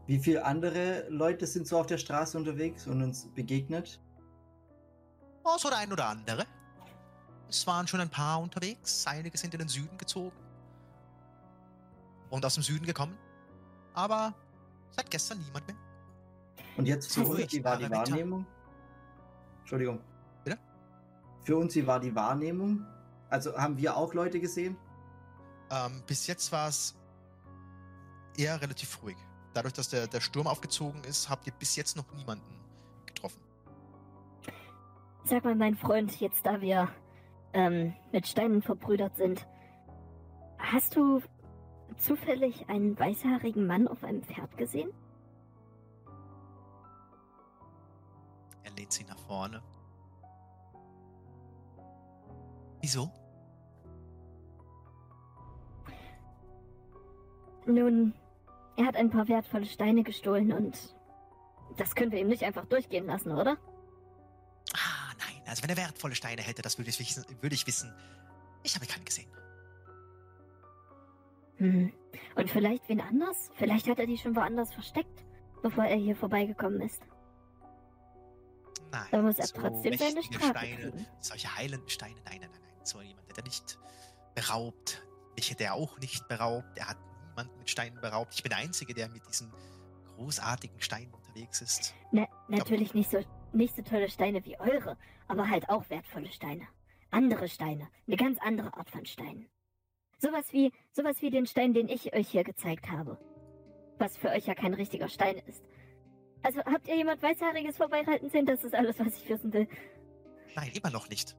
Wie viele andere Leute sind so auf der Straße unterwegs und uns begegnet? Oh, so der ein oder andere. Es waren schon ein paar unterwegs. Einige sind in den Süden gezogen. Und aus dem Süden gekommen. Aber seit gestern niemand mehr. Und jetzt für uns, wie war die. Wahrnehmung? Entschuldigung. Bitte? Für uns, wie war die Wahrnehmung? Also haben wir auch Leute gesehen? Ähm, bis jetzt war es eher relativ ruhig. Dadurch, dass der, der Sturm aufgezogen ist, habt ihr bis jetzt noch niemanden getroffen. Sag mal, mein Freund, jetzt da wir ähm, mit Steinen verbrüdert sind, hast du zufällig einen weißhaarigen Mann auf einem Pferd gesehen? Lehnt sich nach vorne. Wieso? Nun, er hat ein paar wertvolle Steine gestohlen und das können wir ihm nicht einfach durchgehen lassen, oder? Ah, nein. Also wenn er wertvolle Steine hätte, das würde ich wissen. Würde ich, wissen. ich habe keinen gesehen. Hm. Und vielleicht wen anders? Vielleicht hat er die schon woanders versteckt, bevor er hier vorbeigekommen ist. Nein. Da muss er so trotzdem seine Strafe Steine, kriegen. solche heilenden Steine, nein, nein, nein, nein. So jemand hätte er nicht beraubt. Mich hätte er auch nicht beraubt. Er hat niemanden mit Steinen beraubt. Ich bin der Einzige, der mit diesen großartigen Steinen unterwegs ist. Na, natürlich nicht so, nicht so tolle Steine wie eure, aber halt auch wertvolle Steine. Andere Steine, eine ganz andere Art von Steinen. Sowas wie, sowas wie den Stein, den ich euch hier gezeigt habe. Was für euch ja kein richtiger Stein ist. Also habt ihr jemand Weißhaariges vorbeireiten sehen? Das ist alles, was ich wissen will. Nein, immer noch nicht.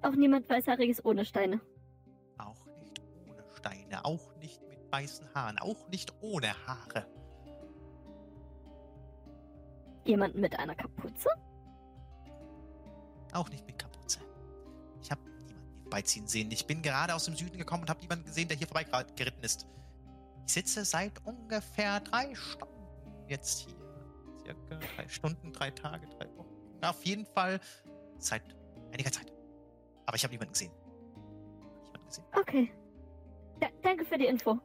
Auch niemand Weißhaariges ohne Steine. Auch nicht ohne Steine, auch nicht mit weißen Haaren, auch nicht ohne Haare. Jemanden mit einer Kapuze? Auch nicht mit Kapuze. Ich habe niemanden hier vorbeiziehen sehen. Ich bin gerade aus dem Süden gekommen und habe niemanden gesehen, der hier vorbeigeritten ist. Ich sitze seit ungefähr drei Stunden jetzt hier. Circa drei Stunden, drei Tage, drei Wochen. Auf jeden Fall seit einiger Zeit. Aber ich habe niemanden gesehen. Niemanden gesehen. Okay. Da, danke für die Info.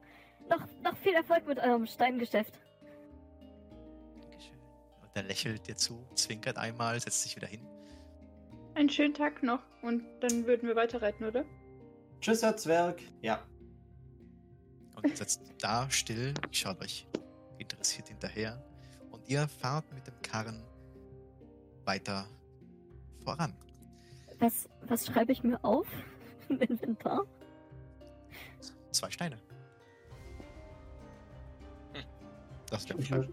Noch, noch viel Erfolg mit eurem Steingeschäft. Dankeschön. Und er lächelt dir zu, zwinkert einmal, setzt sich wieder hin. Einen schönen Tag noch und dann würden wir weiterreiten, oder? Tschüss, Herr Zwerg. Ja. Und setzt da still, schaut euch interessiert hinterher und ihr fahrt mit dem Karren weiter voran. Was, was schreibe ich mir auf <laughs> im Inventar? Zwei Steine. Das ist Ich würde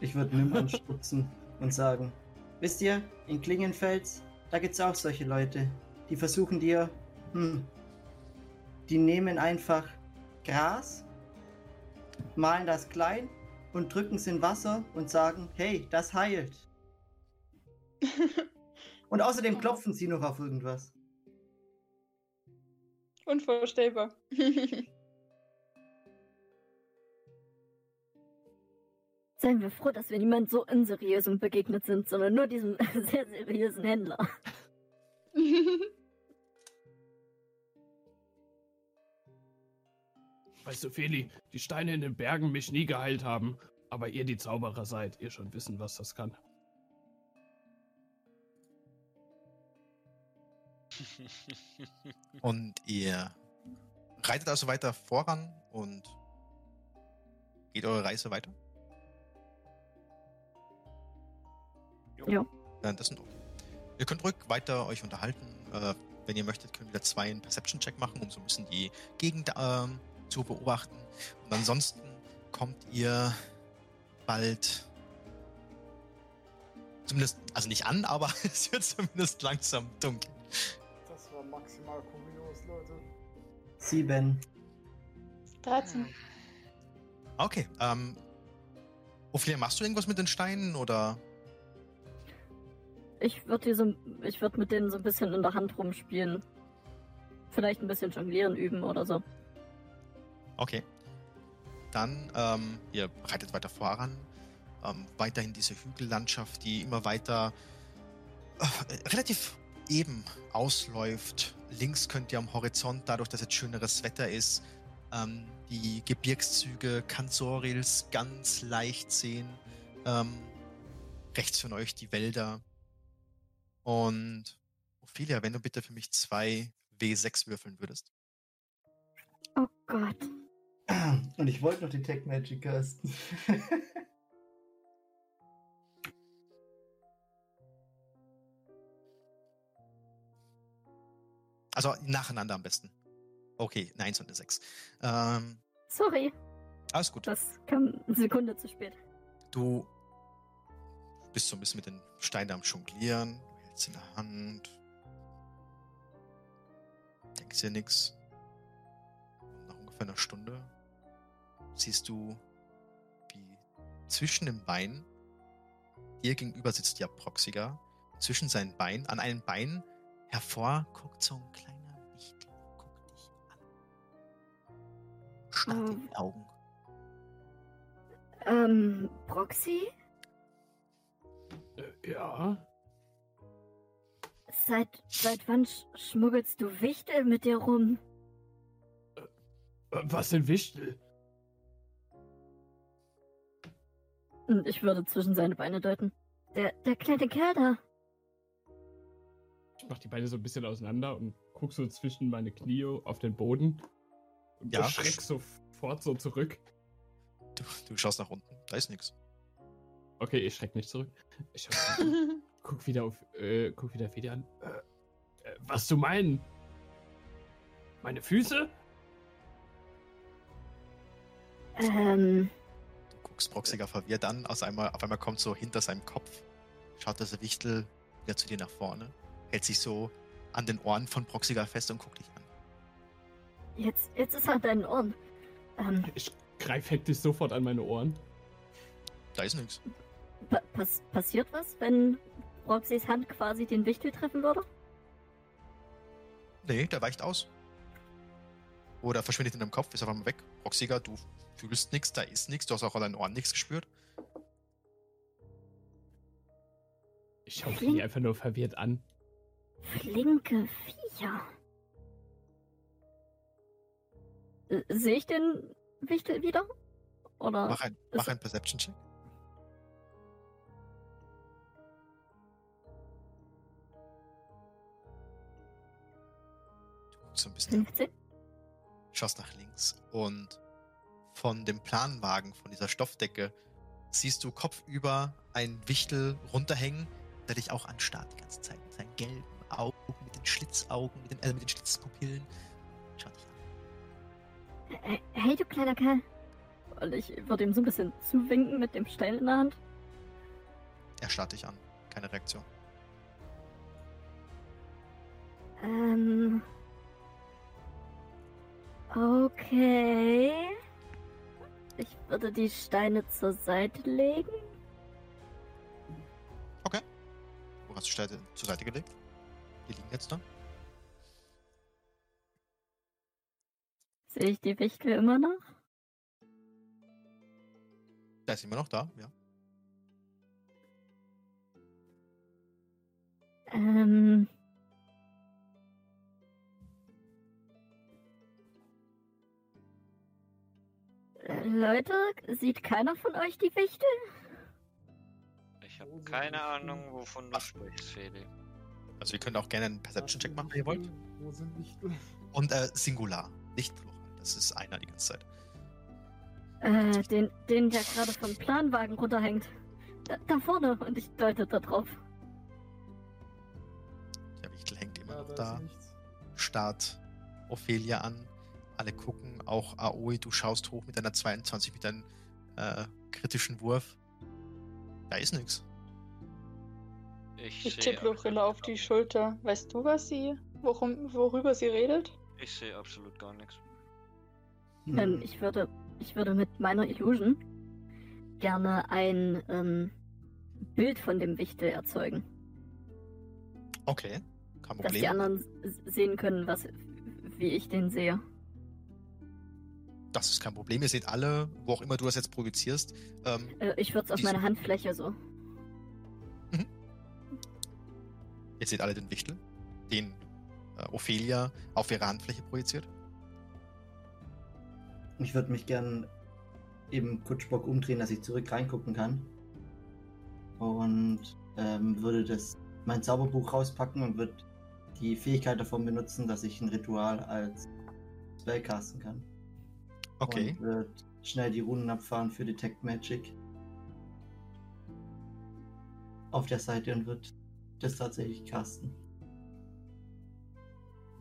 ich würd Nym anstupsen und sagen, wisst ihr, in Klingenfels, da gibt's auch solche Leute, die versuchen dir, hm, die nehmen einfach Gras, malen das klein und drücken es in Wasser und sagen, hey, das heilt. <laughs> Und außerdem klopfen sie noch auf irgendwas. Unvorstellbar. <laughs> Seien wir froh, dass wir niemand so unseriösem begegnet sind, sondern nur diesem <laughs> sehr seriösen Händler. Weißt du, Feli, die Steine in den Bergen mich nie geheilt haben. Aber ihr, die Zauberer seid, ihr schon wissen, was das kann. <laughs> Und ihr reitet also weiter voran und geht eure Reise weiter? Ja. Währenddessen okay. Ihr könnt ruhig weiter euch unterhalten. Äh, wenn ihr möchtet, könnt ihr zwei einen Perception-Check machen, um so ein bisschen die Gegend ähm, zu beobachten. Und ansonsten kommt ihr bald zumindest, also nicht an, aber <laughs> es wird zumindest langsam dunkel. Das war maximal kurios, Leute. Sieben. 13. Okay, ähm, Ophelia, machst du irgendwas mit den Steinen oder? Ich würde so, ich würd mit denen so ein bisschen in der Hand rumspielen. Vielleicht ein bisschen jonglieren üben oder so. Okay. Dann, ähm, ihr reitet weiter voran. Ähm, weiterhin diese Hügellandschaft, die immer weiter äh, relativ eben ausläuft. Links könnt ihr am Horizont, dadurch, dass jetzt schöneres Wetter ist, ähm, die Gebirgszüge Kansorils ganz leicht sehen. Ähm, rechts von euch die Wälder. Und Ophelia, wenn du bitte für mich zwei W6 würfeln würdest. Oh Gott. Und ich wollte noch Detect Magic casten. <laughs> Also nacheinander am besten. Okay, eine 1 und eine 6. Ähm, Sorry, alles gut. das kam eine Sekunde zu spät. Du bist so ein bisschen mit den Steinen am Jonglieren, du hältst in der Hand. Denkst dir. Und nach ungefähr einer Stunde siehst du, wie zwischen dem Bein, dir gegenüber sitzt ja Proxiga, zwischen seinen Beinen, an einem Bein hervor guckt so ein kleiner Wichtel, guckt dich an. Starrt in die Augen. Ähm, Proxy? Äh, ja. Seit, seit wann sch schmuggelst du Wichtel mit dir rum? Äh, Was denn Wichtel? Und ich würde zwischen seine Beine deuten. Der, der kleine Kerl da. Ich mach die Beine so ein bisschen auseinander und guck so zwischen meine Knie auf den Boden. Und Ja. schreck sofort so zurück. Du, du schaust nach unten, da ist nichts. Okay, ich schreck nicht zurück. Ich <laughs> guck wieder auf, äh, guck wieder Fedi an. Äh, äh, was du meinen? Meine Füße? Ähm, guckst Proxiger verwirrt an, aus einmal, auf einmal kommt so hinter seinem Kopf, schaut dieser Wichtel wieder zu dir nach vorne, hält sich so an den Ohren von Proxiger fest und guckt dich an. jetzt, jetzt ist er an deinen Ohren. Ähm, Ich greif hektisch sofort an meine Ohren. Da ist nichts. pa pass passiert was, wenn Proxys Hand quasi den Wichtel treffen würde? Nee, der weicht aus. Oder verschwindet in deinem Kopf, ist auf einmal weg. Proxiger, du fühlst nichts, da ist nichts, du hast auch an deinen Ohren nichts gespürt. Ich schau Fedi einfach nur verwirrt an. Flinke Viecher. Sehe ich den Wichtel wieder? Oder? Mach ein, mach einen Perception-Check. Du guckst so ein bisschen 15? Schaust nach links und von dem Planwagen, von dieser Stoffdecke, siehst du kopfüber einen Wichtel runterhängen, der dich auch anstarrt die ganze Zeit mit seinen gelben Augen, mit den Schlitzaugen, mit den, äh, mit den Schlitzpupillen. Schaut dich an. Hey, du kleiner Kerl. Und ich würde ihm so ein bisschen zuwinken mit dem Stein in der Hand. Er starrt dich an. Keine Reaktion. Ähm. Okay. Ich würde die Steine zur Seite legen. Wo hast du Steine zur Seite gelegt? Die liegen jetzt da. Sehe ich die Wichtel immer noch? Da ist immer noch da, ja. Ähm. Leute, sieht keiner von euch die Wichtel? Ich habe keine Ahnung, wovon du sprichst, Feli. Also ihr könnt auch gerne einen Perception-Check machen, wenn ihr wollt. Wo sind Wichtel? Und äh, Singular, nicht Plural. Das ist einer die ganze Zeit. Äh, den, den, der gerade vom Planwagen runterhängt. Da, da vorne, und ich deute da drauf. Der Wichtel hängt immer Ja, noch da nichts. Starrt Ophelia an. Alle gucken, auch Aoi, du schaust hoch mit deiner 22, mit deinem äh, kritischen Wurf. Da ist nichts. Ich Ich tippe Lorilla auf die Schulter. Weißt du, was sie, worum, worüber sie redet? ich sehe absolut gar nichts. Hm. Ähm, ich würde, ich würde mit meiner Illusion gerne ein ähm, Bild von dem Wichtel erzeugen, Okay, kein dass die Problem. anderen sehen können, was, wie ich den sehe. Das ist kein Problem. Ihr seht alle, wo auch immer du das jetzt projizierst. Ähm, Äh, ich würde es auf meine Handfläche so. ihr seht alle den Wichtel, den äh, Ophelia auf ihre Handfläche projiziert. Ich würde mich gern eben Kutschbock umdrehen, dass ich zurück reingucken kann. Und ähm, würde das mein Zauberbuch rauspacken und würde die Fähigkeit davon benutzen, dass ich ein Ritual als Spell casten kann. Okay. Und würde schnell die Runen abfahren für Detect Magic. Auf der Seite und wird das tatsächlich casten.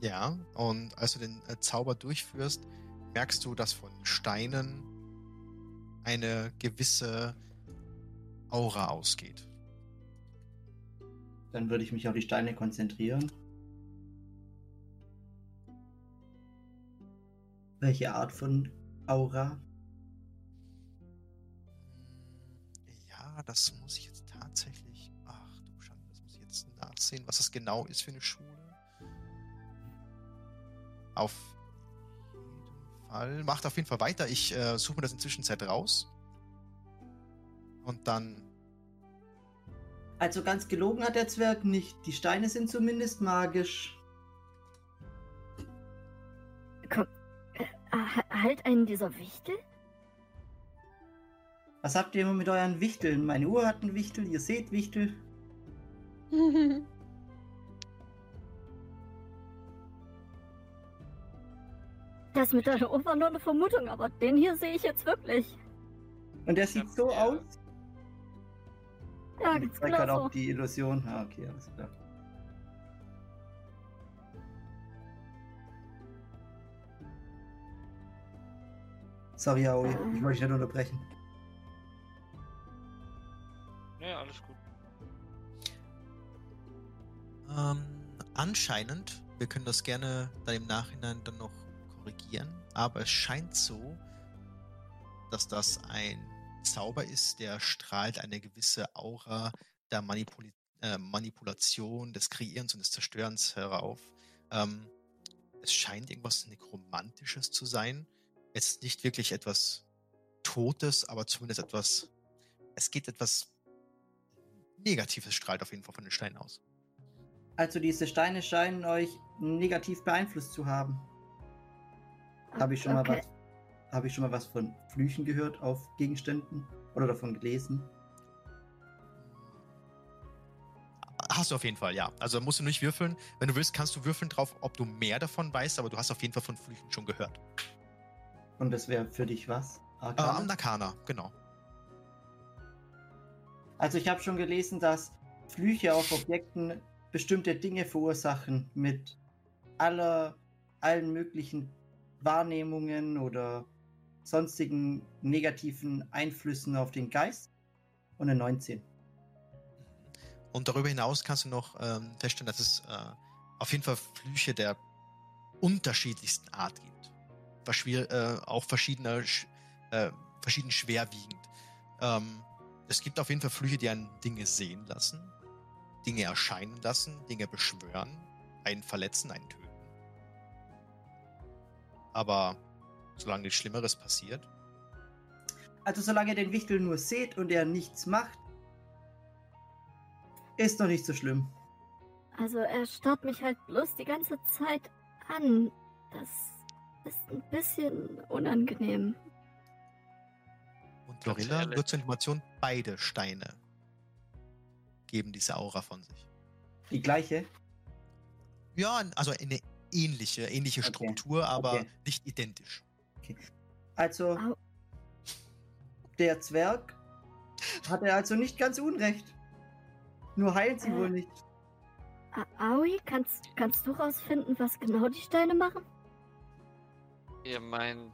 Ja, und als du den äh, Zauber durchführst, merkst du, dass von Steinen eine gewisse Aura ausgeht. Dann würde ich mich auf die Steine konzentrieren. Welche Art von Aura? Hm, Ja, das muss ich jetzt tatsächlich. Ach du Schande, das muss ich jetzt nachsehen, was das genau ist für eine Schule. Auf jeden Fall. Macht auf jeden Fall weiter. Ich äh, suche mir das inzwischen Zeit raus. Und dann. Also ganz gelogen hat der Zwerg nicht. Die Steine sind zumindest magisch. Halt einen dieser Wichtel? Was habt ihr immer mit euren Wichteln? Meine Uhr hat einen Wichtel, ihr seht Wichtel. <laughs> Das mit deiner Uhr war nur eine Vermutung, aber den hier sehe ich jetzt wirklich. Und der sieht so aus. Ja, ganz hat genau auch so. die Illusion. Ah, okay, alles klar. Sorry, Aoi, ich wollte dich nicht unterbrechen. Ja, alles gut. Ähm, anscheinend, wir können das gerne dann im Nachhinein dann noch korrigieren, aber es scheint so, dass das ein Zauber ist, der strahlt eine gewisse Aura der Manipul äh, Manipulation, des Kreierens und des Zerstörens herauf. Ähm, es scheint irgendwas Nekromantisches zu sein. Jetzt nicht wirklich etwas Totes, aber zumindest etwas. Es geht etwas Negatives strahlt auf jeden Fall von den Steinen aus. Also diese Steine scheinen euch negativ beeinflusst zu haben. Habe ich schon mal Okay. was? Habe ich schon mal was von Flüchen gehört auf Gegenständen oder davon gelesen? Hast du auf jeden Fall, ja. Also musst du nicht würfeln. Wenn du willst, kannst du würfeln drauf, ob du mehr davon weißt, aber du hast auf jeden Fall von Flüchen schon gehört. Und das wäre für dich was? Äh, Arcana? Nakana, genau. Also ich habe schon gelesen, dass Flüche auf Objekten bestimmte Dinge verursachen mit aller, allen möglichen Wahrnehmungen oder sonstigen negativen Einflüssen auf den Geist und eine 19. Und darüber hinaus kannst du noch ähm, feststellen, dass es äh, auf jeden Fall Flüche der unterschiedlichsten Art gibt. Äh, auch verschiedene, sch- äh, verschieden schwerwiegend. Ähm, es gibt auf jeden Fall Flüche, die einen Dinge sehen lassen, Dinge erscheinen lassen, Dinge beschwören, einen verletzen, einen töten. Aber solange nichts Schlimmeres passiert, Also solange ihr den Wichtel nur seht und er nichts macht, ist noch nicht so schlimm. Also er starrt mich halt bloß die ganze Zeit an. Das ist ein bisschen unangenehm. und ehrlich. nur zur Information, beide Steine geben diese Aura von sich. Die gleiche. Ja, also eine ähnliche, ähnliche Okay. Struktur, aber Okay. nicht identisch. Also, Au. der Zwerg hatte also nicht ganz unrecht. Nur heilen sie Äh. wohl nicht. Aoi, kannst, kannst du rausfinden, was genau die Steine machen? Ihr meint,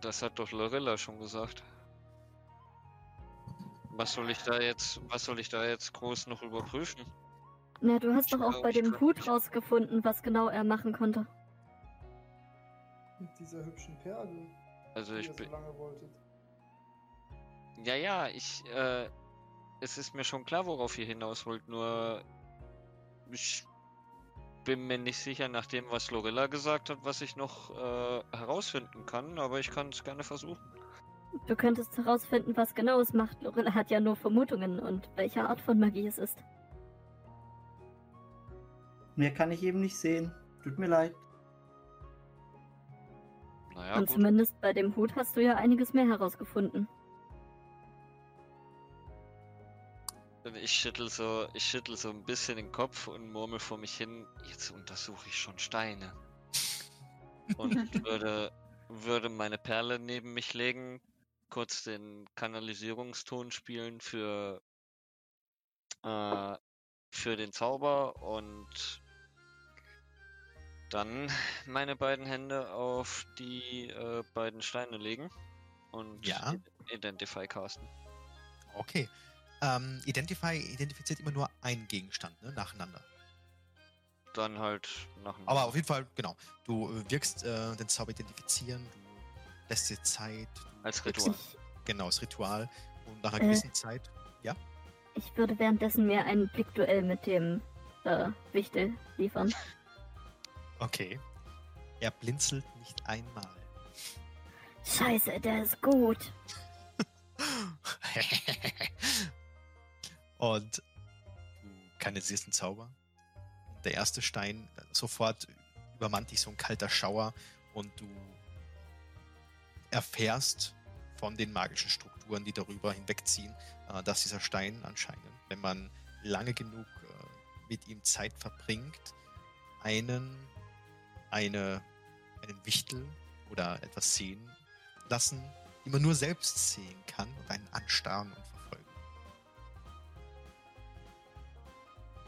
das hat doch Lorilla schon gesagt. Was soll ich da jetzt, was soll ich da jetzt groß noch überprüfen? Na, du hast Ich doch auch bei dem Hut rausgefunden, was genau er machen konnte. Mit dieser hübschen Perle, Also die ich so bin, lange wolltet. ja, ja, ich, äh, es ist mir schon klar, worauf ihr hinaus wollt, nur ich bin mir nicht sicher nach dem, was Lorilla gesagt hat, was ich noch äh, herausfinden kann, aber ich kann es gerne versuchen. Du könntest herausfinden, was genau es macht. Lorilla hat ja nur Vermutungen und welche Art von Magie es ist. Mehr kann ich eben nicht sehen. Tut mir leid. Naja, und gut. zumindest bei dem Hut hast du ja einiges mehr herausgefunden. Ich schüttel so, ich schüttel so ein bisschen den Kopf und murmel vor mich hin, jetzt untersuche ich schon Steine. Und <laughs> würde, würde meine Perle neben mich legen, kurz den Kanalisierungston spielen für, äh, für den Zauber und dann meine beiden Hände auf die äh, beiden Steine legen und Ja. Identify casten. Okay. Ähm, Identify identifiziert immer nur einen Gegenstand, ne, nacheinander. Dann halt nach dem Aber auf jeden Fall, genau. Du wirkst äh, den Zauber identifizieren, du lässt dir Zeit, als Ritual. Ich, Genau, das Ritual. Und nach einer Äh. gewissen Zeit, ich würde währenddessen mir ein Blickduell mit dem äh, Wichtel liefern. okay. Er blinzelt nicht einmal. Scheiße, der ist gut. <laughs> und du kanalisierst einen Zauber. Der erste Stein, sofort übermannt dich so ein kalter Schauer und du erfährst von den magischen Strukturen, die darüber hinwegziehen, äh, dass dieser Stein anscheinend, wenn man lange genug äh, mit ihm Zeit verbringt, einen, eine, einen Wichtel oder etwas sehen lassen, die man nur selbst sehen kann und einen anstarren und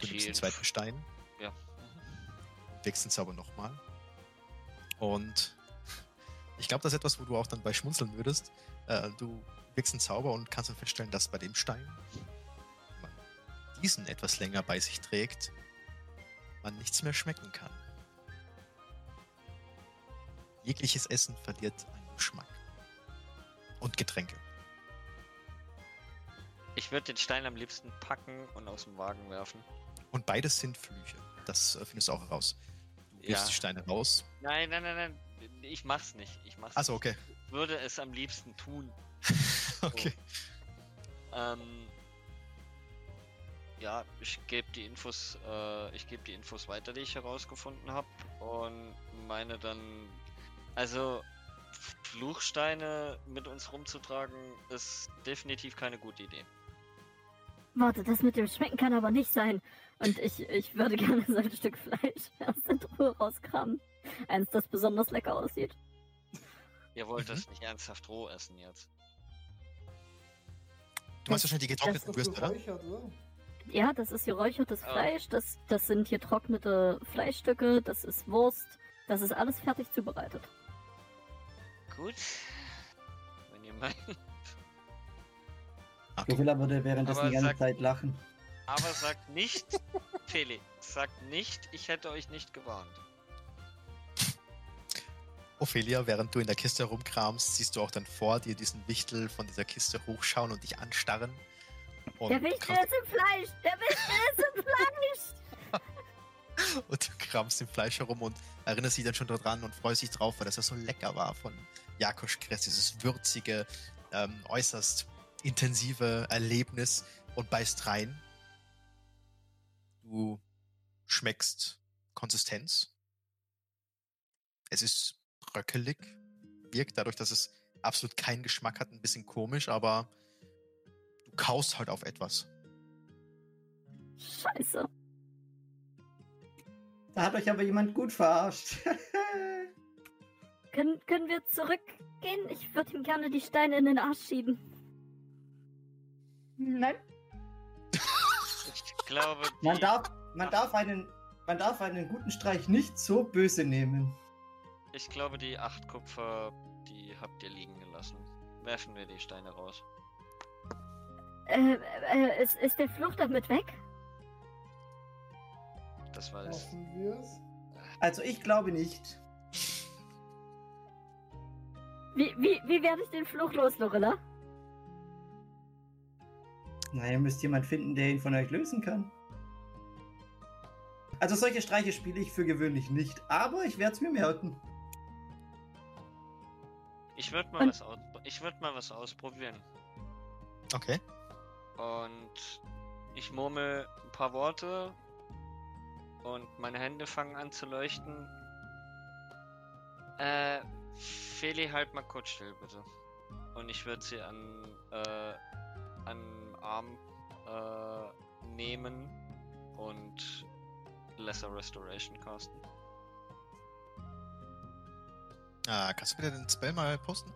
Du nimmst den zweiten Stein, Ja. wirkst den Zauber nochmal. Und ich glaube, das ist etwas, wo du auch dann bei schmunzeln würdest. Äh, du wirkst den Zauber und kannst dann feststellen, dass bei dem Stein, wenn man diesen etwas länger bei sich trägt, man nichts mehr schmecken kann. Jegliches Essen verliert einen Geschmack. Und Getränke. Ich würde den Stein am liebsten packen und aus dem Wagen werfen. Und beides sind Flüche. Das äh, findest du auch heraus. Du wirfst Ja. die Steine raus. Nein, nein, nein, nein. Ich mach's nicht. Ich mach's Achso, nicht. okay. Ich würde es am liebsten tun. <laughs> okay. Ähm, ja, ich gebe die Infos, äh, ich gebe die Infos weiter, die ich herausgefunden habe und meine dann, also Fluchsteine mit uns rumzutragen, ist definitiv keine gute Idee. Warte, das mit dem Schmecken kann aber nicht sein. Und ich, ich würde <laughs> gerne so ein Stück Fleisch aus der Truhe rauskramen. Eins, das besonders lecker aussieht. Ihr wollt Mhm. das nicht ernsthaft roh essen jetzt. Du meinst wahrscheinlich die getrockneten Würste, oder? Ja, das ist geräuchertes Ah. Fleisch, das, das sind hier trocknete Fleischstücke, das ist Wurst, das ist alles fertig zubereitet. Gut. Wenn ihr meint. Okay. Gorilla würde währenddessen die ganze sag- Zeit lachen. Aber sagt nicht, Felix, sagt nicht, ich hätte euch nicht gewarnt. Ophelia, während du in der Kiste herumkramst, siehst du auch dann vor dir diesen Wichtel von dieser Kiste hochschauen und dich anstarren. Und, Der Wichtel ist im Fleisch! Der Wichtel ist im Fleisch! <laughs> und du kramst im Fleisch herum und erinnerst dich dann schon daran und freust dich drauf, weil das ja so lecker war von Jakosch Kress, dieses würzige, ähm, äußerst intensive Erlebnis und beißt rein. Du schmeckst Konsistenz. Es ist bröckelig, wirkt dadurch, dass es absolut keinen Geschmack hat, ein bisschen komisch, aber du kaust halt auf etwas. Scheiße. Da hat euch aber jemand gut verarscht. <laughs> Können, können wir zurückgehen? Ich würde ihm gerne die Steine in den Arsch schieben. Nein. Glaube, man, darf, man, darf einen, man darf einen guten Streich nicht so böse nehmen. ich glaube, die acht Kupfer, die habt ihr liegen gelassen. Werfen wir die Steine raus. Äh, äh, ist, ist der Fluch damit weg? Das war es. Hoffen wir es. Also ich glaube nicht. Wie, wie, wie werde ich den Fluch los, Lorilla? Na, ihr müsst jemand finden, der ihn von euch lösen kann. Also solche Streiche spiele ich für gewöhnlich nicht, aber ich werde es mir merken. Ich würde mal was ich würde mal was ausprobieren. Okay. Und ich murmel ein paar Worte und meine Hände fangen an zu leuchten. Äh, Feli, halt mal kurz still, bitte. Und ich würde sie an, äh, an Arm äh, nehmen und Lesser Restoration casten. Ah, kannst du bitte den Spell mal posten?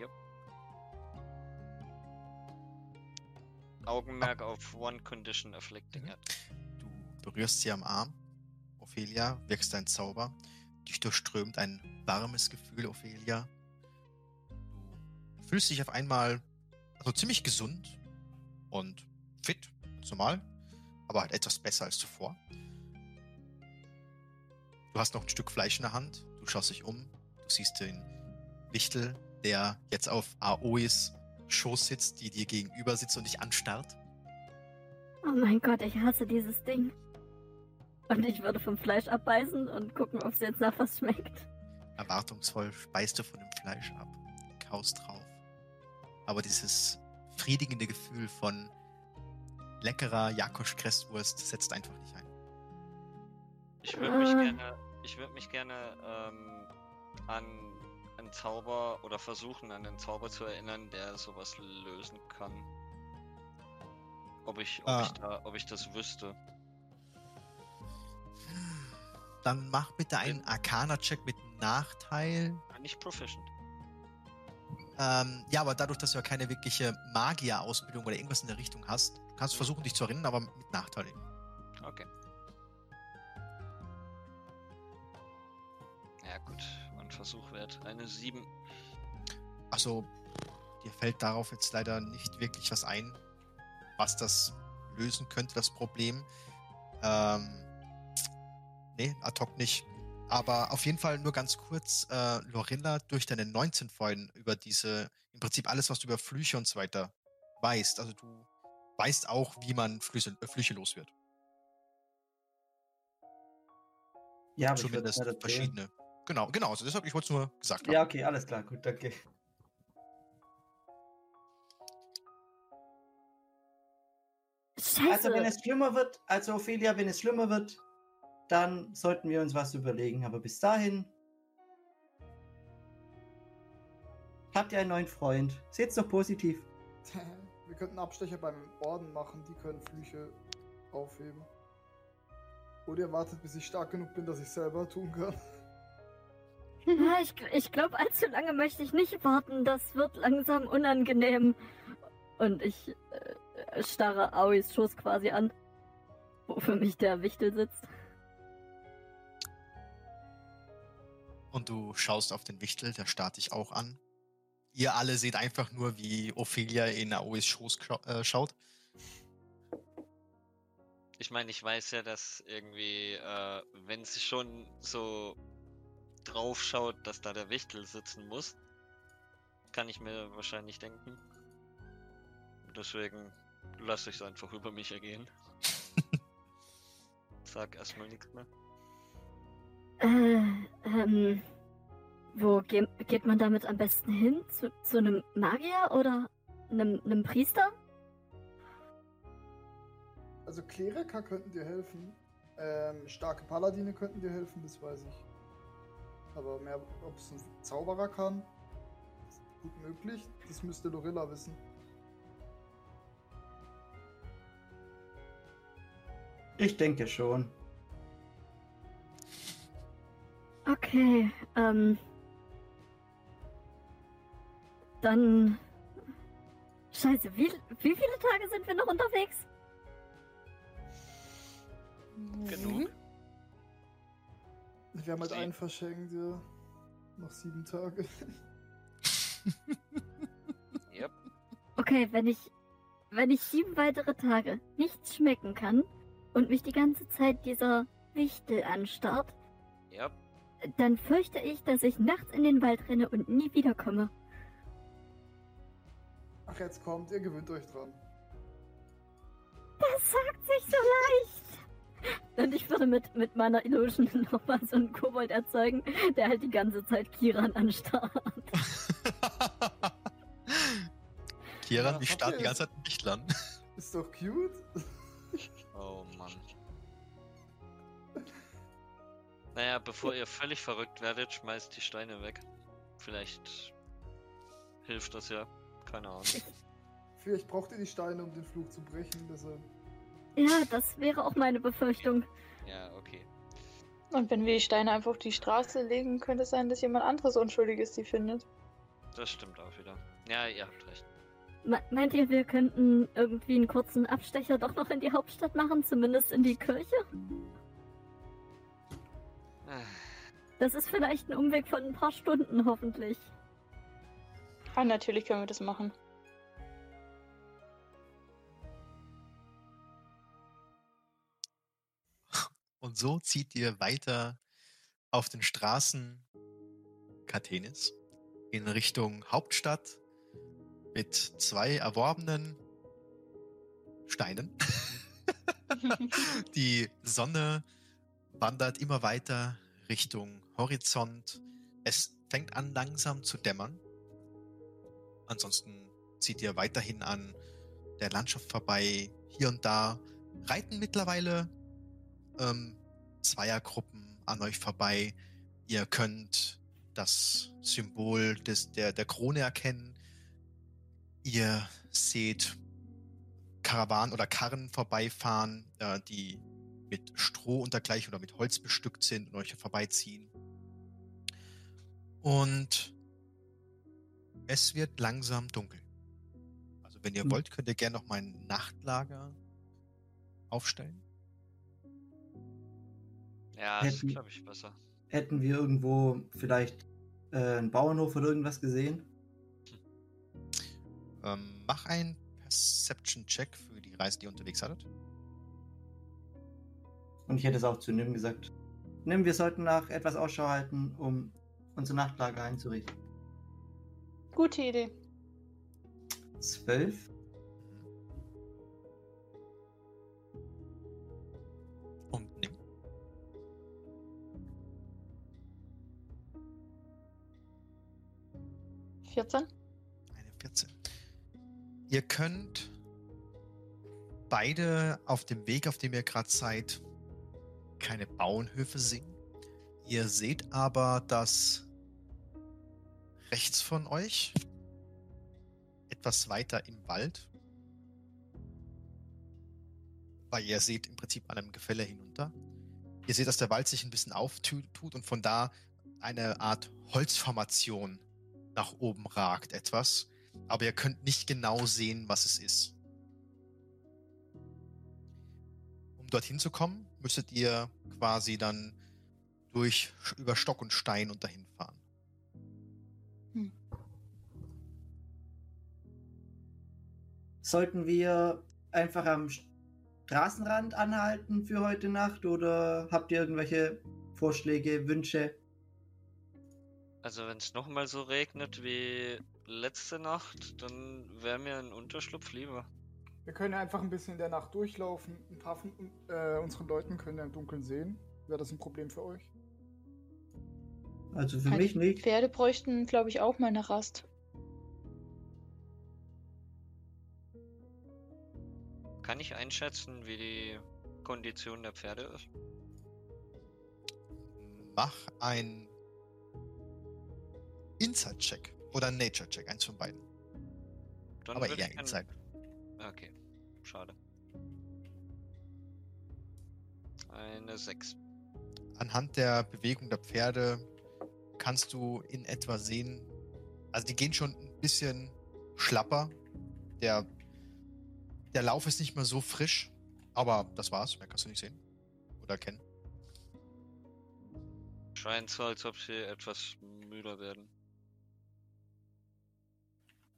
Yep. Augenmerk auf One Condition Afflicting Mhm. it. Du berührst sie am Arm. Ophelia, wirkst dein Zauber. Dich durchströmt ein warmes Gefühl, Ophelia. Du fühlst dich auf einmal also ziemlich gesund und fit, normal, aber halt etwas besser als zuvor. Du hast noch ein Stück Fleisch in der Hand. Du schaust dich um. Du siehst den Wichtel, der jetzt auf Aois Schoß sitzt, die dir gegenüber sitzt und dich anstarrt. Oh mein Gott, ich hasse dieses Ding. Und ich würde vom Fleisch abbeißen und gucken, ob es jetzt nach was schmeckt. Erwartungsvoll speist du von dem Fleisch ab, kaust drauf. Aber dieses friedigende Gefühl von leckerer Jakosch-Kresswurst setzt einfach nicht ein. Ich würde mich Ah. gerne, ich würde mich gerne ähm, an einen Zauber oder versuchen, an einen Zauber zu erinnern, der sowas lösen kann. Ob ich, ob Ah. ich da, ob ich das wüsste. Dann mach bitte einen Arcana-Check mit Nachteil. Nicht proficient. Ähm, ja, aber dadurch, dass du ja keine wirkliche Magier-Ausbildung oder irgendwas in der Richtung hast, du kannst versuchen, dich zu erinnern, aber mit Nachteil. eben. Okay. Ja gut, mein Versuch wert. Eine 7. Also, dir fällt darauf jetzt leider nicht wirklich was ein, was das lösen könnte, das Problem. Ähm, nee, ad hoc nicht. Aber auf jeden Fall nur ganz kurz, äh, Lorilla, durch deine 19 vorhin über diese, im Prinzip alles, was du über Flüche und so weiter weißt. Also du weißt auch, wie man Flüche, äh, Flüche los wird. Ja, aber ich Zumindest erzählen. verschiedene. Genau, genau. Also deshalb, ich wollte es nur gesagt haben. Ja, okay, alles klar, gut, danke. Scheiße. Also wenn es schlimmer wird, also Ophelia, wenn es schlimmer wird, dann sollten wir uns was überlegen. Aber bis dahin habt ihr einen neuen Freund. Seht's doch positiv. <laughs> Wir könnten Abstecher beim Orden machen, die können Flüche aufheben. Oder ihr wartet, bis ich stark genug bin, dass ich selber tun kann. Ja, <laughs> ich, <laughs> ich glaube, allzu lange möchte ich nicht warten. Das wird langsam unangenehm. Und ich äh, starre Aois Schoß quasi an, wo für mich der Wichtel sitzt. Und du schaust auf den Wichtel, der starrt dich auch an. Ihr alle seht einfach nur, wie Ophelia in Aois Schoß äh, schaut. Ich meine, ich weiß ja, dass irgendwie, äh, wenn sie schon so drauf schaut, dass da der Wichtel sitzen muss, kann ich mir wahrscheinlich denken. Deswegen lasse ich es einfach über mich ergehen. <laughs> Sag erstmal nichts mehr. Äh, ähm, wo ge geht man damit am besten hin? Zu, zu einem Magier oder einem, einem Priester? Also Kleriker könnten dir helfen. Ähm, starke Paladine könnten dir helfen, das weiß ich. Aber mehr, ob es ein Zauberer kann, ist gut möglich. Das müsste Lorilla wissen. Ich denke schon. Okay, ähm. Dann. Scheiße, wie, wie viele Tage sind wir noch unterwegs? Genug. Wir haben halt einen verschenkt, ja. Noch sieben Tage. <laughs> Yep. Okay, wenn ich. Wenn ich sieben weitere Tage nichts schmecken kann und mich die ganze Zeit dieser Wichtel anstarrt, Yep. Dann fürchte ich, dass ich nachts in den Wald renne und nie wiederkomme. Ach, jetzt kommt, ihr gewöhnt euch dran. Das sagt sich so leicht. Und ich würde mit, mit meiner Illusion <laughs> nochmal so einen Kobold erzeugen, der halt die ganze Zeit Kiran anstarrt. Kieran, Ja, wie habt starrt die ganze Zeit ein Wichtel an? Ist doch cute. Oh Mann. Naja, bevor ihr völlig verrückt werdet, schmeißt die Steine weg. Vielleicht hilft das ja. Keine Ahnung. <laughs> Vielleicht braucht ihr die Steine, um den Fluch zu brechen. Deshalb. Ja, das wäre auch meine Befürchtung. Ja, okay. Und wenn wir die Steine einfach auf die Straße legen, könnte es sein, dass jemand anderes Unschuldiges die findet. Das stimmt auch wieder. Ja, ihr habt recht. Me- Meint ihr, wir könnten irgendwie einen kurzen Abstecher doch noch in die Hauptstadt machen, zumindest in die Kirche? Das ist vielleicht ein Umweg von ein paar Stunden, hoffentlich. Ah, natürlich können wir das machen. Und so zieht ihr weiter auf den Straßen Kathenis in Richtung Hauptstadt mit zwei erworbenen Steinen. <laughs> Die Sonne wandert immer weiter Richtung Horizont. Es fängt an langsam zu dämmern. Ansonsten zieht ihr weiterhin an der Landschaft vorbei. Hier und da reiten mittlerweile ähm, Zweiergruppen an euch vorbei. Ihr könnt das Symbol des, der, der Krone erkennen. Ihr seht Karawanen oder Karren vorbeifahren, äh, die mit Stroh und dergleichen oder mit Holz bestückt sind und euch vorbeiziehen. Und es wird langsam dunkel. Also wenn ihr Hm. wollt, könnt ihr gerne noch mal ein Nachtlager aufstellen. Ja, das ist, Hätten- glaube ich, besser. Hätten wir irgendwo vielleicht äh, einen Bauernhof oder irgendwas gesehen? Ähm, mach einen Perception-Check für die Reise, die ihr unterwegs hattet. Und ich hätte es auch zu Nim gesagt. Nim, wir sollten nach etwas Ausschau halten, um unser Nachtlager einzurichten. Gute Idee. Zwölf? Und nimm. Vierzehn? Eine 14. Ihr könnt beide auf dem Weg, auf dem ihr gerade seid, keine Bauernhöfe sehen. Ihr seht aber, dass rechts von euch, etwas weiter im Wald, weil ihr seht im Prinzip an einem Gefälle hinunter, ihr seht, dass der Wald sich ein bisschen auftut und von da eine Art Holzformation nach oben ragt etwas, aber ihr könnt nicht genau sehen, was es ist. Um dorthin zu kommen, müsstet ihr quasi dann durch über Stock und Stein und dahin fahren. Sollten wir einfach am Straßenrand anhalten für heute Nacht oder habt ihr irgendwelche Vorschläge, Wünsche? Also wenn es nochmal so regnet wie letzte Nacht, dann wäre mir ein Unterschlupf lieber. Wir können einfach ein bisschen in der Nacht durchlaufen. Ein paar von äh, unseren Leuten können ja im Dunkeln sehen. Wäre das ein Problem für euch? Also für Die mich nicht. Pferde bräuchten, glaube ich, auch mal eine Rast. Kann ich einschätzen, wie die Kondition der Pferde ist? Mach ein Inside-Check oder ein Nature-Check, eins von beiden. Dann Aber eher ich einen- Inside. Okay, schade. Eine 6. Anhand der Bewegung der Pferde kannst du in etwa sehen, also die gehen schon ein bisschen schlapper. Der, der Lauf ist nicht mehr so frisch, aber das war's. Mehr kannst du nicht sehen oder erkennen. Scheint so, als ob sie etwas müder werden.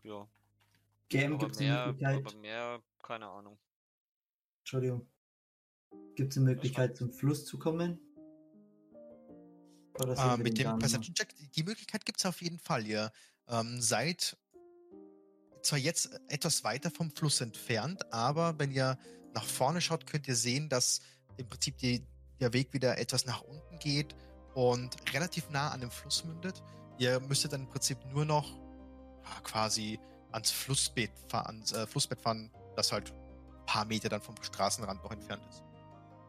Ja, GM aber gibt es mehr, Möglichkeit. aber mehr, keine Ahnung. Entschuldigung. Gibt es eine Möglichkeit, zum Fluss zu kommen? Äh, mit dem? Perception Check, die- die Möglichkeit gibt es auf jeden Fall. Ihr ähm, seid zwar jetzt etwas weiter vom Fluss entfernt, aber wenn ihr nach vorne schaut, könnt ihr sehen, dass im Prinzip die, der Weg wieder etwas nach unten geht und relativ nah an dem Fluss mündet. Ihr müsstet dann im Prinzip nur noch ja, quasi ans Flussbett, fahr- ans äh, Flussbett fahren, das halt ein paar Meter dann vom Straßenrand noch entfernt ist.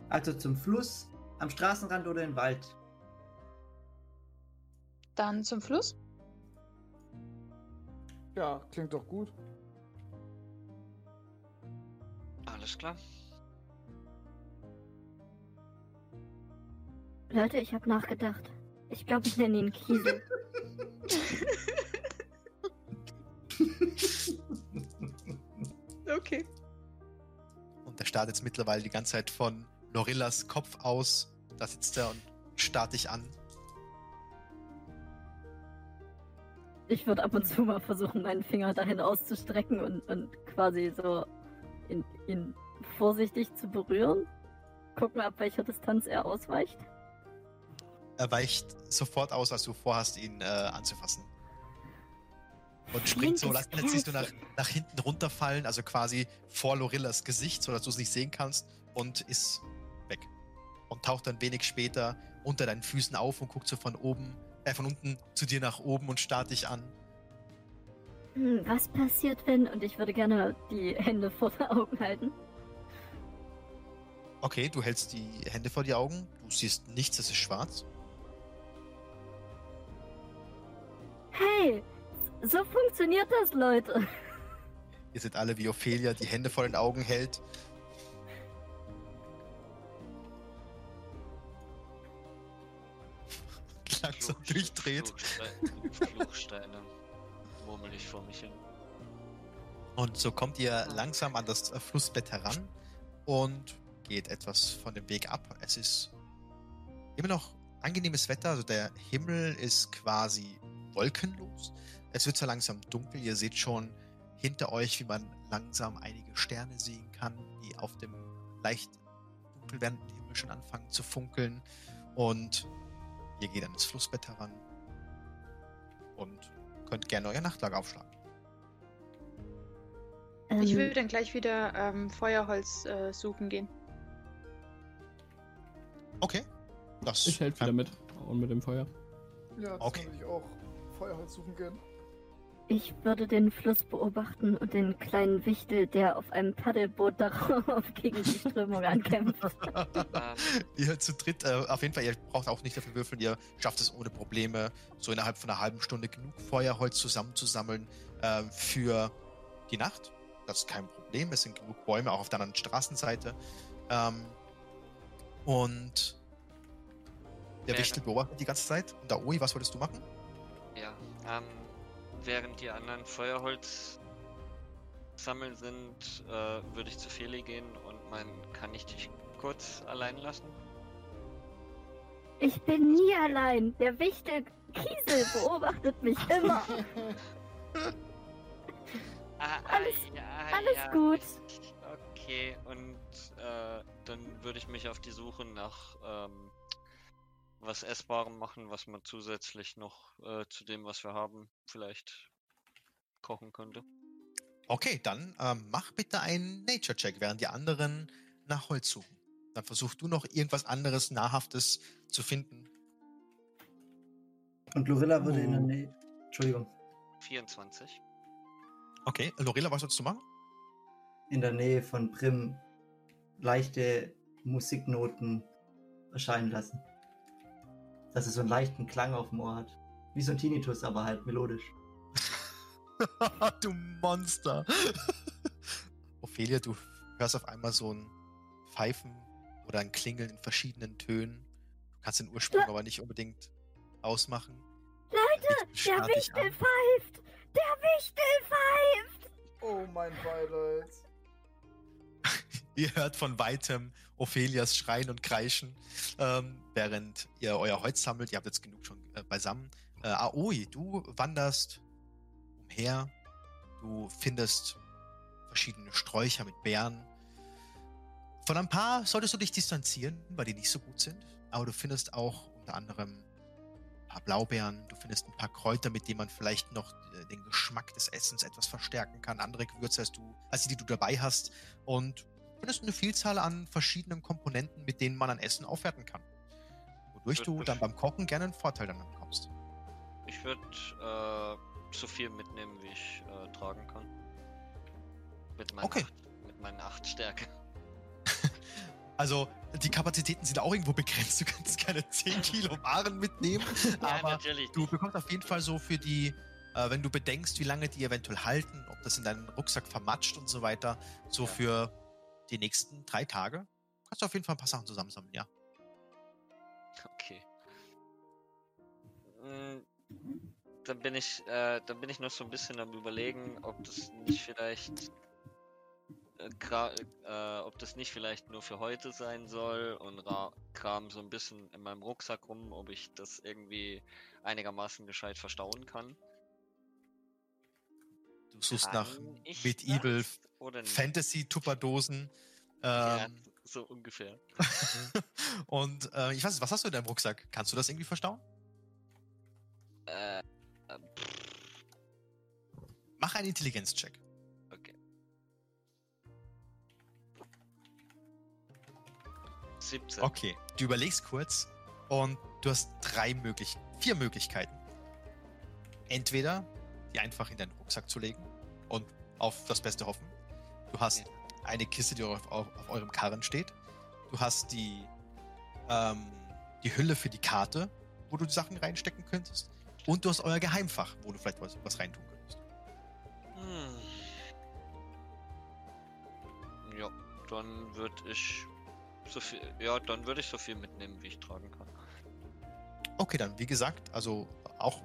Also zum Fluss, am Straßenrand oder im Wald? Dann zum Fluss. Ja, klingt doch gut. Alles klar. Leute, ich habe nachgedacht. Ich glaube, ich nenne ihn Kiesel. <laughs> Okay. Und der starrt jetzt mittlerweile die ganze Zeit von Lorillas Kopf aus. Da sitzt er und starrt dich an. Ich würde ab und zu mal versuchen, meinen Finger dahin auszustrecken und, und quasi so ihn, ihn vorsichtig zu berühren. Gucken, ab welcher Distanz er ausweicht. Er weicht sofort aus, als du vorhast, ihn äh, anzufassen. Und springt so, lässt lässt sich so nach, nach hinten runterfallen, also quasi vor Lorillas Gesicht, sodass du es nicht sehen kannst, und ist weg. Und taucht dann wenig später unter deinen Füßen auf und guckt so von oben, äh, von unten zu dir nach oben und starrt dich an. Hm, was passiert, wenn? Und ich würde gerne die Hände vor den Augen halten. Okay, du hältst die Hände vor die Augen, du siehst nichts, es ist schwarz. Hey, so funktioniert das, Leute. Ihr seht alle, wie Ophelia die Hände vor den Augen hält. <laughs> Langsam Fluch- durchdreht. Fluchste- Fluchsteine murmel ich vor mich hin. Und so kommt ihr langsam an das Flussbett heran und geht etwas von dem Weg ab. Es ist immer noch angenehmes Wetter, also der Himmel ist quasi wolkenlos. Es wird so langsam dunkel. Ihr seht schon hinter euch, wie man langsam einige Sterne sehen kann, die auf dem leicht dunkel werdenden Himmel schon anfangen zu funkeln. Und ihr geht an das Flussbett heran und könnt gerne euer Nachtlager aufschlagen. Ich Ähm, will dann gleich wieder ähm, Feuerholz äh, suchen gehen. Okay. Das Ich helfe wieder mit. Und mit dem Feuer. Ja, das Okay. würde ich auch Feuerholz suchen gehen. Ich würde den Fluss beobachten und den kleinen Wichtel, der auf einem Paddelboot darauf <laughs> gegen die Strömung ankämpft. <laughs> Ihr zu dritt, äh, auf jeden Fall, ihr braucht auch nicht dafür würfeln, ihr schafft es ohne Probleme, so innerhalb von einer halben Stunde genug Feuerholz zusammenzusammeln äh, für die Nacht. Das ist kein Problem, es sind genug Bäume, auch auf der anderen Straßenseite. Ähm, und der Wäre- Wichtel beobachtet die ganze Zeit. Und da, Oi, was wolltest du machen? ja, ähm, während die anderen Feuerholz sammeln sind, äh, würde ich zu Feli gehen und meinen, kann ich dich kurz allein lassen? Ich bin nie allein. Der Wichtel Kiesel beobachtet mich immer. <laughs> Ah, Alles- ah, ja, alles ja. gut. Okay, und äh, dann würde ich mich auf die Suche nach ähm, was Essbarem machen, was man zusätzlich noch äh, zu dem, was wir haben, vielleicht kochen könnte. Okay, dann ähm, mach bitte einen Nature-Check, während die anderen nach Holz suchen. Dann versuch du noch irgendwas anderes, Nahrhaftes zu finden. Und Lorilla würde in der Oh. Nähe. Entschuldigung. 24. Okay, Lorela, was sollst du machen? In der Nähe von Prim leichte Musiknoten erscheinen lassen. Dass es so einen leichten Klang auf dem Ohr hat. Wie so ein Tinnitus, aber halt melodisch. <laughs> du Monster. <laughs> Ophelia, du hörst auf einmal so ein Pfeifen oder ein Klingeln in verschiedenen Tönen. Du kannst den Ursprung aber nicht unbedingt ausmachen. Leute, der Wichtel pfeift! Der Wichtel pfeift! Oh mein Beileid. <laughs> Ihr hört von weitem Ophelias Schreien und Kreischen, ähm, während ihr euer Holz sammelt. Ihr habt jetzt genug schon äh, beisammen. Äh, Aoi, du wanderst umher. Du findest verschiedene Sträucher mit Beeren. Von ein paar solltest du dich distanzieren, weil die nicht so gut sind. Aber du findest auch unter anderem ein paar Blaubeeren. Du findest ein paar Kräuter, mit denen man vielleicht noch äh, den Geschmack des Essens etwas verstärken kann. Andere Gewürze als du, als die, die du dabei hast. Und du findest eine Vielzahl an verschiedenen Komponenten, mit denen man ein Essen aufwerten kann. Wodurch du dann beim Kochen gerne einen Vorteil dann bekommst. Ich würde äh, so viel mitnehmen, wie ich äh, tragen kann. Mit meinen, Okay. acht, mit meinen acht Stärke. <laughs> Also, die Kapazitäten sind auch irgendwo begrenzt. Du kannst keine 10 Kilo Waren mitnehmen. <laughs> Ja, aber natürlich. du bekommst auf jeden Fall so für die, äh, wenn du bedenkst, wie lange die eventuell halten, ob das in deinen Rucksack vermatscht und so weiter, so Ja. für die nächsten drei Tage, kannst du auf jeden Fall ein paar Sachen zusammensammeln, ja. Okay. Mm, Dann bin ich, äh, dann bin ich noch so ein bisschen am überlegen, ob das nicht vielleicht, äh, äh, ob das nicht vielleicht nur für heute sein soll und ra kram so ein bisschen in meinem Rucksack rum, ob ich das irgendwie einigermaßen gescheit verstauen kann. Du suchst nach Medieval das oder nicht? Fantasy-Tupperdosen. Ja, Ähm, so ungefähr. <laughs> und äh, ich weiß nicht, was hast du in deinem Rucksack? Kannst du das irgendwie verstauen? Äh, pff, Mach einen Intelligenz-Check. okay. 17. Okay, du überlegst kurz und du hast drei möglich, vier Möglichkeiten. Entweder die einfach in deinen Rucksack zu legen und auf das Beste hoffen. Du hast Ja. eine Kiste, die auf, auf, auf eurem Karren steht. Du hast die, ähm, die Hülle für die Karte, wo du die Sachen reinstecken könntest. Und du hast euer Geheimfach, wo du vielleicht was, was reintun könntest. Hm. Ja, dann würde ich so viel, ja, dann würde ich so viel mitnehmen, wie ich tragen kann. Okay, dann, wie gesagt, also auch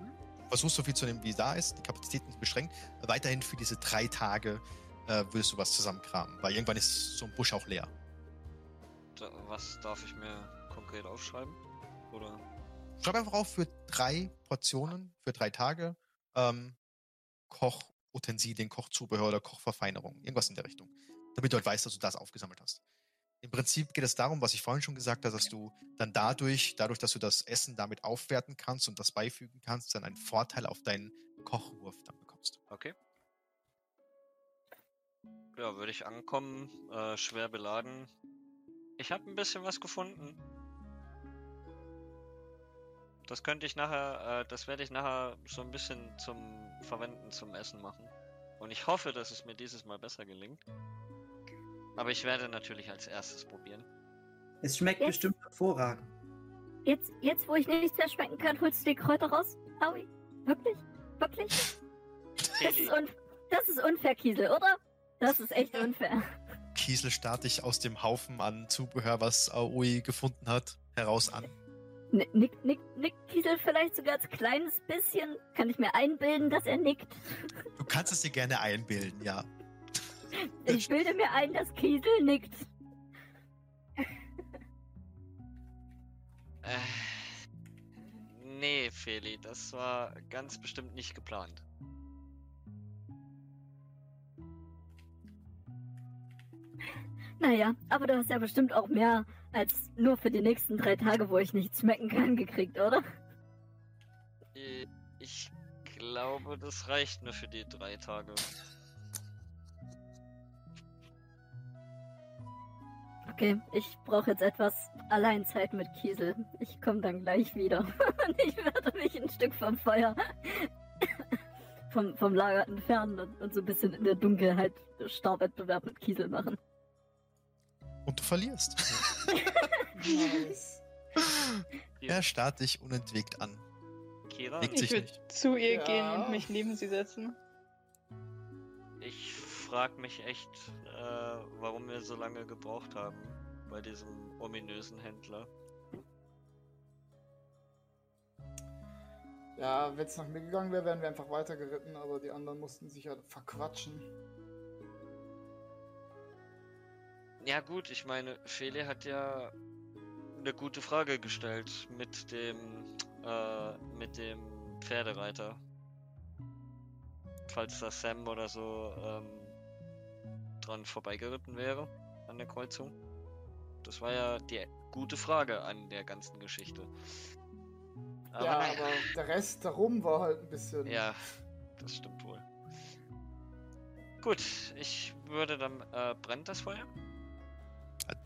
versuchst so viel zu nehmen, wie da ist. Die Kapazitäten sind beschränkt. Weiterhin für diese drei Tage äh, würdest du was zusammenkramen, weil irgendwann ist so ein Busch auch leer. Da, was darf ich mir konkret aufschreiben? Oder? Schreib einfach auf für drei Portionen, für drei Tage, ähm, Kochutensilien, Kochzubehör oder Kochverfeinerung. Irgendwas in der Richtung. Damit du halt weißt, dass du das aufgesammelt hast. Im Prinzip geht es darum, was ich vorhin schon gesagt habe, dass du dann dadurch, dadurch, dass du das Essen damit aufwerten kannst und das beifügen kannst, dann einen Vorteil auf deinen Kochwurf dann bekommst. Okay. Ja, würde ich ankommen, äh, schwer beladen. Ich habe ein bisschen was gefunden. Das könnte ich nachher, äh, das werde ich nachher so ein bisschen zum Verwenden zum Essen machen. Und ich hoffe, dass es mir dieses Mal besser gelingt. Aber ich werde natürlich als erstes probieren. Es schmeckt Jetzt- bestimmt hervorragend. Jetzt, jetzt, wo ich nichts mehr schmecken kann, holst du die Kräuter raus? Aui. Wirklich? Wirklich? Das ist, <laughs> un das ist unfair, Kiesel, oder? Das ist echt unfair. Kiesel starrt dich aus dem Haufen an Zubehör, was Aoi gefunden hat, heraus an. Nick, nick, nick Kiesel vielleicht sogar als kleines bisschen? Kann ich mir einbilden, dass er nickt? Du kannst es dir gerne einbilden, ja. Ich bilde mir ein, dass Kiesel nickt. äh, nee, Feli, das war ganz bestimmt nicht geplant. Naja, aber du hast ja bestimmt auch mehr als nur für die nächsten drei Tage, wo ich nichts schmecken kann, gekriegt, oder? Äh, Ich glaube, das reicht nur für die drei Tage. Okay, ich brauche jetzt etwas Alleinzeit mit Kiesel. Ich komme dann gleich wieder. Und <laughs> ich werde mich ein Stück vom Feuer, vom, vom Lager entfernen und, und so ein bisschen in der Dunkelheit Starrwettbewerb mit Kiesel machen. Und du verlierst. Nice. er starrt dich unentwegt an. Kira, Legt Ich würde zu ihr Ja. gehen und mich neben sie setzen. ich frag mich echt, äh, warum wir so lange gebraucht haben bei diesem ominösen Händler. Ja, wenn es nach mir gegangen wäre, wären wir einfach weitergeritten, aber die anderen mussten sich ja verquatschen. Ja gut, ich meine, Feli hat ja eine gute Frage gestellt mit dem äh, mit dem Pferdereiter. Falls da Sam oder so ähm, dran vorbeigeritten wäre an der Kreuzung. Das war ja die gute Frage an der ganzen Geschichte. Aber ja, naja. aber der Rest darum war halt ein bisschen. Ja, das stimmt wohl. Gut, ich würde dann. Äh, brennt das Feuer?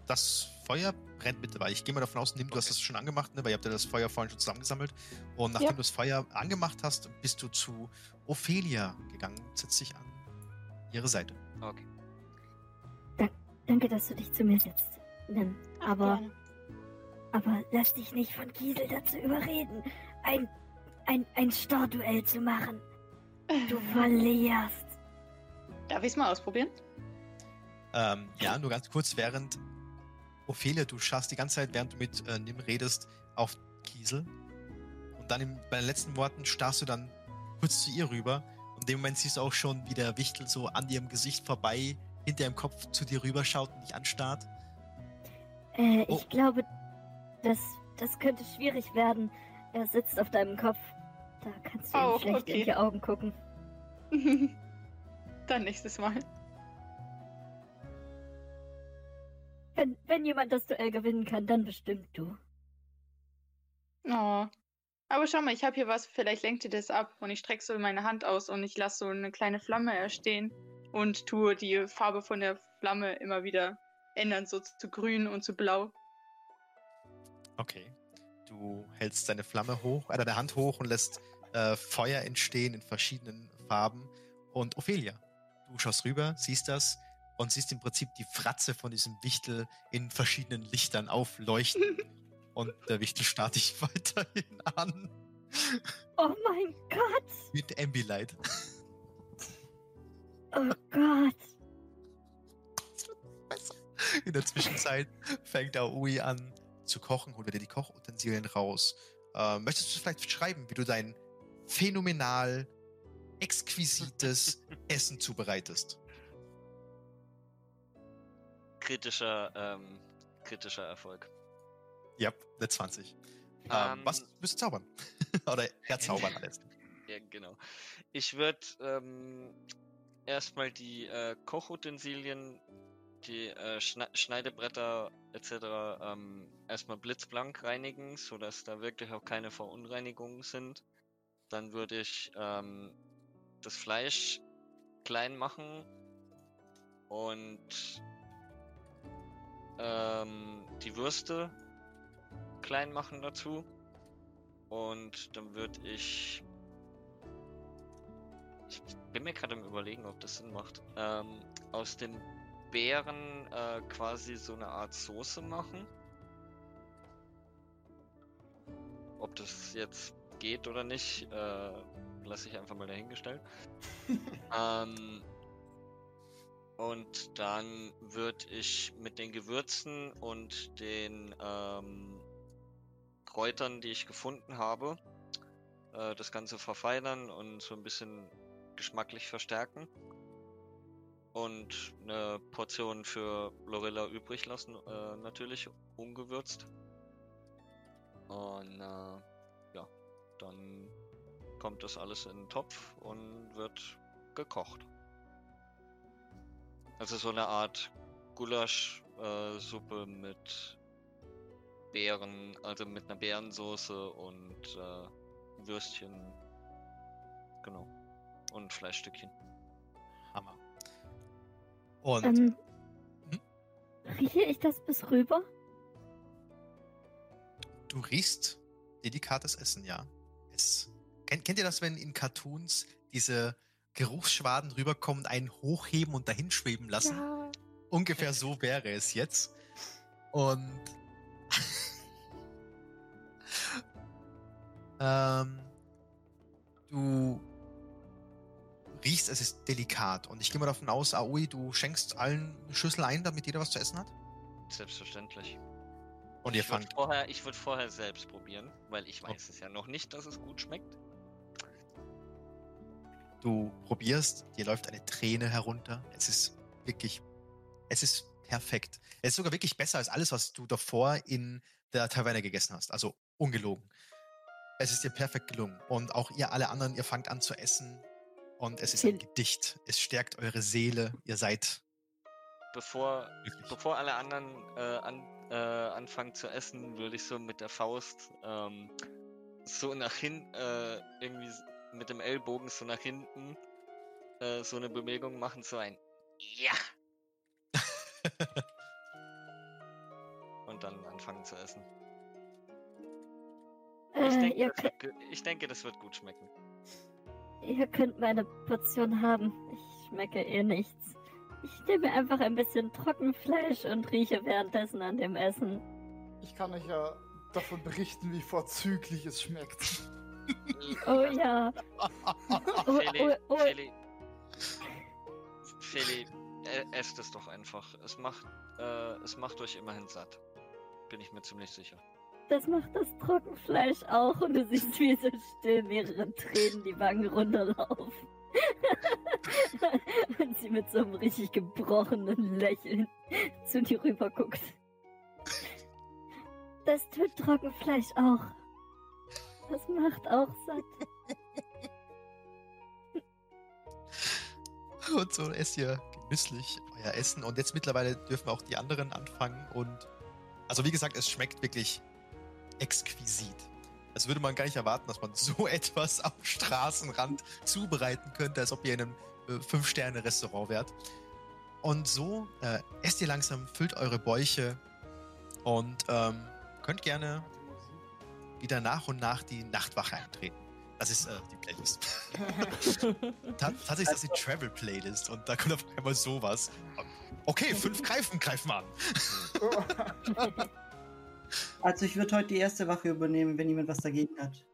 Das Feuer brennt mit dabei. Ich gehe mal davon aus, Nim, du hast Okay. das schon angemacht, ne? weil ihr habt ja das Feuer vorhin schon zusammengesammelt. Und nachdem Ja. du das Feuer angemacht hast, bist du zu Ophelia gegangen, setzt dich an ihre Seite. Okay. Danke, dass du dich zu mir setzt. Nimm. Aber, Gerne. aber lass dich nicht von Kiesel dazu überreden, ein, ein, ein Starrduell zu machen. <laughs> Du verlierst. Darf ich es mal ausprobieren? Ähm, ja, nur ganz kurz, während Ophelia, du schaust die ganze Zeit, während du mit äh, Nim redest, auf Kiesel. Und dann im, bei den letzten Worten starrst du dann kurz zu ihr rüber. Und in dem Moment siehst du auch schon, wie der Wichtel so an ihrem Gesicht vorbei, hinter ihrem Kopf zu dir rüberschaut und dich anstarrt. Äh, Oh. ich glaube, das, das könnte schwierig werden. Er sitzt auf deinem Kopf. Da kannst du ihm Oh, schlecht okay. in die Augen gucken. <laughs> Dann nächstes Mal. Wenn, wenn jemand das Duell gewinnen kann, dann bestimmt du. Oh. Aber schau mal, ich habe hier was, vielleicht lenkt ihr das ab. Und ich strecke so meine Hand aus und ich lasse so eine kleine Flamme erstehen und tue die Farbe von der Flamme immer wieder ändern, so zu grün und zu blau. Okay. Du hältst deine Flamme hoch, äh, deine Hand hoch und lässt äh, Feuer entstehen in verschiedenen Farben. Und Ophelia, du schaust rüber, siehst das und siehst im Prinzip die Fratze von diesem Wichtel in verschiedenen Lichtern aufleuchten. <laughs> und der Wichtel starrt dich <laughs> weiterhin an Oh mein Gott! mit Ambilight. Oh Gott! In der Zwischenzeit fängt Aoi an zu kochen, holt dir die Kochutensilien raus. Äh, möchtest du vielleicht schreiben, wie du dein phänomenal exquisites <laughs> Essen zubereitest? Kritischer, ähm, kritischer Erfolg. Ja, eine 20. Ähm, Ähm, was müsst ihr zaubern? <laughs> Oder erzaubern alles. <laughs> Ja, genau. Ich würde ähm, erstmal die äh, Kochutensilien, die äh, Schne Schneidebretter etc. Ähm, erstmal blitzblank reinigen, sodass da wirklich auch keine Verunreinigungen sind. Dann würde ich ähm, das Fleisch klein machen und ähm, die Würste klein machen dazu. Und dann würde ich. Ich bin mir gerade am überlegen, ob das Sinn macht. Ähm, aus den Beeren äh, quasi so eine Art Soße machen. Ob das jetzt geht oder nicht, äh, lasse ich einfach mal dahingestellt. <laughs> ähm, und dann würde ich mit den Gewürzen und den ähm, Kräutern, die ich gefunden habe, äh, das Ganze verfeinern und so ein bisschen geschmacklich verstärken. Und eine Portion für Lorilla übrig lassen, äh, natürlich ungewürzt. Und äh, ja, dann kommt das alles in den Topf und wird gekocht. Also so eine Art Gulaschsuppe mit Beeren, also mit einer Beerensoße und äh, Würstchen. Genau. Und Fleischstückchen. Hammer. Und Ähm, Hm? rieche ich das bis rüber? du riechst delikates Essen, ja. Es, kennt, kennt ihr das, wenn in Cartoons diese Geruchsschwaden rüberkommen, einen hochheben und dahin schweben lassen? Ja. Ungefähr so wäre es jetzt. Und <laughs> ähm, du riechst, es ist delikat. Und ich gehe mal davon aus, Aoi, du schenkst allen eine Schüssel ein, damit jeder was zu essen hat. Selbstverständlich. Und ihr ich würde fangt. vorher, ich würd vorher selbst probieren, weil ich weiß es ja noch nicht, dass es gut schmeckt. Du probierst, dir läuft eine Träne herunter. Es ist wirklich, es ist perfekt. Es ist sogar wirklich besser als alles, was du davor in der Taverne gegessen hast. Also ungelogen. Es ist dir perfekt gelungen. Und auch ihr alle anderen, ihr fangt an zu essen. Und es ist ein Gedicht. Es stärkt eure Seele. Ihr seid Bevor, bevor alle anderen äh, an, äh, anfangen zu essen, würde ich so mit der Faust ähm, so nach hinten, äh, irgendwie mit dem Ellbogen so nach hinten äh, so eine Bewegung machen, so ein Ja! <laughs> Und dann anfangen zu essen. Ich, Äh, denke, ihr, das wird, ich denke, das wird gut schmecken. Ihr könnt meine Portion haben. Ich schmecke eh nichts. Ich nehme einfach ein bisschen Trockenfleisch und rieche währenddessen an dem Essen. Ich kann euch ja davon berichten, wie vorzüglich es schmeckt. Oh ja. <laughs> Oh, Feli, oh, oh. Feli, Feli, äh, esst es doch einfach. Es macht, äh, es macht euch immerhin satt. Bin ich mir ziemlich sicher. Das macht das Trockenfleisch auch und du siehst, wie so still mehrere Tränen die Wangen runterlaufen. <laughs> und sie mit so einem richtig gebrochenen Lächeln zu dir rüber guckt. Das tut Trockenfleisch auch. Das macht auch satt. <laughs> Und so esst ihr genüsslich euer Essen. Und jetzt mittlerweile dürfen auch die anderen anfangen. Und also wie gesagt, es schmeckt wirklich exquisit. Das würde man gar nicht erwarten, dass man so <laughs> etwas am Straßenrand zubereiten könnte, als ob ihr in einem äh, Fünf-Sterne-Restaurant wärt. Und so äh, esst ihr langsam, füllt eure Bäuche und ähm, könnt gerne wieder nach und nach die Nachtwache eintreten. Das ist äh, die Playlist. <laughs> Ta tatsächlich ist das die Travel Playlist und da kommt auf einmal sowas. Okay, fünf greifen, greifen an. <laughs> Also ich würde heute die erste Wache übernehmen, wenn jemand was dagegen hat.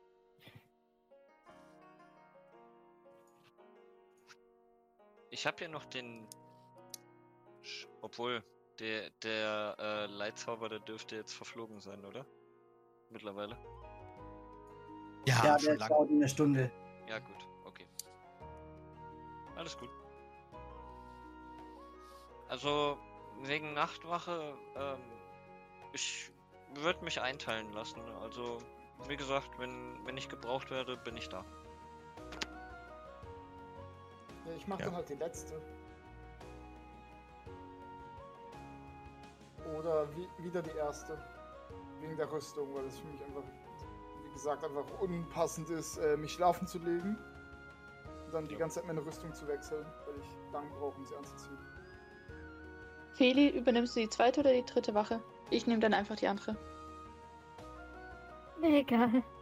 Ich habe hier noch den. Obwohl, der, der äh, Leitzauber, der dürfte jetzt verflogen sein, oder? Mittlerweile. Ja, ja, schon der dauert eine Stunde. Ja, gut, okay. Alles gut. Also, wegen Nachtwache, ähm, ich würde mich einteilen lassen. Also, wie gesagt, wenn, wenn ich gebraucht werde, bin ich da. Ja, ich mach Ja. dann halt die letzte. Oder wie, wieder die erste. Wegen der Rüstung, weil es für mich einfach, wie gesagt, einfach unpassend ist, äh, mich schlafen zu legen. Und dann die Ja. ganze Zeit meine Rüstung zu wechseln, weil ich lang brauche, um sie anzuziehen. Feli, übernimmst du die zweite oder die dritte Wache? Ich nehme dann einfach die andere. Egal. <laughs>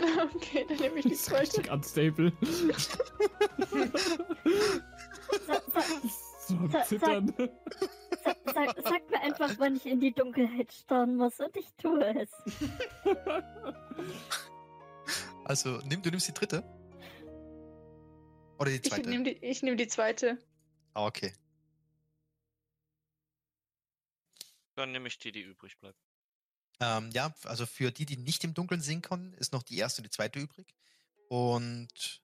Okay, dann nehme ich die Das <laughs> ist zweite. richtig unstable. <laughs> So am Sa- Zittern. sa sag, sag mir einfach, wann ich in die Dunkelheit starren muss und ich tue es. Also, nimm, du nimmst die dritte? Oder die Ich zweite? nehme die, ich nehm die zweite. Ah, okay. Dann nehme ich die, die übrig bleibt. Ähm, ja, also für die, die nicht im Dunkeln sehen können, ist noch die erste und die zweite übrig. Und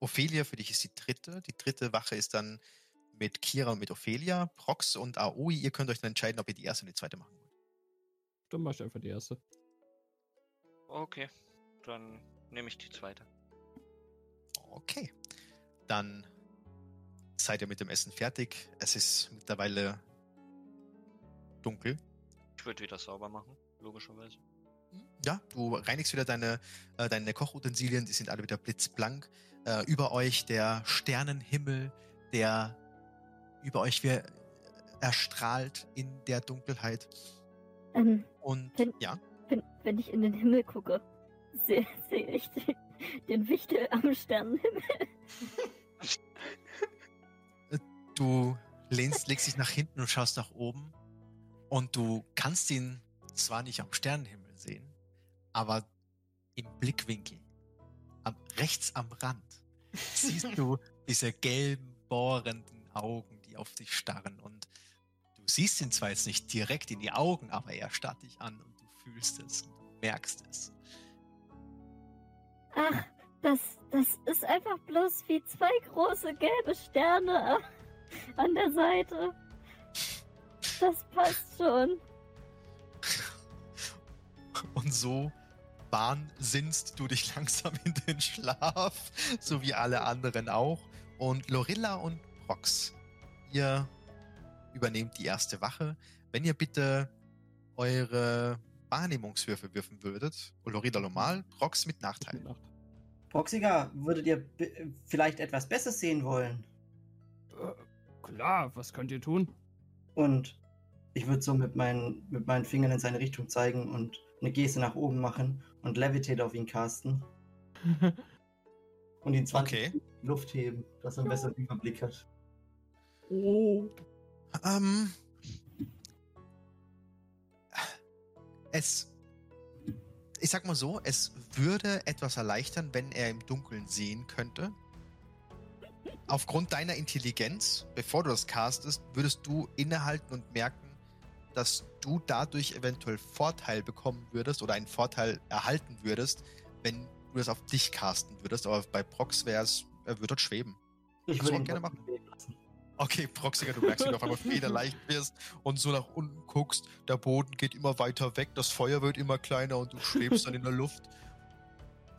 Ophelia, für dich ist die dritte. Die dritte Wache ist dann mit Kira und mit Ophelia. Prox und Aoi, ihr könnt euch dann entscheiden, ob ihr die erste und die zweite machen wollt. Dann mach ich einfach die erste. Okay. dann nehme ich die zweite. Okay. Dann seid ihr mit dem Essen fertig. Es ist mittlerweile dunkel. Ich würde wieder sauber machen, logischerweise. Ja, du reinigst wieder deine, äh, deine Kochutensilien, die sind alle wieder blitzblank. Äh, über euch der Sternenhimmel, der über euch wie erstrahlt in der Dunkelheit. Ähm, Und Wenn- ja, wenn, wenn ich in den Himmel gucke, sehe seh ich den, den Wichtel am Sternenhimmel. <laughs> du lehnst, legst dich nach hinten und schaust nach oben und du kannst ihn zwar nicht am Sternenhimmel sehen, aber im Blickwinkel, am, rechts am Rand, <laughs> siehst du diese gelben, bohrenden Augen, die auf dich starren und du siehst ihn zwar jetzt nicht direkt in die Augen, aber er starrt dich an und du fühlst es und du merkst es. Ach, das, das ist einfach bloß wie zwei große gelbe Sterne an der Seite. Das passt schon. Und so wahnsinnst du dich <laughs> langsam in den Schlaf, so wie alle anderen auch. Und Lorilla und Prox, ihr übernehmt die erste Wache. Wenn ihr bitte eure Wahrnehmungswürfe würfen würdet, Lorilla normal, Prox mit Nachteil. Nacht. Proxiga, würdet ihr vielleicht etwas besser sehen wollen? Äh, klar, was könnt ihr tun? Und ich würde so mit meinen, mit meinen Fingern in seine Richtung zeigen und eine Geste nach oben machen und Levitate auf ihn casten <laughs> und ihn 20 Okay. Luft heben, dass er einen besseren Überblick hat. oh. Ähm, es, ich sag mal so, es würde etwas erleichtern, wenn er im Dunkeln sehen könnte. Aufgrund deiner Intelligenz, bevor du das castest, würdest du innehalten und merken, dass du dadurch eventuell Vorteil bekommen würdest oder einen Vorteil erhalten würdest, wenn du das auf dich casten würdest. Aber bei Prox wäre es, er würde dort schweben. Ich würde auch ihn gerne lassen. Okay, Proxiger, du merkst, wie du auf einmal federleicht wirst und so nach unten guckst, der Boden geht immer weiter weg, das Feuer wird immer kleiner und du schwebst dann in der Luft.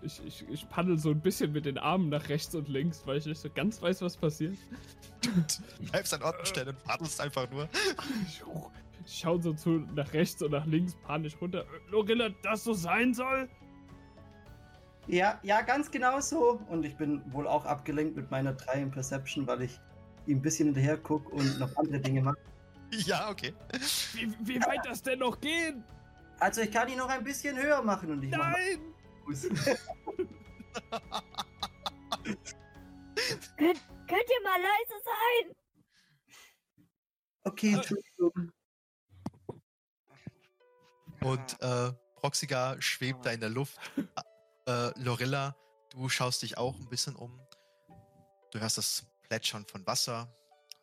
Ich, ich, ich paddel so ein bisschen mit den Armen nach rechts und links, weil ich nicht so ganz weiß, was passiert. <laughs> Du bleibst an Ort und Stellen und paddelst einfach nur. Ich, ich schau so zu nach rechts und nach links, panisch runter. Äh, Lorilla, das so sein soll? Ja, ja, ganz genau so. Und ich bin wohl auch abgelenkt mit meiner 3 in Perception, weil ich ihm ein bisschen hinterher gucke und noch andere Dinge mache. <laughs> Ja, okay. Wie, wie weit das denn noch gehen? Also ich kann ihn noch ein bisschen höher machen und ich Nein! <laughs> Könnt, könnt ihr mal leise sein? Okay, Entschuldigung. Und äh, Proxiga schwebt da in der Luft. Äh, Lorilla, du schaust dich auch ein bisschen um. Du hörst das Plätschern von Wasser,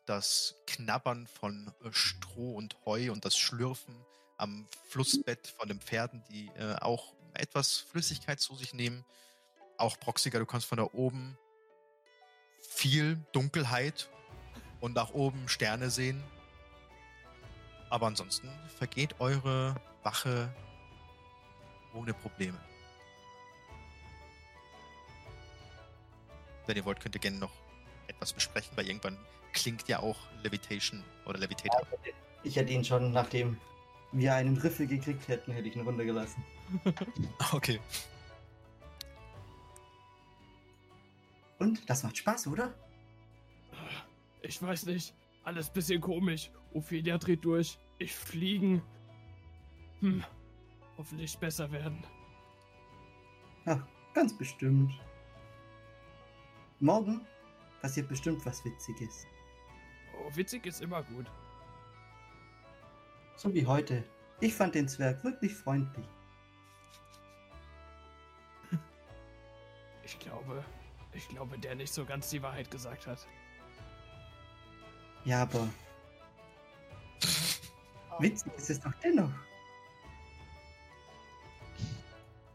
das Knabbern von äh, Stroh und Heu und das Schlürfen am Flussbett von den Pferden, die äh, auch etwas Flüssigkeit zu sich nehmen. Auch Proxiga, du kannst von da oben viel Dunkelheit und nach oben Sterne sehen. Aber ansonsten vergeht eure Wache ohne Probleme. Wenn ihr wollt, könnt ihr gerne noch etwas besprechen, weil irgendwann klingt ja auch Levitation oder Levitator. Ich hätte ihn schon, nachdem wir einen Riffel gekriegt hätten, hätte ich ihn runtergelassen. <laughs> Okay. Und das macht Spaß, oder? Ich weiß nicht. Alles bisschen komisch. Ophelia dreht durch. Ich fliegen. Hm. Hoffentlich besser werden. Ja, ganz bestimmt. Morgen passiert bestimmt was Witziges. Oh, witzig ist immer gut. So wie heute. Ich fand den Zwerg wirklich freundlich. Ich glaube, ich glaube, der nicht so ganz die Wahrheit gesagt hat. Ja, aber <laughs> witzig ist es doch dennoch.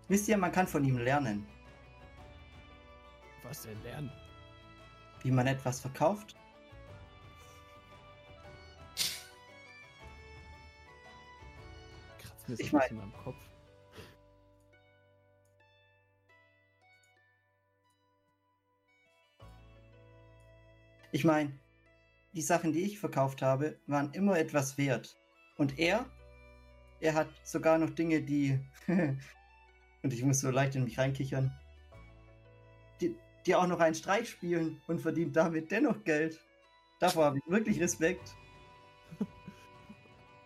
Wisst ihr, man kann von ihm lernen. Was denn lernen? Wie man etwas verkauft. Kratzt mir so ich ein mein... bisschen Kopf. Ich meine, die Sachen, die ich verkauft habe, waren immer etwas wert. Und er, er hat sogar noch Dinge, die <laughs> und ich muss so leicht in mich reinkichern. Die, die auch noch einen Streich spielen und verdient damit dennoch Geld. Davor habe ich wirklich Respekt. <laughs>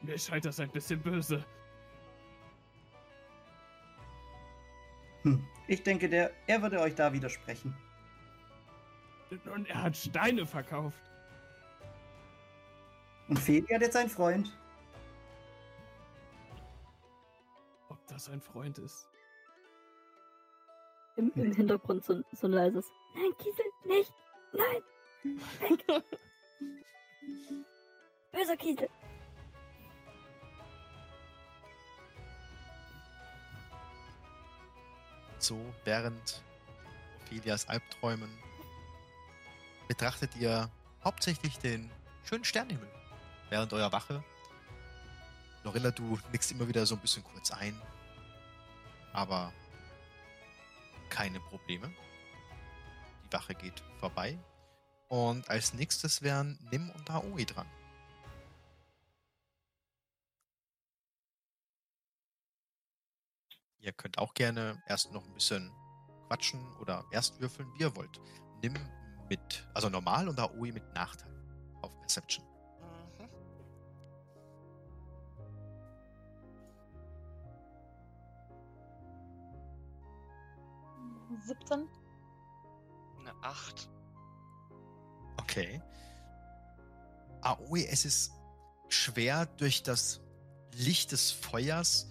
Mir scheint das ein bisschen böse. Hm. Ich denke, der, er würde euch da widersprechen. Und er hat Steine verkauft. Und Feli hat jetzt einen Freund. Ob das ein Freund ist? Im, im Hintergrund so, ein- so ein leises. Nein, Kiesel, nicht! Nein! Weg! <laughs> Böser Kiesel! So, während Ophelias Albträumen betrachtet ihr hauptsächlich den schönen Sternenhimmel während eurer Wache. Lorilla, du nickst immer wieder so ein bisschen kurz ein, aber keine Probleme. Die Wache geht vorbei und als nächstes wären Nim und Aoi dran. Ihr könnt auch gerne erst noch ein bisschen quatschen oder erst würfeln, wie ihr wollt. Nimm mit, also normal und Aoi mit Nachteil auf Perception. 17? Eine 8. Okay. Aoi, es ist schwer durch das Licht des Feuers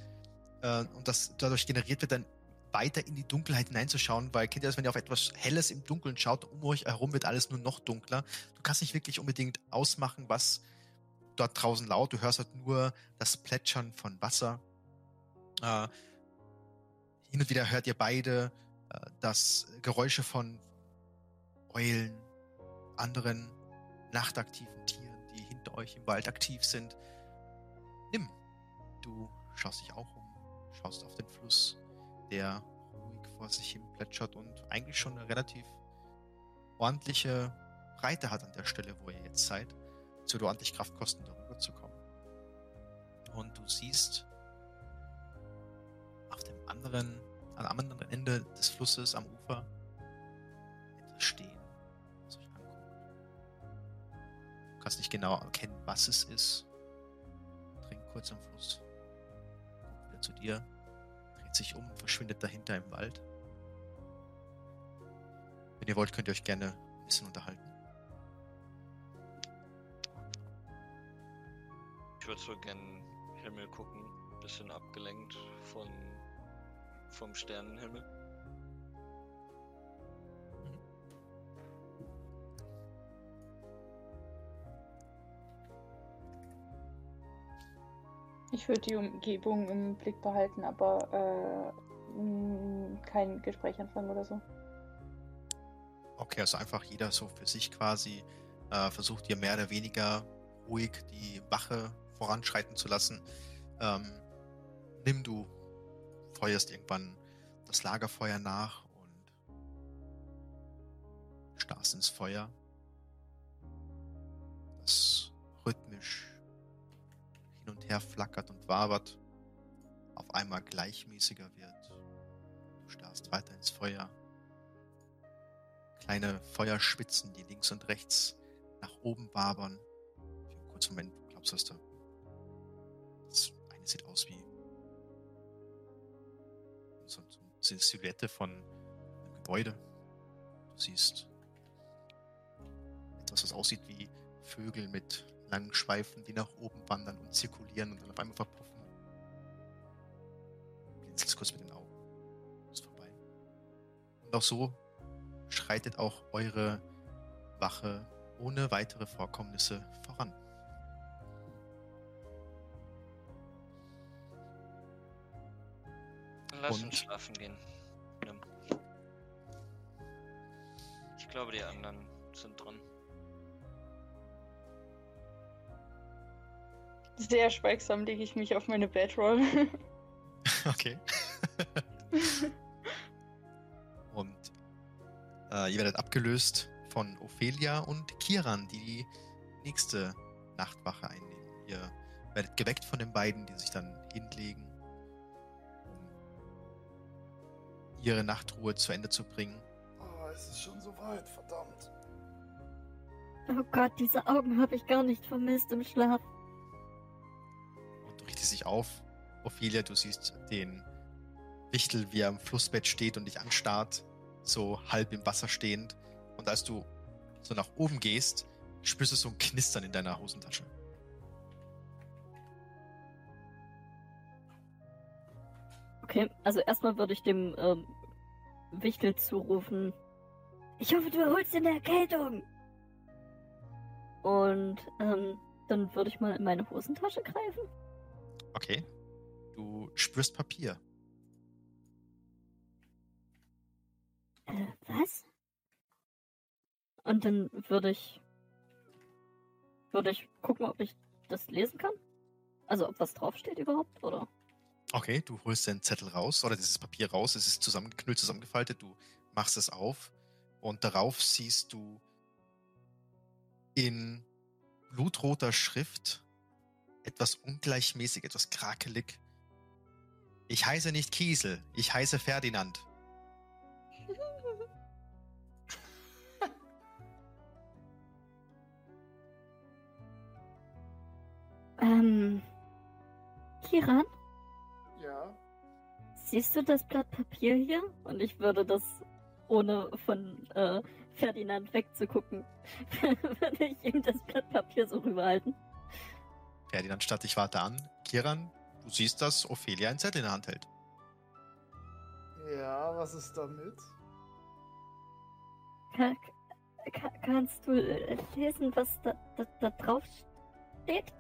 äh, und das dadurch generiert wird, dann weiter in die Dunkelheit hineinzuschauen, weil kennt ihr das, wenn ihr auf etwas Helles im Dunkeln schaut, um euch herum wird alles nur noch dunkler. Du kannst nicht wirklich unbedingt ausmachen, was dort draußen laut. Du hörst halt nur das Plätschern von Wasser. Äh, hin und wieder hört ihr beide äh, das Geräusche von Eulen, anderen nachtaktiven Tieren, die hinter euch im Wald aktiv sind. Nimm. Du schaust dich auch um, schaust auf den Fluss, der ruhig vor sich hin plätschert und eigentlich schon eine relativ ordentliche Breite hat an der Stelle, wo ihr jetzt seid. Würde ordentlich Kraft kosten, darüber zu kommen. Und du siehst auf dem anderen, am anderen Ende des Flusses, am Ufer, etwas stehen, was euch. Du kannst nicht genau erkennen, was es ist. Trink kurz am Fluss. Guckt wieder zu dir. Dreht sich um, verschwindet dahinter im Wald. Wenn ihr wollt, könnt ihr euch gerne ein bisschen unterhalten. Ich würde so gern Himmel gucken, bisschen abgelenkt von vom Sternenhimmel. Ich würde die Umgebung im Blick behalten, aber äh, kein Gespräch anfangen oder so. Okay, also einfach jeder so für sich quasi äh, versucht ihr mehr oder weniger ruhig die Wache voranschreiten zu lassen. Ähm, nimm du, feuerst irgendwann das Lagerfeuer nach und starrst ins Feuer. Das rhythmisch hin und her flackert und wabert, auf einmal gleichmäßiger wird. Du starrst weiter ins Feuer kleine Feuerspitzen, die links und rechts nach oben wabern. Für einen kurzen Moment glaubst du, dass da. Das eine sieht aus wie so, so eine Silhouette von einem Gebäude. Du siehst etwas, was aussieht wie Vögel mit langen Schweifen, die nach oben wandern und zirkulieren und dann auf einmal verpuffen. Blinzelst kurz mit den Augen. Ist vorbei. Und auch so schreitet auch eure Wache ohne weitere Vorkommnisse voran. Lass uns schlafen gehen. Ich glaube, die anderen sind dran. Sehr schweigsam lege ich mich auf meine Bedroll. <laughs> Okay. <laughs> Und äh, ihr werdet abgelöst von Ophelia und Kiran, die die nächste Nachtwache einnehmen. Ihr werdet geweckt von den beiden, die sich dann hinlegen, ihre Nachtruhe zu Ende zu bringen. Oh, es ist schon so weit, verdammt. Oh Gott, diese Augen habe ich gar nicht vermisst im Schlaf. Und du richtest dich auf. Ophelia, du siehst den Wichtel, wie er am Flussbett steht und dich anstarrt, so halb im Wasser stehend. Und als du so nach oben gehst, spürst du so ein Knistern in deiner Hosentasche. Okay, also erstmal würde ich dem ähm, Wichtel zurufen. Ich hoffe, du erholst in der Erkältung. Und ähm, dann würde ich mal in meine Hosentasche greifen. Okay. Du spürst Papier. Äh, was? Und dann würde ich. Würde ich gucken, ob ich das lesen kann? Also ob was draufsteht überhaupt, oder? Okay, du holst den Zettel raus oder dieses Papier raus. Es ist zusammengeknüllt, zusammengefaltet. Du machst es auf und darauf siehst du in blutroter Schrift etwas ungleichmäßig, etwas krakelig. Ich heiße nicht Kiesel, ich heiße Ferdinand. <laughs> Ähm. Kiran. Siehst du das Blatt Papier hier? Und ich würde das, ohne von äh, Ferdinand wegzugucken, <laughs> würde ich ihm das Blatt Papier so rüberhalten. Ferdinand starrt dich weiter an. Kiran, du siehst, dass Ophelia einen Zettel in der Hand hält. Ja, was ist damit? Ka ka kannst du äh, lesen, was da, da, da drauf steht?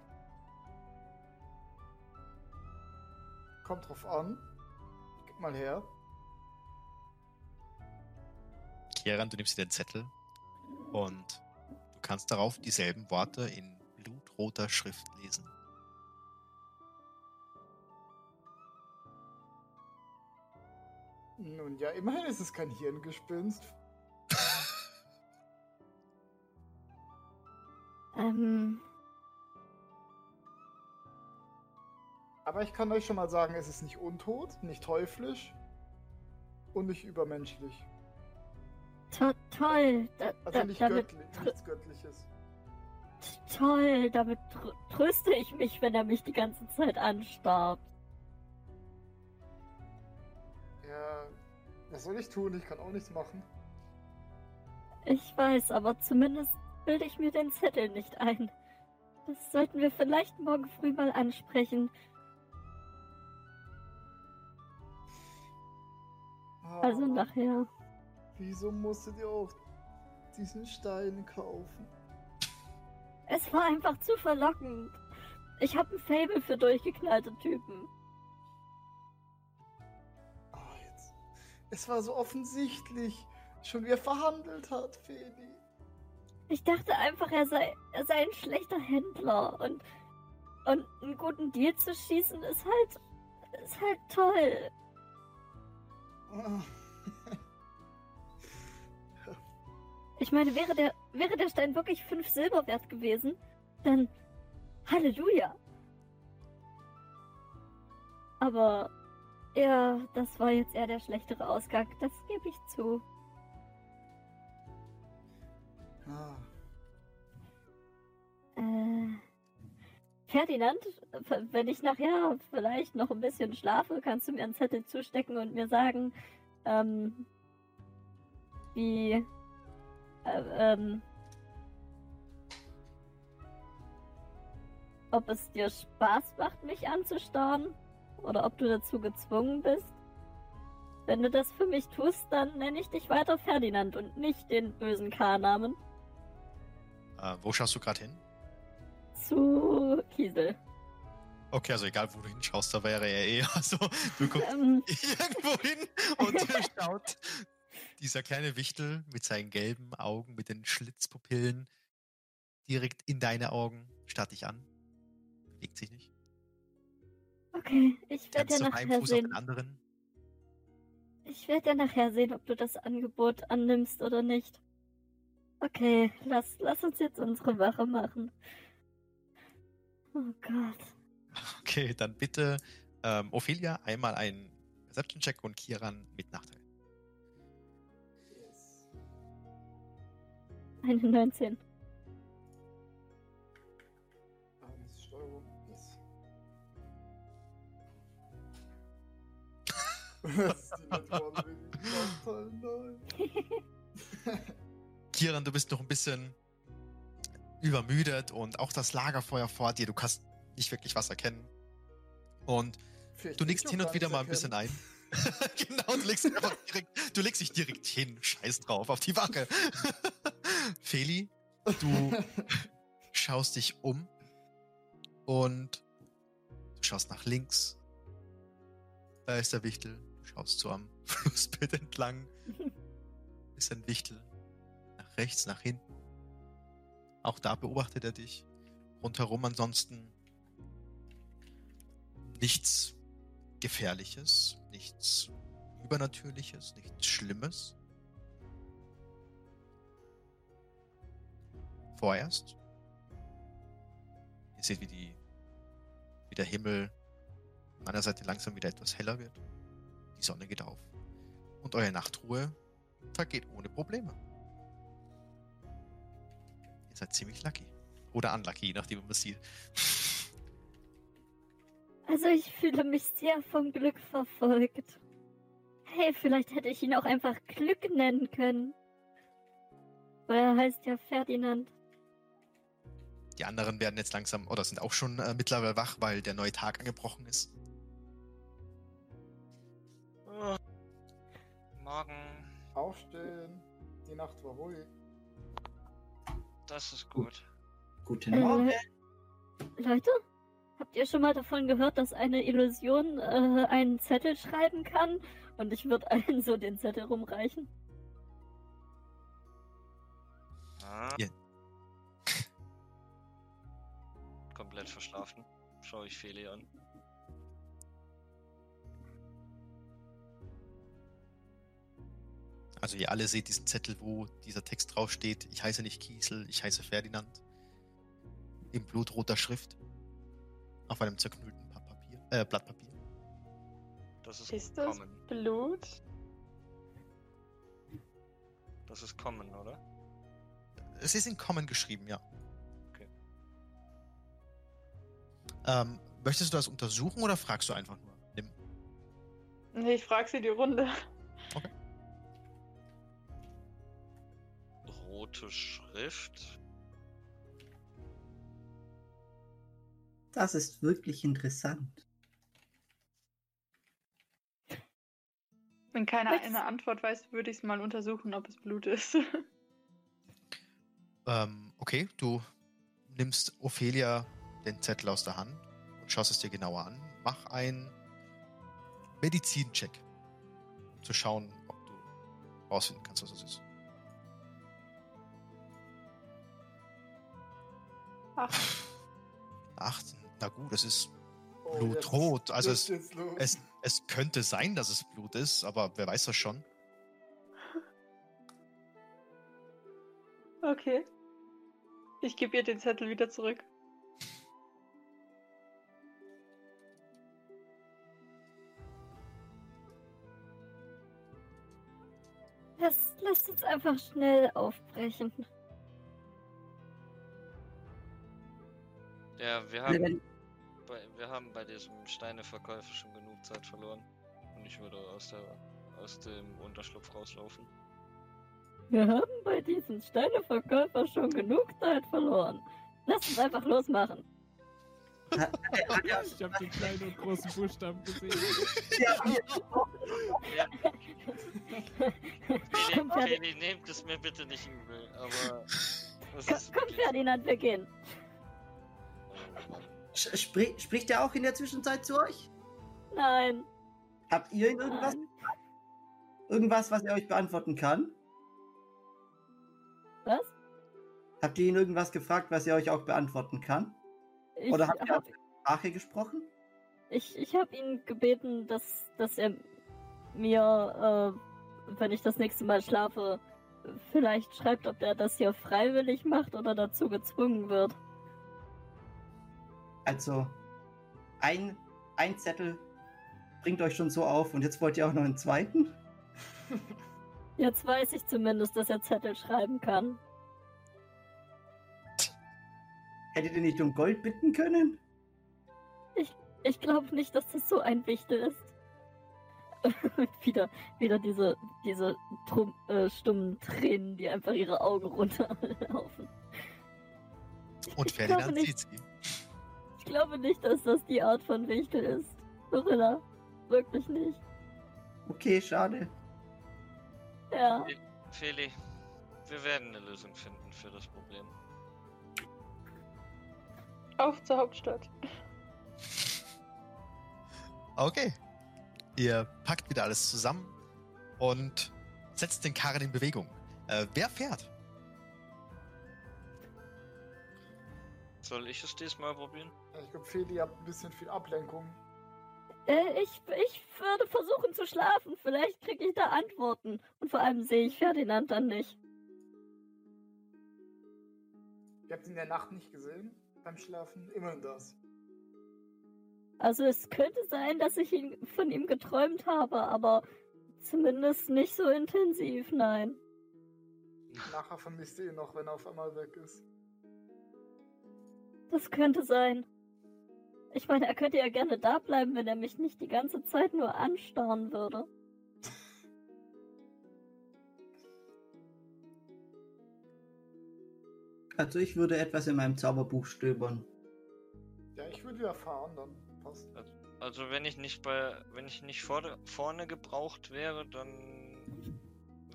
Kommt drauf an. Gib mal her. Kieran, du nimmst dir den Zettel und du kannst darauf dieselben Worte in blutroter Schrift lesen. Nun ja, immerhin ist es kein Hirngespinst. <laughs> Ähm, Aber ich kann euch schon mal sagen, es ist nicht untot, nicht teuflisch und nicht übermenschlich. to toll. Da, Also nicht damit, göttlich, nichts Göttliches. toll, damit tr tröste ich mich, wenn er mich die ganze Zeit anstarrt. Ja, was soll ich tun? Ich kann auch nichts machen. Ich weiß, aber zumindest bilde ich mir den Zettel nicht ein. Das sollten wir vielleicht morgen früh mal ansprechen. Also nachher. Wieso musstet ihr auch diesen Stein kaufen? Es war einfach zu verlockend. Ich habe ein Fable für durchgeknallte Typen. Ah, jetzt. Es war so offensichtlich. Schon wie er verhandelt hat, Feli. Ich dachte einfach, er sei, er sei ein schlechter Händler und, und einen guten Deal zu schießen ist halt, ist halt toll. <laughs> Ich meine, wäre der, wäre der Stein wirklich fünf Silber wert gewesen, dann Halleluja. Aber ja, das war jetzt eher der schlechtere Ausgang, das gebe ich zu. Ah. Äh, Ferdinand, wenn ich nachher vielleicht noch ein bisschen schlafe, kannst du mir einen Zettel zustecken und mir sagen, ähm, wie, äh, ähm, ob es dir Spaß macht, mich anzustarren oder ob du dazu gezwungen bist. Wenn du das für mich tust, dann nenne ich dich weiter Ferdinand und nicht den bösen K-Namen Äh, wo schaust du gerade hin? Zu Kiesel. Okay, also egal, wo du hinschaust, da wäre er eh. <laughs> Also, du guckst Ähm, irgendwo hin und dir <laughs> schaut dieser kleine Wichtel mit seinen gelben Augen, mit den Schlitzpupillen direkt in deine Augen, starrt dich an. Bewegt sich nicht. okay, ich werde ja nachher sehen. Ich werde ja nachher sehen, ob du das Angebot annimmst oder nicht. Okay, lass, lass uns jetzt unsere Wache machen. Oh Gott. Okay, dann bitte ähm, Ophelia einmal einen Perception-Check und Kiran mit Nachteil. Yes. Eine 19. Eins Steuerung. Yes. <laughs> <laughs> <laughs> Kiran, du bist noch ein bisschen übermüdet und auch das Lagerfeuer vor dir, du kannst nicht wirklich was erkennen. Und Vielleicht du nickst auch hin und wieder mal ein bisschen ein. <laughs> genau, du legst, direkt, du legst dich direkt hin. Scheiß drauf, auf die Wache. <laughs> Feli, du <laughs> schaust dich um und du schaust nach links. Da ist der Wichtel. Du schaust so am Flussbett entlang. Ist ein Wichtel. Nach rechts, nach hinten. Auch da beobachtet er dich. Rundherum ansonsten nichts Gefährliches, nichts Übernatürliches, nichts Schlimmes. Vorerst. Ihr seht, wie, die, wie der Himmel an einer Seite langsam wieder etwas heller wird. Die Sonne geht auf. Und eure Nachtruhe vergeht ohne Probleme. Seid ziemlich lucky. Oder unlucky, je nachdem, wie man es sieht. Also ich fühle mich sehr vom Glück verfolgt. Hey, vielleicht hätte ich ihn auch einfach Glück nennen können. Weil er heißt ja Ferdinand. Die anderen werden jetzt langsam oder sind auch schon äh, mittlerweile wach, weil der neue Tag angebrochen ist. Oh. Morgen, Aufstehen. Die Nacht war ruhig. Das ist gut. Guten Morgen. Äh, Leute, habt ihr schon mal davon gehört, dass eine Illusion äh, einen Zettel schreiben kann? Und ich würde <laughs> allen so den Zettel rumreichen. Ah. Ja. Komplett verschlafen. Schau ich Feli an. Also ihr alle seht diesen Zettel, wo dieser Text draufsteht. Ich heiße nicht Kiesel, ich heiße Ferdinand. In blutroter Schrift. Auf einem zerknüllten Pa- Papier, äh, Blatt Papier. Das ist, Ist das Common. Blut? Das ist Common, oder? Es ist in Common geschrieben, ja. Okay. Ähm, möchtest du das untersuchen oder fragst du einfach nur? Nimm. Nee, ich frag sie die Runde. Rote Schrift. Das ist wirklich interessant. Wenn keiner Möchtest- eine Antwort weiß, würde ich es mal untersuchen, ob es Blut ist. <laughs> Ähm, okay, du nimmst Ophelia den Zettel aus der Hand und schaust es dir genauer an. Mach einen Medizincheck, um zu schauen, ob du rausfinden kannst, was es ist. Ach, Ach, na gut, es ist Oh, Blutrot. Also es, es, es könnte sein, dass es Blut ist, aber wer weiß das schon. okay. Ich gebe ihr den Zettel wieder zurück. Lass, lasst uns einfach schnell aufbrechen. Ja, wir haben, wenn- bei, wir haben bei diesem Steineverkäufer schon genug Zeit verloren. Und ich würde aus, der, aus dem Unterschlupf rauslaufen. Wir haben bei diesem Steineverkäufer schon genug Zeit verloren. Lass uns einfach losmachen. Ich habe die kleinen und großen Buchstaben gesehen. ja, hier, <laughs> Feli, Komm, Ferdi- Feli, nehmt es mir bitte nicht übel, aber Komm. Ferdinand, wir gehen. Sprich, spricht er auch in der Zwischenzeit zu euch? Nein. Habt ihr ihn irgendwas, Nein. irgendwas, was er euch beantworten kann? Was? Habt ihr ihn irgendwas gefragt, was er euch auch beantworten kann? Ich Oder habt ihr hab, Sprache gesprochen? ich, ich hab ihn gebeten, dass, dass er mir, äh, wenn ich das nächste Mal schlafe, vielleicht schreibt, ob er das hier freiwillig macht oder dazu gezwungen wird. Also, ein, ein Zettel bringt euch schon so auf und jetzt wollt ihr auch noch einen zweiten? <laughs> Jetzt weiß ich zumindest, dass er Zettel schreiben kann. Hättet ihr nicht um Gold bitten können? Ich glaube nicht, dass das so ein Wichtel ist. <laughs> wieder, wieder diese, diese Trum, äh, stummen Tränen, die einfach ihre Augen runterlaufen. Und Ich glaube Ferdinand nicht. sieht sie. Ich glaube nicht, dass das die Art von Wichtel ist. Gorilla. Wirklich nicht. Okay, schade. Ja. Feli, wir werden eine Lösung finden für das Problem. Auf zur Hauptstadt. Okay. Ihr packt wieder alles zusammen und setzt den Karren in Bewegung. Äh, wer fährt? Soll ich es diesmal probieren? Ich glaube, Feli hat ein bisschen viel Ablenkung. Äh, ich, ich würde versuchen zu schlafen. Vielleicht kriege ich da Antworten. Und vor allem sehe ich Ferdinand dann nicht. Ihr habt ihn in der Nacht nicht gesehen? Beim Schlafen? Immerhin das. Also es könnte sein, dass ich ihn, von ihm geträumt habe, aber zumindest nicht so intensiv, nein. Nachher vermisst ihr ihn noch, wenn er auf einmal weg ist. Das könnte sein. Ich meine, er könnte ja gerne da bleiben, wenn er mich nicht die ganze Zeit nur anstarren würde. Also ich würde etwas in meinem Zauberbuch stöbern. Ja, ich würde ja fahren, dann passt. Also wenn ich nicht bei, wenn ich nicht vor, vorne gebraucht wäre, dann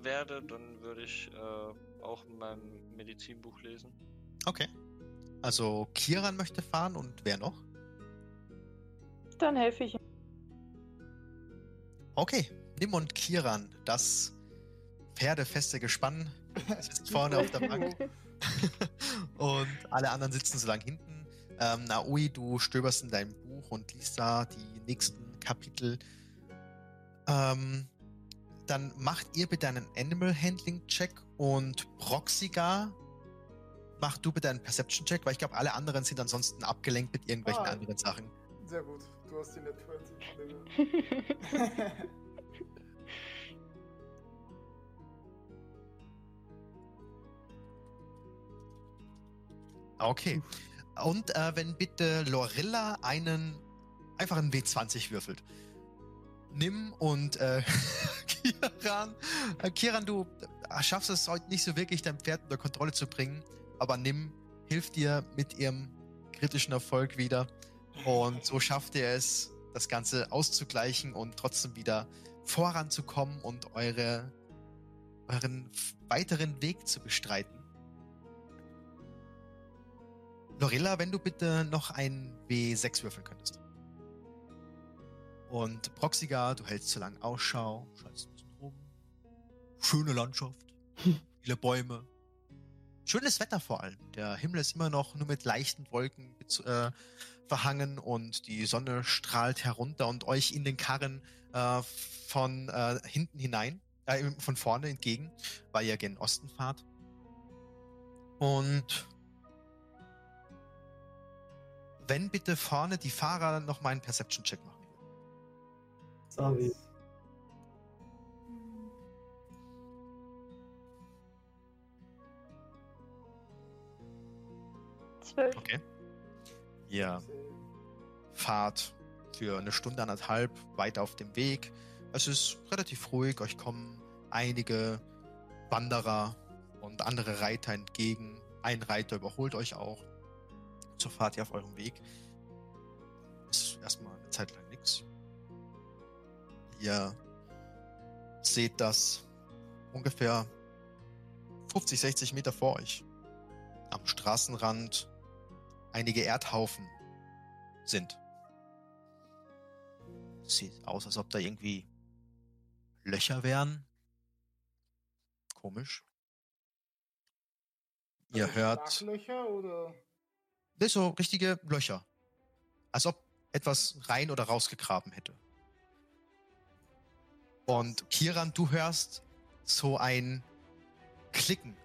werde, dann würde ich äh, auch in meinem Medizinbuch lesen. Okay. Also Kiran möchte fahren und wer noch? Dann helfe ich ihm. Okay. Nim und Kiran, das pferdefeste Gespann, sitzt vorne auf der Bank. <laughs> und alle anderen sitzen so lang hinten. Ähm, Naoi, du stöberst in deinem Buch und liest da die nächsten Kapitel. Ähm, dann macht ihr bitte einen Animal Handling Check und Proxiga, mach du bitte einen Perception Check, weil ich glaube, alle anderen sind ansonsten abgelenkt mit irgendwelchen Ah. anderen Sachen. Sehr gut, du hast die Net 20. <laughs> Okay. Und äh, wenn bitte Lorilla einen einfach einen W20 würfelt. Nimm und äh, <laughs> Kiran, äh, Kiran, du schaffst es heute nicht so wirklich, dein Pferd unter Kontrolle zu bringen, aber Nimm hilft dir mit ihrem kritischen Erfolg wieder. Und so schafft ihr es, das Ganze auszugleichen und trotzdem wieder voranzukommen und eure, euren weiteren Weg zu bestreiten. Lorilla, wenn du bitte noch ein W6 würfeln könntest. Und Proxiga, du hältst so lange Ausschau, schaust ein bisschen rum. Schöne Landschaft, <laughs> viele Bäume. Schönes Wetter vor allem. Der Himmel ist immer noch nur mit leichten Wolken äh, verhangen und die Sonne strahlt herunter und euch in den Karren äh, von äh, hinten hinein, äh, von vorne entgegen, weil ihr gen Osten fahrt. Und wenn bitte vorne die Fahrer noch mal einen Perception-Check machen. Sorry. Zwölf. Okay. Ihr fahrt für eine Stunde, anderthalb weiter auf dem Weg. Es ist relativ ruhig, euch kommen einige Wanderer und andere Reiter entgegen. Ein Reiter überholt euch auch. So fahrt ihr auf eurem Weg. Ist erstmal eine Zeit lang nichts. Ihr seht das ungefähr 50, 60 Meter vor euch. Am Straßenrand einige Erdhaufen sind. Sieht aus, als ob da irgendwie Löcher wären. Komisch. Ihr Also hört Schlaglöcher oder? das so richtige Löcher. Als ob etwas rein oder rausgegraben hätte. Und Kiran, du hörst so ein klicken.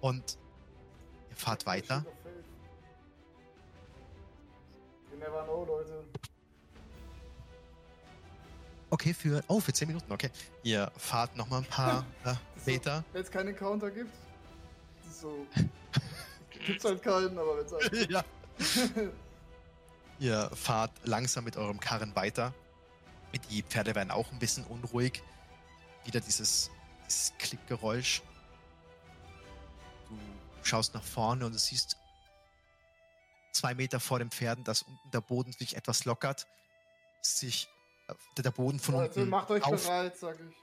Und ihr fahrt weiter. Never know, Leute. Okay, für. Oh, für 10 Minuten, okay. Ihr fahrt nochmal ein paar <laughs> äh, So, Meter. Wenn es keinen Counter gibt, so. <laughs> Gibt's halt keinen, aber wenn es halt. <laughs> ja. Ihr fahrt langsam mit eurem Karren weiter. Die Pferde werden auch ein bisschen unruhig. Wieder dieses, dieses Klickgeräusch. Du schaust nach vorne und du siehst zwei Meter vor den Pferden, dass unten der Boden sich etwas lockert. Sich äh, der Boden von Also unten macht euch auf, bereit, sag ich.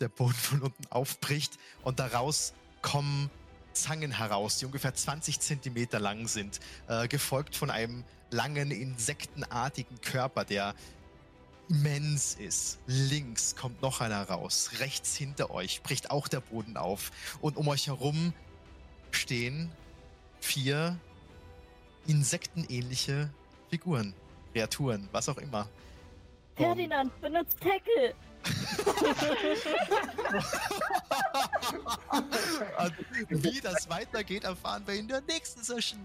der Boden von unten aufbricht und daraus kommen Zangen heraus, die ungefähr 20 Zentimeter lang sind, äh, gefolgt von einem langen, insektenartigen Körper, der immens ist. Links kommt noch einer raus, rechts hinter euch bricht auch der Boden auf und um euch herum stehen vier insektenähnliche Figuren, Kreaturen, was auch immer. Ferdinand, benutzt Tackle! <laughs> Wie das weitergeht, erfahren wir in der nächsten Session.